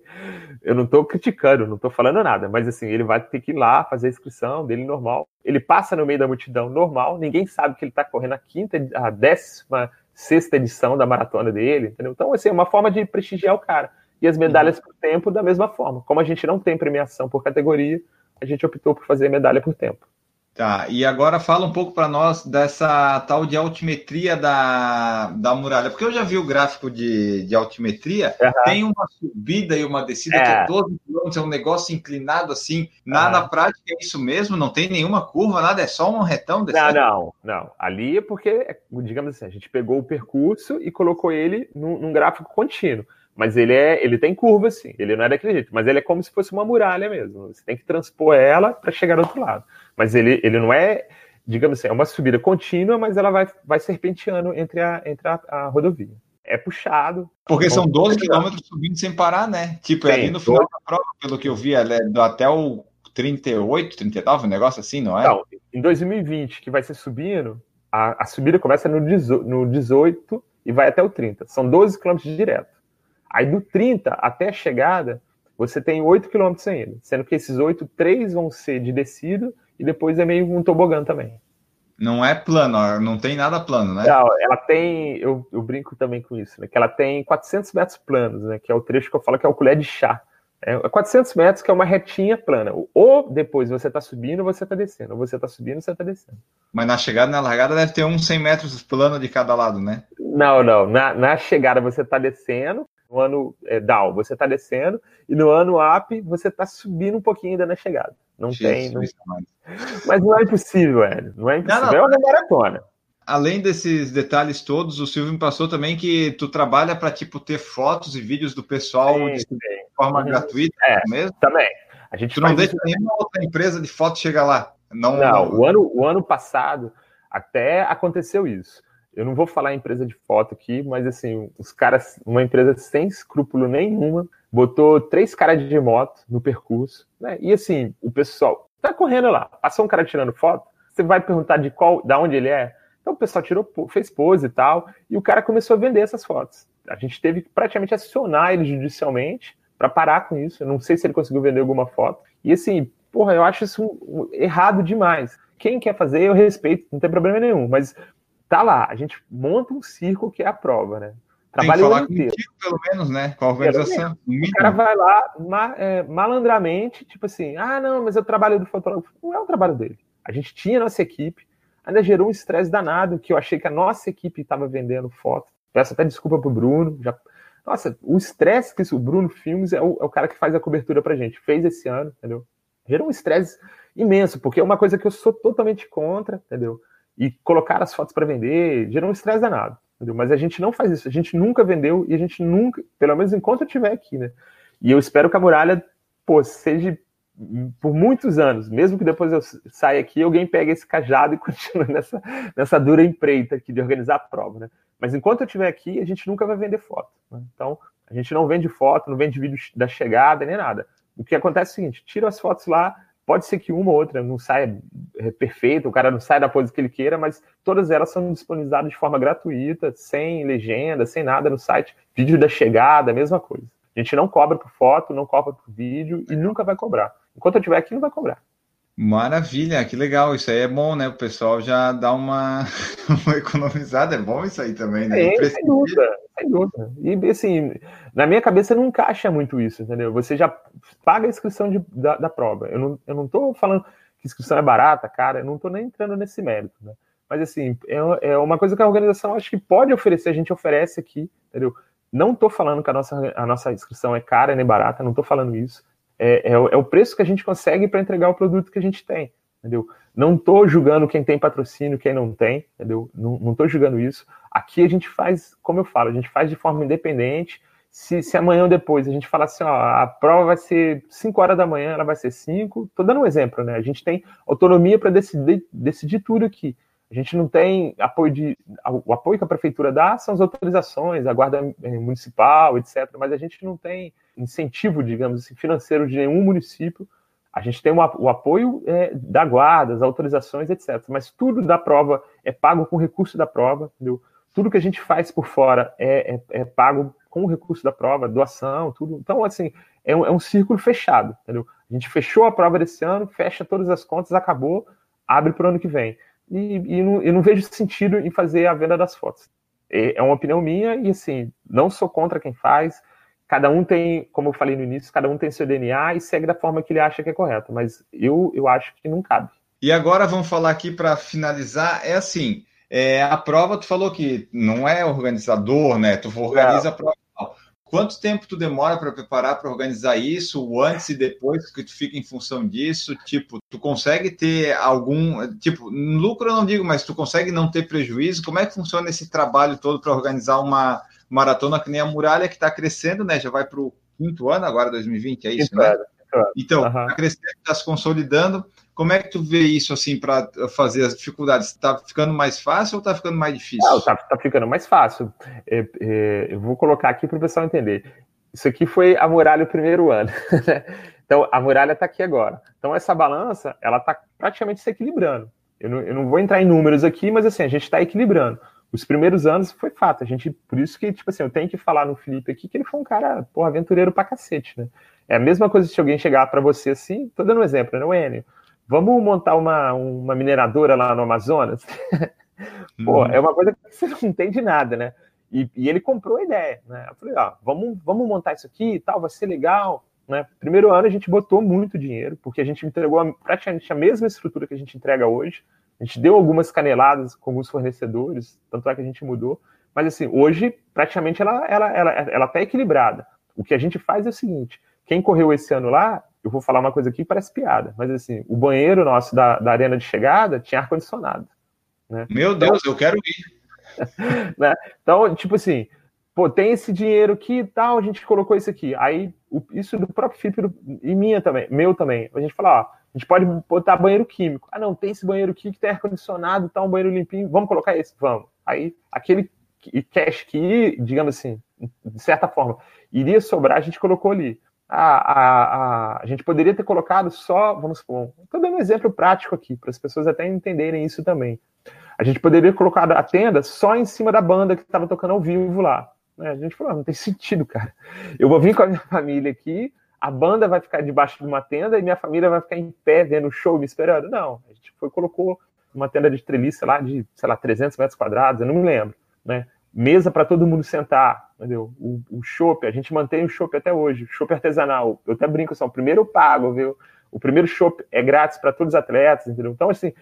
eu não estou criticando, não estou falando nada, mas assim, ele vai ter que ir lá fazer a inscrição dele normal. Ele passa no meio da multidão normal, ninguém sabe que ele está correndo a quinta, a décima sexta edição da maratona dele, entendeu? Então, assim, é uma forma de prestigiar o cara. E as medalhas por tempo da mesma forma. Como a gente não tem premiação por categoria, a gente optou por fazer medalha por tempo. Tá, e agora fala um pouco para nós dessa tal de altimetria da, da muralha, porque eu já vi o gráfico de, de altimetria, uhum. tem uma subida e uma descida é. que é 12 km, é um negócio inclinado assim. Na, uhum. na prática é isso mesmo? Não tem nenhuma curva, nada, é só um retão descendo? Não, não, não. Ali é porque, digamos assim, a gente pegou o percurso e colocou ele num, num gráfico contínuo. Mas ele é, ele tem curva, sim. Ele não é daquele jeito, mas ele é como se fosse uma muralha mesmo. Você tem que transpor ela para chegar do outro lado. Mas ele, ele não é, digamos assim, é uma subida contínua, mas ela vai, vai serpenteando entre a, entre a, a rodovia. É puxado. Porque são 12 quilômetros subindo sem parar, né? Tipo, é ali no final 12... da prova, pelo que eu vi, ela é até o 38, 39, um negócio assim, não é? Não, em 2020, que vai ser subindo, a, a subida começa no 18, no 18 e vai até o 30. São 12 quilômetros direto. Aí do 30 até a chegada, você tem 8 quilômetros ainda, sendo que esses 8, 3 vão ser de descida e depois é meio um tobogã também. Não é plano, não tem nada plano, né? Não, ela tem, eu, eu brinco também com isso, né? Que ela tem 400 metros planos, né? Que é o trecho que eu falo que é o colher de chá. É 400 metros que é uma retinha plana. Ou depois você está subindo ou você está descendo. Ou você está subindo ou você está descendo. Mas na chegada e na largada deve ter uns 100 metros plano de cada lado, né? Não, não. Na, na chegada você está descendo, no ano é, down você está descendo, e no ano up você está subindo um pouquinho ainda na chegada. Não tem. Não... Mas não é impossível, velho. Não é impossível. Não, não. É uma maratona. Além desses detalhes todos, o Silvio me passou também que tu trabalha para tipo ter fotos e vídeos do pessoal sim, de sim. forma uhum. gratuita é, mesmo? Também. A gente tu não deixa nenhuma outra empresa de foto chegar lá. Não, não o, ano, o ano passado até aconteceu isso. Eu não vou falar empresa de foto aqui, mas assim, os caras, uma empresa sem escrúpulo nenhuma, botou três caras de moto no percurso, né? E assim, o pessoal tá correndo lá, passou um cara tirando foto, você vai perguntar de qual, da onde ele é. Então o pessoal tirou, fez pose e tal, e o cara começou a vender essas fotos. A gente teve que praticamente acionar ele judicialmente para parar com isso. Eu não sei se ele conseguiu vender alguma foto. E assim, porra, eu acho isso errado demais. Quem quer fazer, eu respeito, não tem problema nenhum. Mas tá lá, a gente monta um circo que é a prova, né? Trabalha Tem que falar inteiro. contigo, pelo menos, né? Com a organização. O cara vai lá ma, é, malandramente, tipo assim, ah, não, mas eu trabalho do fotógrafo. Não é o trabalho dele. A gente tinha nossa equipe, ainda gerou um estresse danado, que eu achei que a nossa equipe estava vendendo foto. Peço até desculpa pro Bruno. Já... Nossa, o estresse que o Bruno Filmes é o, é o cara que faz a cobertura pra gente. Fez esse ano, entendeu? Gerou um estresse imenso, porque é uma coisa que eu sou totalmente contra, entendeu? E colocar as fotos para vender gerou um estresse danado. Entendeu? Mas a gente não faz isso, a gente nunca vendeu e a gente nunca, pelo menos enquanto eu estiver aqui, né? E eu espero que a muralha, pô, seja por muitos anos, mesmo que depois eu saia aqui, alguém pegue esse cajado e continue nessa, nessa dura empreita aqui de organizar a prova, né? Mas enquanto eu estiver aqui, a gente nunca vai vender foto. Né? Então, a gente não vende foto, não vende vídeo da chegada, nem nada. O que acontece é o seguinte: tira as fotos lá, Pode ser que uma ou outra não saia é, perfeita, o cara não saia da pose que ele queira, mas todas elas são disponibilizadas de forma gratuita, sem legenda, sem nada no site. Vídeo da chegada, mesma coisa. A gente não cobra por foto, não cobra por vídeo e nunca vai cobrar. Enquanto eu estiver aqui, não vai cobrar. Maravilha, que legal. Isso aí é bom, né? O pessoal já dá uma, uma economizada. É bom isso aí também, né? É, sem dúvida, sem dúvida. E assim, na minha cabeça não encaixa muito isso, entendeu? Você já paga a inscrição de, da, da prova. Eu não, eu não tô falando que inscrição é barata, cara, eu não tô nem entrando nesse mérito, né? Mas assim, é, é uma coisa que a organização acho que pode oferecer, a gente oferece aqui, entendeu? Não tô falando que a nossa, a nossa inscrição é cara nem barata, não tô falando isso é, é, é o preço que a gente consegue para entregar o produto que a gente tem, entendeu? Não estou julgando quem tem patrocínio, quem não tem, entendeu? Não estou julgando isso. Aqui a gente faz, como eu falo, a gente faz de forma independente. Se, se amanhã ou depois a gente falar assim, ó, a prova vai ser 5 horas da manhã, ela vai ser 5, estou dando um exemplo, né? A gente tem autonomia para decidir, decidir tudo aqui. A gente não tem apoio de. O apoio que a prefeitura dá são as autorizações, a guarda municipal, etc. Mas a gente não tem incentivo, digamos assim, financeiro de nenhum município. A gente tem o apoio é, da guarda, as autorizações, etc. Mas tudo da prova é pago com recurso da prova, entendeu? Tudo que a gente faz por fora é, é, é pago com o recurso da prova, doação, tudo. Então, assim, é um, é um círculo fechado, entendeu? A gente fechou a prova desse ano, fecha todas as contas, acabou, abre para o ano que vem e, e não, eu não vejo sentido em fazer a venda das fotos. É, é uma opinião minha e, assim, não sou contra quem faz. Cada um tem, como eu falei no início, cada um tem seu DNA e segue da forma que ele acha que é correta. Mas eu, eu acho que não cabe. E agora vamos falar aqui para finalizar. É assim, é, a prova, tu falou que não é organizador, né? Tu organiza a prova. Quanto tempo tu demora para preparar para organizar isso, o antes e depois que tu fica em função disso? Tipo, tu consegue ter algum, tipo, lucro eu não digo, mas tu consegue não ter prejuízo? Como é que funciona esse trabalho todo para organizar uma maratona que nem a muralha que está crescendo, né? Já vai para o quinto ano agora, 2020, é isso, né? Então, está uhum. crescendo, está se consolidando. Como é que tu vê isso assim para fazer as dificuldades? Está ficando mais fácil ou está ficando mais difícil? Não, está tá ficando mais fácil. É, é, eu vou colocar aqui para o pessoal entender. Isso aqui foi a muralha o primeiro ano. Né? então, a muralha está aqui agora. Então, essa balança, ela está praticamente se equilibrando. Eu não, eu não, vou entrar em números aqui, mas assim, a gente está equilibrando. Os primeiros anos foi fato. A gente, por isso que, tipo assim, eu tenho que falar no Felipe aqui que ele foi um cara, porra, aventureiro pra cacete, né? É a mesma coisa se alguém chegar para você assim, tô dando um exemplo, né, o Enio? Vamos montar uma, uma mineradora lá no Amazonas? Pô, hum. é uma coisa que você não entende nada, né? E, e, ele comprou a ideia, né? Eu falei, ó, vamos, vamos montar isso aqui e tal, vai ser legal, né? Primeiro ano a gente botou muito dinheiro, porque a gente entregou praticamente a mesma estrutura que a gente entrega hoje. A gente deu algumas caneladas com alguns fornecedores, tanto é que a gente mudou. Mas assim, hoje praticamente ela ela ela ela tá equilibrada. O que a gente faz é o seguinte: quem correu esse ano lá eu vou falar uma coisa aqui que parece piada, mas assim, o banheiro nosso da, da arena de chegada tinha ar-condicionado. Né? Meu Deus, então, eu quero ir. né? Então, tipo assim, pô, tem esse dinheiro aqui e tal, a gente colocou isso aqui. Aí, o, isso do próprio Felipe e minha também, meu também. A gente fala, ó, a gente pode botar banheiro químico. Ah, não, tem esse banheiro aqui que tem ar-condicionado, tá um banheiro limpinho, vamos colocar esse? Vamos. Aí, aquele cash que, digamos assim, de certa forma, iria sobrar, a gente colocou ali a, a, a, gente poderia ter colocado só, vamos supor, estou dando um exemplo prático aqui, para as pessoas até entenderem isso também. A gente poderia ter colocado a tenda só em cima da banda que estava tocando ao vivo lá. Né? A gente falou, ah, não tem sentido, cara. Eu vou vir com a minha família aqui, a banda vai ficar debaixo de uma tenda e minha família vai ficar em pé vendo o show me esperando. Não, a gente foi colocou uma tenda de treliça lá de, sei lá, 300 metros quadrados, eu não me lembro, né? mesa para todo mundo sentar, entendeu? O, o chopp, a gente mantém o chopp até hoje, chopp artesanal. Eu até brinco assim, o primeiro eu pago, viu? O primeiro chopp é grátis para todos os atletas, entendeu? Então, assim,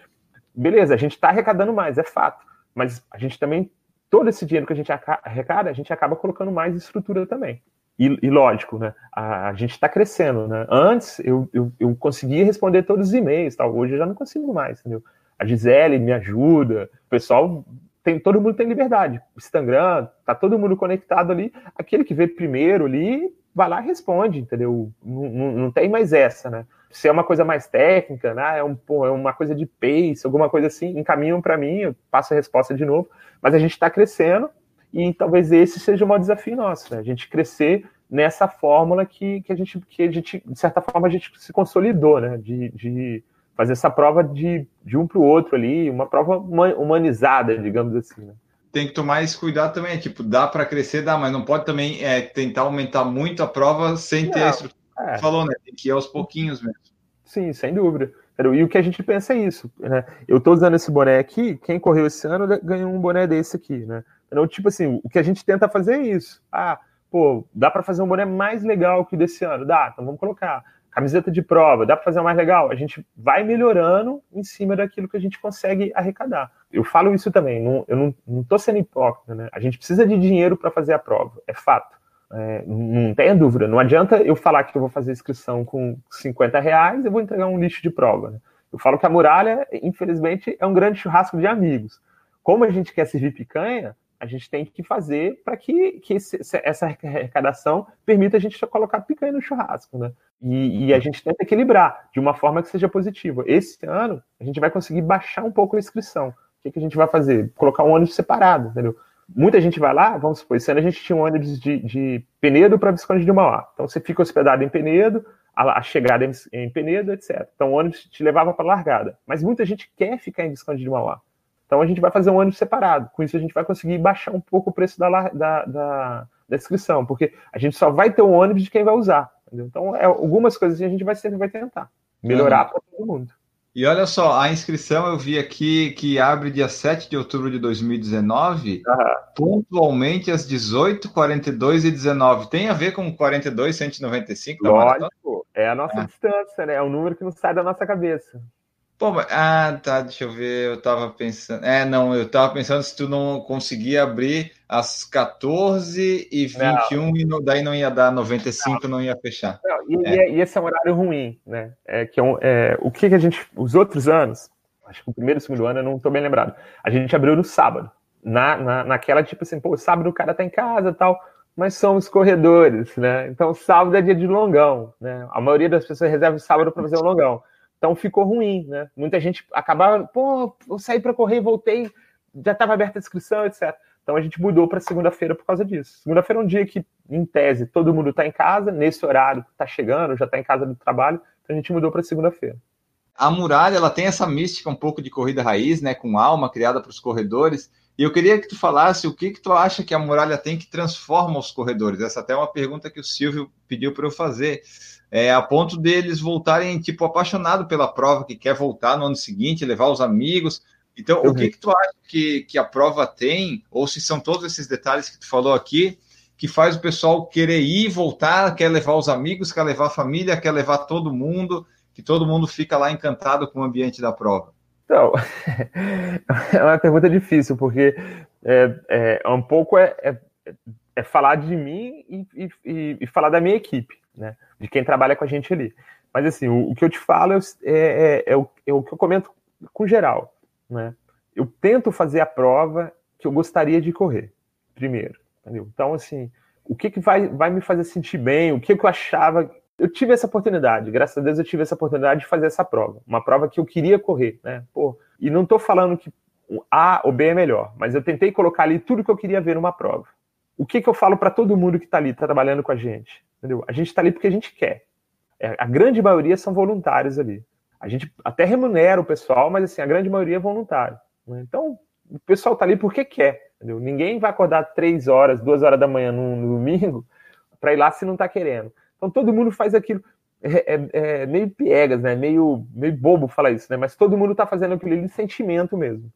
beleza, a gente está arrecadando mais, é fato. Mas a gente também, todo esse dinheiro que a gente arrecada, a gente acaba colocando mais estrutura também. E, e lógico, né? A, a gente está crescendo, né? Antes eu, eu, eu conseguia responder todos os e-mails, tal. Hoje eu já não consigo mais, entendeu? A Gisele me ajuda, o pessoal tem, todo mundo tem liberdade. O Instagram, tá todo mundo conectado ali. Aquele que vê primeiro ali, vai lá e responde, entendeu? Não, não, não tem mais essa, né? Se é uma coisa mais técnica, né? é, um, pô, é uma coisa de pace, alguma coisa assim, encaminham para mim, eu passo a resposta de novo. Mas a gente está crescendo e talvez esse seja o maior desafio nosso, né? A gente crescer nessa fórmula que, que, a gente, que a gente, de certa forma, a gente se consolidou, né? De, de fazer essa prova de, de um para o outro ali, uma prova humanizada, digamos assim. Né? Tem que tomar esse cuidado também, tipo, dá para crescer, dá, mas não pode também é, tentar aumentar muito a prova sem ter não, a estrutura. É. Falou, né? Tem que ir aos pouquinhos mesmo. Sim, sem dúvida. E o que a gente pensa é isso, né? Eu estou usando esse boné aqui, quem correu esse ano ganhou um boné desse aqui, né? Então, tipo assim, o que a gente tenta fazer é isso. Ah, pô, dá para fazer um boné mais legal que o desse ano? Dá, então vamos colocar camiseta de prova, dá para fazer mais legal? A gente vai melhorando em cima daquilo que a gente consegue arrecadar. Eu falo isso também, não, eu não, não tô sendo hipócrita, né? A gente precisa de dinheiro para fazer a prova, é fato. É, não tenha dúvida, não adianta eu falar que eu vou fazer inscrição com 50 reais e vou entregar um lixo de prova. Né? Eu falo que a muralha, infelizmente, é um grande churrasco de amigos. Como a gente quer servir picanha, a gente tem que fazer para que, que esse, essa arrecadação permita a gente colocar picanha no churrasco, né? E, e, a gente tenta equilibrar de uma forma que seja positiva. Esse ano, a gente vai conseguir baixar um pouco a inscrição. O que, que a gente vai fazer? Colocar um ônibus separado, entendeu? Muita gente vai lá, vamos supor, esse ano a gente tinha um ônibus de, de Penedo para Visconde de Mauá. Então você fica hospedado em Penedo, a, a chegada em, em Penedo, etc. Então o ônibus te levava para a largada. Mas muita gente quer ficar em Visconde de Mauá. Então a gente vai fazer um ônibus separado. Com isso a gente vai conseguir baixar um pouco o preço da, da, da, da inscrição, porque a gente só vai ter um ônibus de quem vai usar. Entendeu? Então, é, algumas coisas a gente vai sempre vai tentar melhorar uhum. para todo mundo. E olha só, a inscrição eu vi aqui que abre dia 7 de outubro de 2019, uhum. pontualmente às 18, 42 e 19. Tem a ver com 42, 195? Lógico, é a nossa é. distância, né? É um número que não sai da nossa cabeça. Pô, ah, tá, deixa eu ver, eu tava pensando. É, não, eu tava pensando se tu não conseguia abrir às 14 e 21 não. e no, daí não ia dar 95, não, não ia fechar. Não, e, é. e, esse é um horário ruim, né? É, que é, um, é, o que, que a gente. Os outros anos, acho que o primeiro e o segundo ano, eu não tô bem lembrado. A gente abriu no sábado. Na, na, naquela, tipo assim, pô, sábado o cara tá em casa tal, mas somos corredores, né? Então sábado é dia de longão, né? A maioria das pessoas reserva o sábado para fazer o longão. Então ficou ruim, né? Muita gente acabava, pô, eu saí para correr, voltei, já estava aberta a inscrição, etc. Então a gente mudou para segunda-feira por causa disso. Segunda-feira é um dia que, em tese, todo mundo está em casa, nesse horário está chegando, já está em casa do trabalho, então a gente mudou para segunda-feira. A muralha, ela tem essa mística um pouco de corrida raiz, né, com alma criada para os corredores. E eu queria que tu falasse o que que tu acha que a muralha tem que transforma os corredores. Essa até é uma pergunta que o Silvio pediu para eu fazer é, a ponto deles voltarem, tipo, apaixonado pela prova, que quer voltar no ano seguinte, levar os amigos. Então, uhum. o que, que tu acha que, que a prova tem, ou se são todos esses detalhes que tu falou aqui, que faz o pessoal querer ir, voltar, quer levar os amigos, quer levar a família, quer levar todo mundo, que todo mundo fica lá encantado com o ambiente da prova? Então, é uma pergunta difícil, porque é, é, é um pouco é, é, é falar de mim e, e, e falar da minha equipe, né? de quem trabalha com a gente ali. Mas assim, o, o que eu te falo é, é, é, é, o, é, o, que eu comento com geral. Né? Eu tento fazer a prova que eu gostaria de correr, primeiro. Entendeu? Então, assim, o que, que vai, vai me fazer sentir bem, o que, que eu achava. Eu tive essa oportunidade, graças a Deus eu tive essa oportunidade de fazer essa prova. Uma prova que eu queria correr, né? Pô, e não estou falando que A ou B é melhor, mas eu tentei colocar ali tudo que eu queria ver numa prova. O que, que eu falo para todo mundo que está ali, tá trabalhando com a gente? Entendeu? A gente está ali porque a gente quer. É, a grande maioria são voluntários ali. A gente até remunera o pessoal, mas assim, a grande maioria é voluntário. Né? Então, o pessoal está ali porque quer. Entendeu? Ninguém vai acordar três horas, duas horas da manhã no, no domingo para ir lá se não está querendo. Então todo mundo faz aquilo. É, é, é, meio piegas, né? Meio, meio bobo falar isso, né? Mas todo mundo está fazendo aquilo de sentimento mesmo.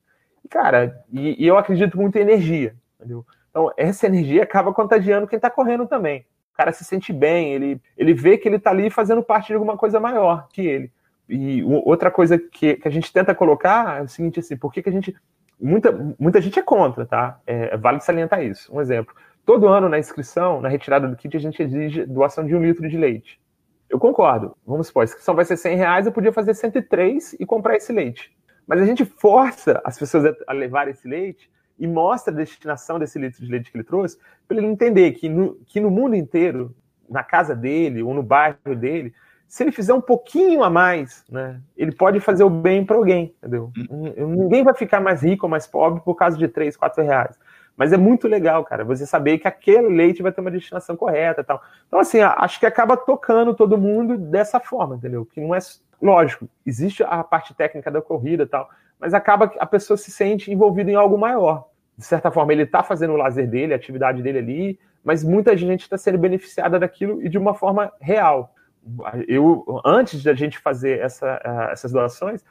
E, cara, e, e, eu acredito muito em energia, entendeu? Então, essa energia acaba contagiando quem está correndo também cara se sente bem, ele, ele vê que ele está ali fazendo parte de alguma coisa maior que ele. E outra coisa que, que a gente tenta colocar é o seguinte, assim, por que, que a gente. Muita, muita gente é contra, tá? É, vale salientar isso. Um exemplo. Todo ano na inscrição, na retirada do kit, a gente exige doação de um litro de leite. Eu concordo. Vamos supor, a inscrição vai ser 100 reais, eu podia fazer 103 e comprar esse leite. Mas a gente força as pessoas a levar esse leite e mostra a destinação desse litro de leite que ele trouxe, para ele entender que no, que no mundo inteiro, na casa dele ou no bairro dele, se ele fizer um pouquinho a mais, né, ele pode fazer o bem para alguém, entendeu? Uhum. Ninguém vai ficar mais rico ou mais pobre por causa de 3, 4 reais. Mas é muito legal, cara, você saber que aquele leite vai ter uma destinação correta tal. Então, assim, acho que acaba tocando todo mundo dessa forma, entendeu? Que não é lógico, existe a parte técnica da corrida e tal, mas acaba que a pessoa se sente envolvida em algo maior. De certa forma, ele está fazendo o lazer dele, a atividade dele ali, mas muita gente está sendo beneficiada daquilo e de uma forma real. Eu, antes da gente fazer essa, essas doações,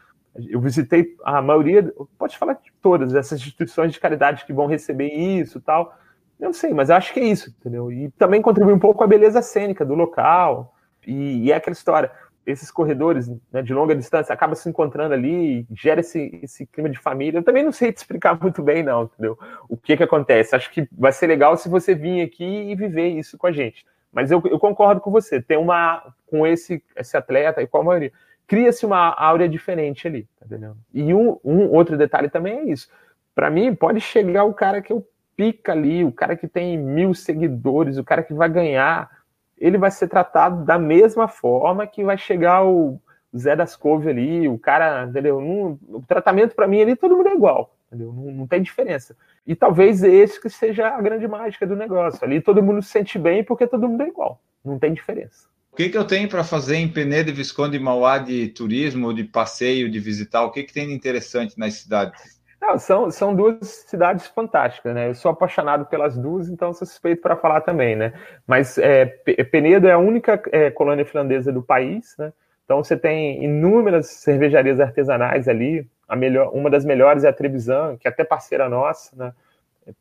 eu visitei a maioria, pode falar de todas essas instituições de caridade que vão receber isso tal. Eu não sei, mas acho que é isso, entendeu? E também contribui um pouco com a beleza cênica do local. E, e é aquela história esses corredores né, de longa distância acabam se encontrando ali, gera esse, esse clima de família. Eu também não sei te explicar muito bem, não, entendeu? O que que acontece? Acho que vai ser legal se você vir aqui e viver isso com a gente. Mas eu, eu concordo com você, tem uma, com esse, esse atleta e com a maioria, cria-se uma áurea diferente ali, tá entendendo? E um, um outro detalhe também é isso. Para mim, pode chegar o cara que é o pica ali, o cara que tem mil seguidores, o cara que vai ganhar ele vai ser tratado da mesma forma que vai chegar o Zé das Couve ali, o cara, entendeu? o tratamento para mim ali todo mundo é igual, entendeu? Não, não, tem diferença. E talvez esse que seja a grande mágica do negócio. Ali todo mundo se sente bem porque todo mundo é igual, não tem diferença. O que, que eu tenho para fazer em Penedo, Visconde e Mauá de turismo, de passeio, de visitar? O que, que tem de interessante nas cidades? Não, são, são duas cidades fantásticas, né? Eu sou apaixonado pelas duas, então sou suspeito para falar também, né? Mas é, Penedo é a única é, colônia finlandesa do país, né? Então você tem inúmeras cervejarias artesanais ali. A melhor, uma das melhores é a Trevisan, que é até parceira nossa, né?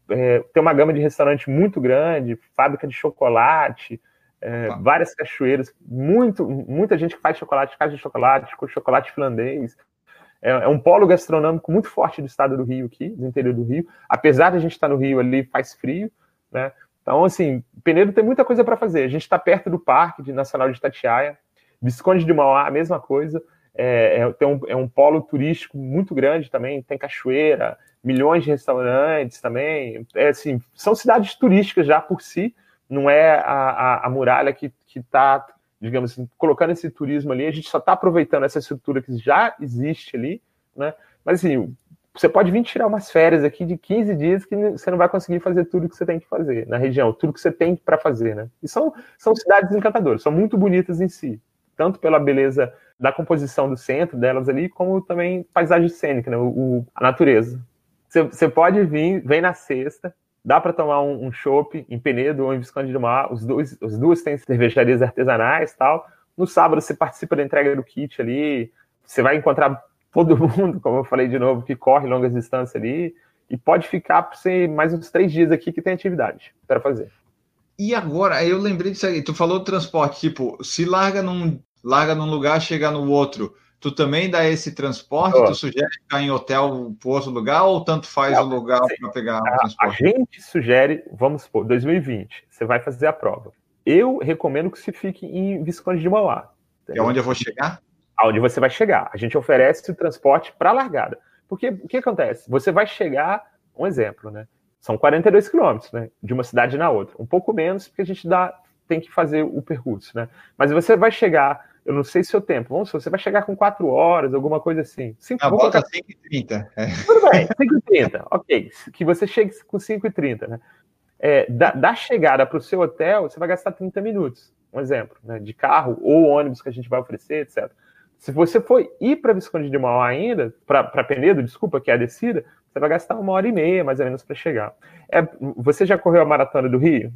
É, tem uma gama de restaurante muito grande, fábrica de chocolate, é, várias cachoeiras, muito, muita gente que faz chocolate, casa de chocolate, com chocolate finlandês. É, é, um polo gastronômico muito forte do estado do Rio aqui, do interior do Rio. Apesar de a gente estar no Rio ali, faz frio, né? Então, assim, Penedo tem muita coisa para fazer. A gente está perto do Parque de Nacional de Itatiaia, Visconde de Mauá, a mesma coisa. É, é, tem um, é um polo turístico muito grande também, tem cachoeira, milhões de restaurantes também. É, assim, são cidades turísticas já por si, não é a, a, a muralha que está, digamos assim, colocando esse turismo ali, a gente só está aproveitando essa estrutura que já existe ali, né? Mas assim, você pode vir tirar umas férias aqui de 15 dias que você não vai conseguir fazer tudo que você tem que fazer na região, tudo que você tem para fazer, né? E são, são cidades encantadoras, são muito bonitas em si, tanto pela beleza da composição do centro delas ali, como também paisagem cênica, né? o, o a natureza. Você, você pode vir, vem na sexta, dá para tomar um, um chopp em Penedo ou em Visconde de Mar, os dois, os duas têm cervejarias artesanais tal. No sábado você participa da entrega do kit ali, você vai encontrar todo mundo, como eu falei de novo, que corre longas distâncias ali, e pode ficar por mais uns três dias aqui que tem atividade para fazer. E agora, eu lembrei disso aí, tu falou do transporte, tipo, se larga num, larga num lugar, chega no outro, tu também dá esse transporte? Oh. Tu sugere ficar em hotel para outro lugar ou tanto faz Não, o lugar para pegar o transporte? A gente sugere, vamos supor, 2020, você vai fazer a prova. Eu recomendo que você fique em Visconde de Mauá. É onde eu vou chegar? aonde você vai chegar. A gente oferece o transporte para a largada. Porque o que acontece? Você vai chegar, um exemplo, né? São 42 quilômetros, né? De uma cidade na outra. Um pouco menos, porque a gente dá, tem que fazer o percurso, né? Mas você vai chegar, eu não sei seu tempo, vamos você vai chegar com 4 horas, alguma coisa assim. Cinco, a volta colocar... 5h30. É. Tudo bem, 5h30, ok. Que você chegue com 5h30, né? É, da, da chegada para o seu hotel, você vai gastar 30 minutos, um exemplo, né? De carro ou ônibus que a gente vai oferecer, etc. Se você for ir para Visconde de Mauá ainda, para Penedo, desculpa, que é a descida, você vai gastar uma hora e meia, mais ou menos, para chegar. É, você já correu a Maratona do Rio?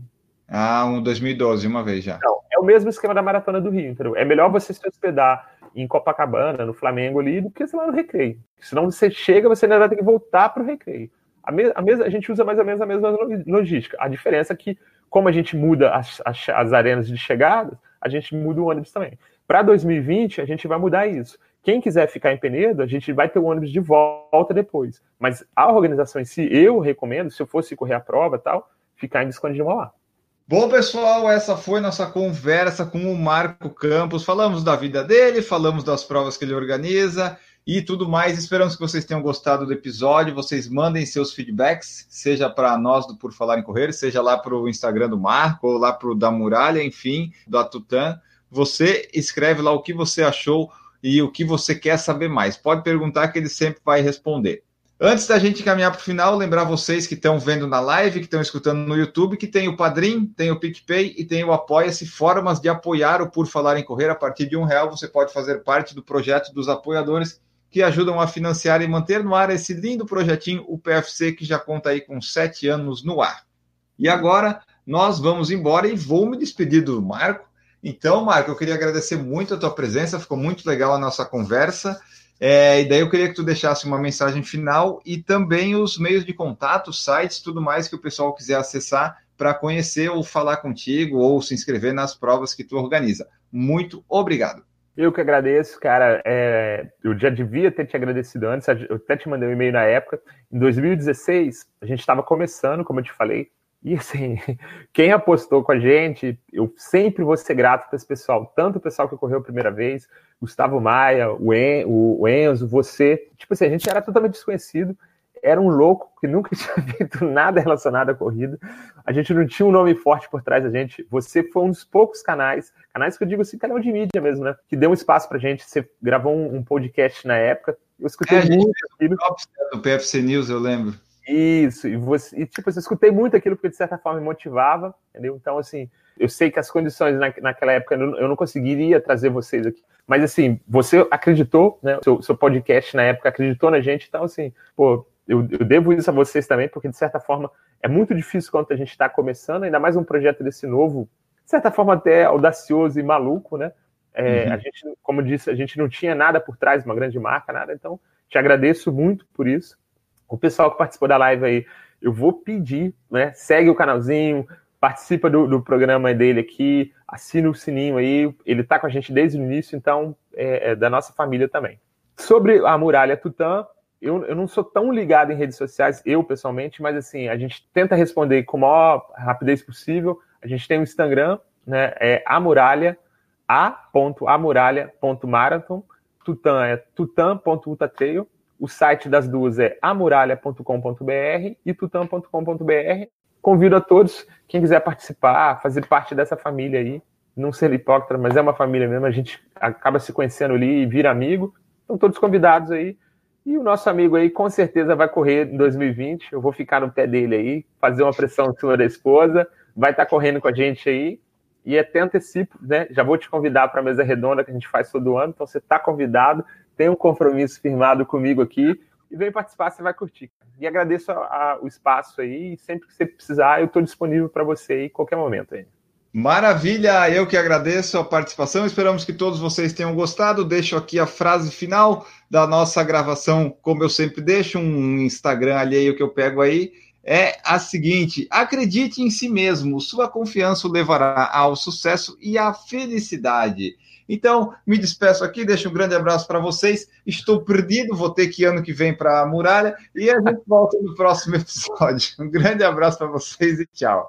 Ah, um 2012, uma vez já. Não, é o mesmo esquema da Maratona do Rio, entendeu? É melhor você se hospedar em Copacabana, no Flamengo ali, do que você lá no Recreio. Senão você chega, você ainda vai ter que voltar para o Recreio. A, a, a gente usa mais ou menos a mesma logística. A diferença é que, como a gente muda as, as, as arenas de chegada, a gente muda o ônibus também. Para 2020, a gente vai mudar isso. Quem quiser ficar em Penedo, a gente vai ter o ônibus de volta depois. Mas a organização em si, eu recomendo, se eu fosse correr a prova tal, ficar em Visconde de Mauá. Bom, pessoal, essa foi nossa conversa com o Marco Campos. Falamos da vida dele, falamos das provas que ele organiza e tudo mais. Esperamos que vocês tenham gostado do episódio. Vocês mandem seus feedbacks, seja para nós do Por Falar em Correr, seja lá para o Instagram do Marco, ou lá para o da Muralha, enfim, do Atutan. Você escreve lá o que você achou e o que você quer saber mais. Pode perguntar que ele sempre vai responder. Antes da gente caminhar para o final, lembrar vocês que estão vendo na live, que estão escutando no YouTube, que tem o Padrim, tem o PicPay e tem o Apoia-se, formas de apoiar o Por Falar em Correr. A partir de um real você pode fazer parte do projeto dos apoiadores que ajudam a financiar e manter no ar esse lindo projetinho, o PFC, que já conta aí com sete anos no ar. E agora nós vamos embora e vou me despedir do Marco, então, Marco, eu queria agradecer muito a tua presença, ficou muito legal a nossa conversa. É, e daí eu queria que tu deixasse uma mensagem final e também os meios de contato, sites, tudo mais que o pessoal quiser acessar para conhecer ou falar contigo ou se inscrever nas provas que tu organiza. Muito obrigado. Eu que agradeço, cara. É, eu já devia ter te agradecido antes, eu até te mandei um e-mail na época. Em 2016, a gente estava começando, como eu te falei, e assim, quem apostou com a gente, eu sempre vou ser grato para esse pessoal, tanto o pessoal que correu a primeira vez, Gustavo Maia, o, en, o Enzo, você. Tipo assim, a gente era totalmente desconhecido, era um louco que nunca tinha feito nada relacionado à corrida. A gente não tinha um nome forte por trás da gente. Você foi um dos poucos canais, canais que eu digo assim, canal de mídia mesmo, né? Que deu um espaço pra gente. Você gravou um, um podcast na época. Eu escutei é, muito aquilo. Do PFC News, eu lembro. Isso, e, você, e tipo, eu escutei muito aquilo porque de certa forma me motivava, entendeu? Então, assim, eu sei que as condições na, naquela época eu não, conseguiria trazer vocês aqui. Mas, assim, você acreditou, né? O seu, seu, podcast na época acreditou na gente, então, assim, pô, eu, eu, devo isso a vocês também, porque de certa forma é muito difícil quando a gente está começando, ainda mais um projeto desse novo, de certa forma até audacioso e maluco, né? É, uhum. A gente, como disse, a gente não tinha nada por trás, uma grande marca, nada, então te agradeço muito por isso o pessoal que participou da live aí, eu vou pedir, né? Segue o canalzinho, participa do, do programa dele aqui, assina o sininho aí. Ele tá com a gente desde o início, então é, é da nossa família também. sobre a muralha Tutã, eu, eu não sou tão ligado em redes sociais, eu pessoalmente, mas assim, a gente tenta responder com a maior rapidez possível. A gente tem o Instagram, né? É a muralha, a.amuralha.marathon. Tutã é tutan.utatrail. O site das duas é amuralha.com.br e tutan.com.br. Convido a todos, quem quiser participar, fazer parte dessa família aí, não ser hipócrita, mas é uma família mesmo, a gente acaba se conhecendo ali e vira amigo. Estão todos convidados aí. E o nosso amigo aí com certeza vai correr em 2020. Eu vou ficar no pé dele aí, fazer uma pressão em cima da esposa. Vai estar correndo com a gente aí. E até antecipo, né? Já vou te convidar para a mesa redonda que a gente faz todo ano. Então você está convidado, tem um compromisso firmado comigo aqui e vem participar, você vai curtir. E agradeço a, a, o espaço aí. Sempre que você precisar, eu estou disponível para você aí, qualquer momento aí. Maravilha, eu que agradeço a participação. Esperamos que todos vocês tenham gostado. Deixo aqui a frase final da nossa gravação, como eu sempre deixo, um Instagram alheio que eu pego aí. É a seguinte: acredite em si mesmo, sua confiança o levará ao sucesso e à felicidade. Então, me despeço aqui, deixo um grande abraço para vocês. Estou perdido, vou ter que ir ano que vem para a muralha e a gente volta no próximo episódio. Um grande abraço para vocês e tchau.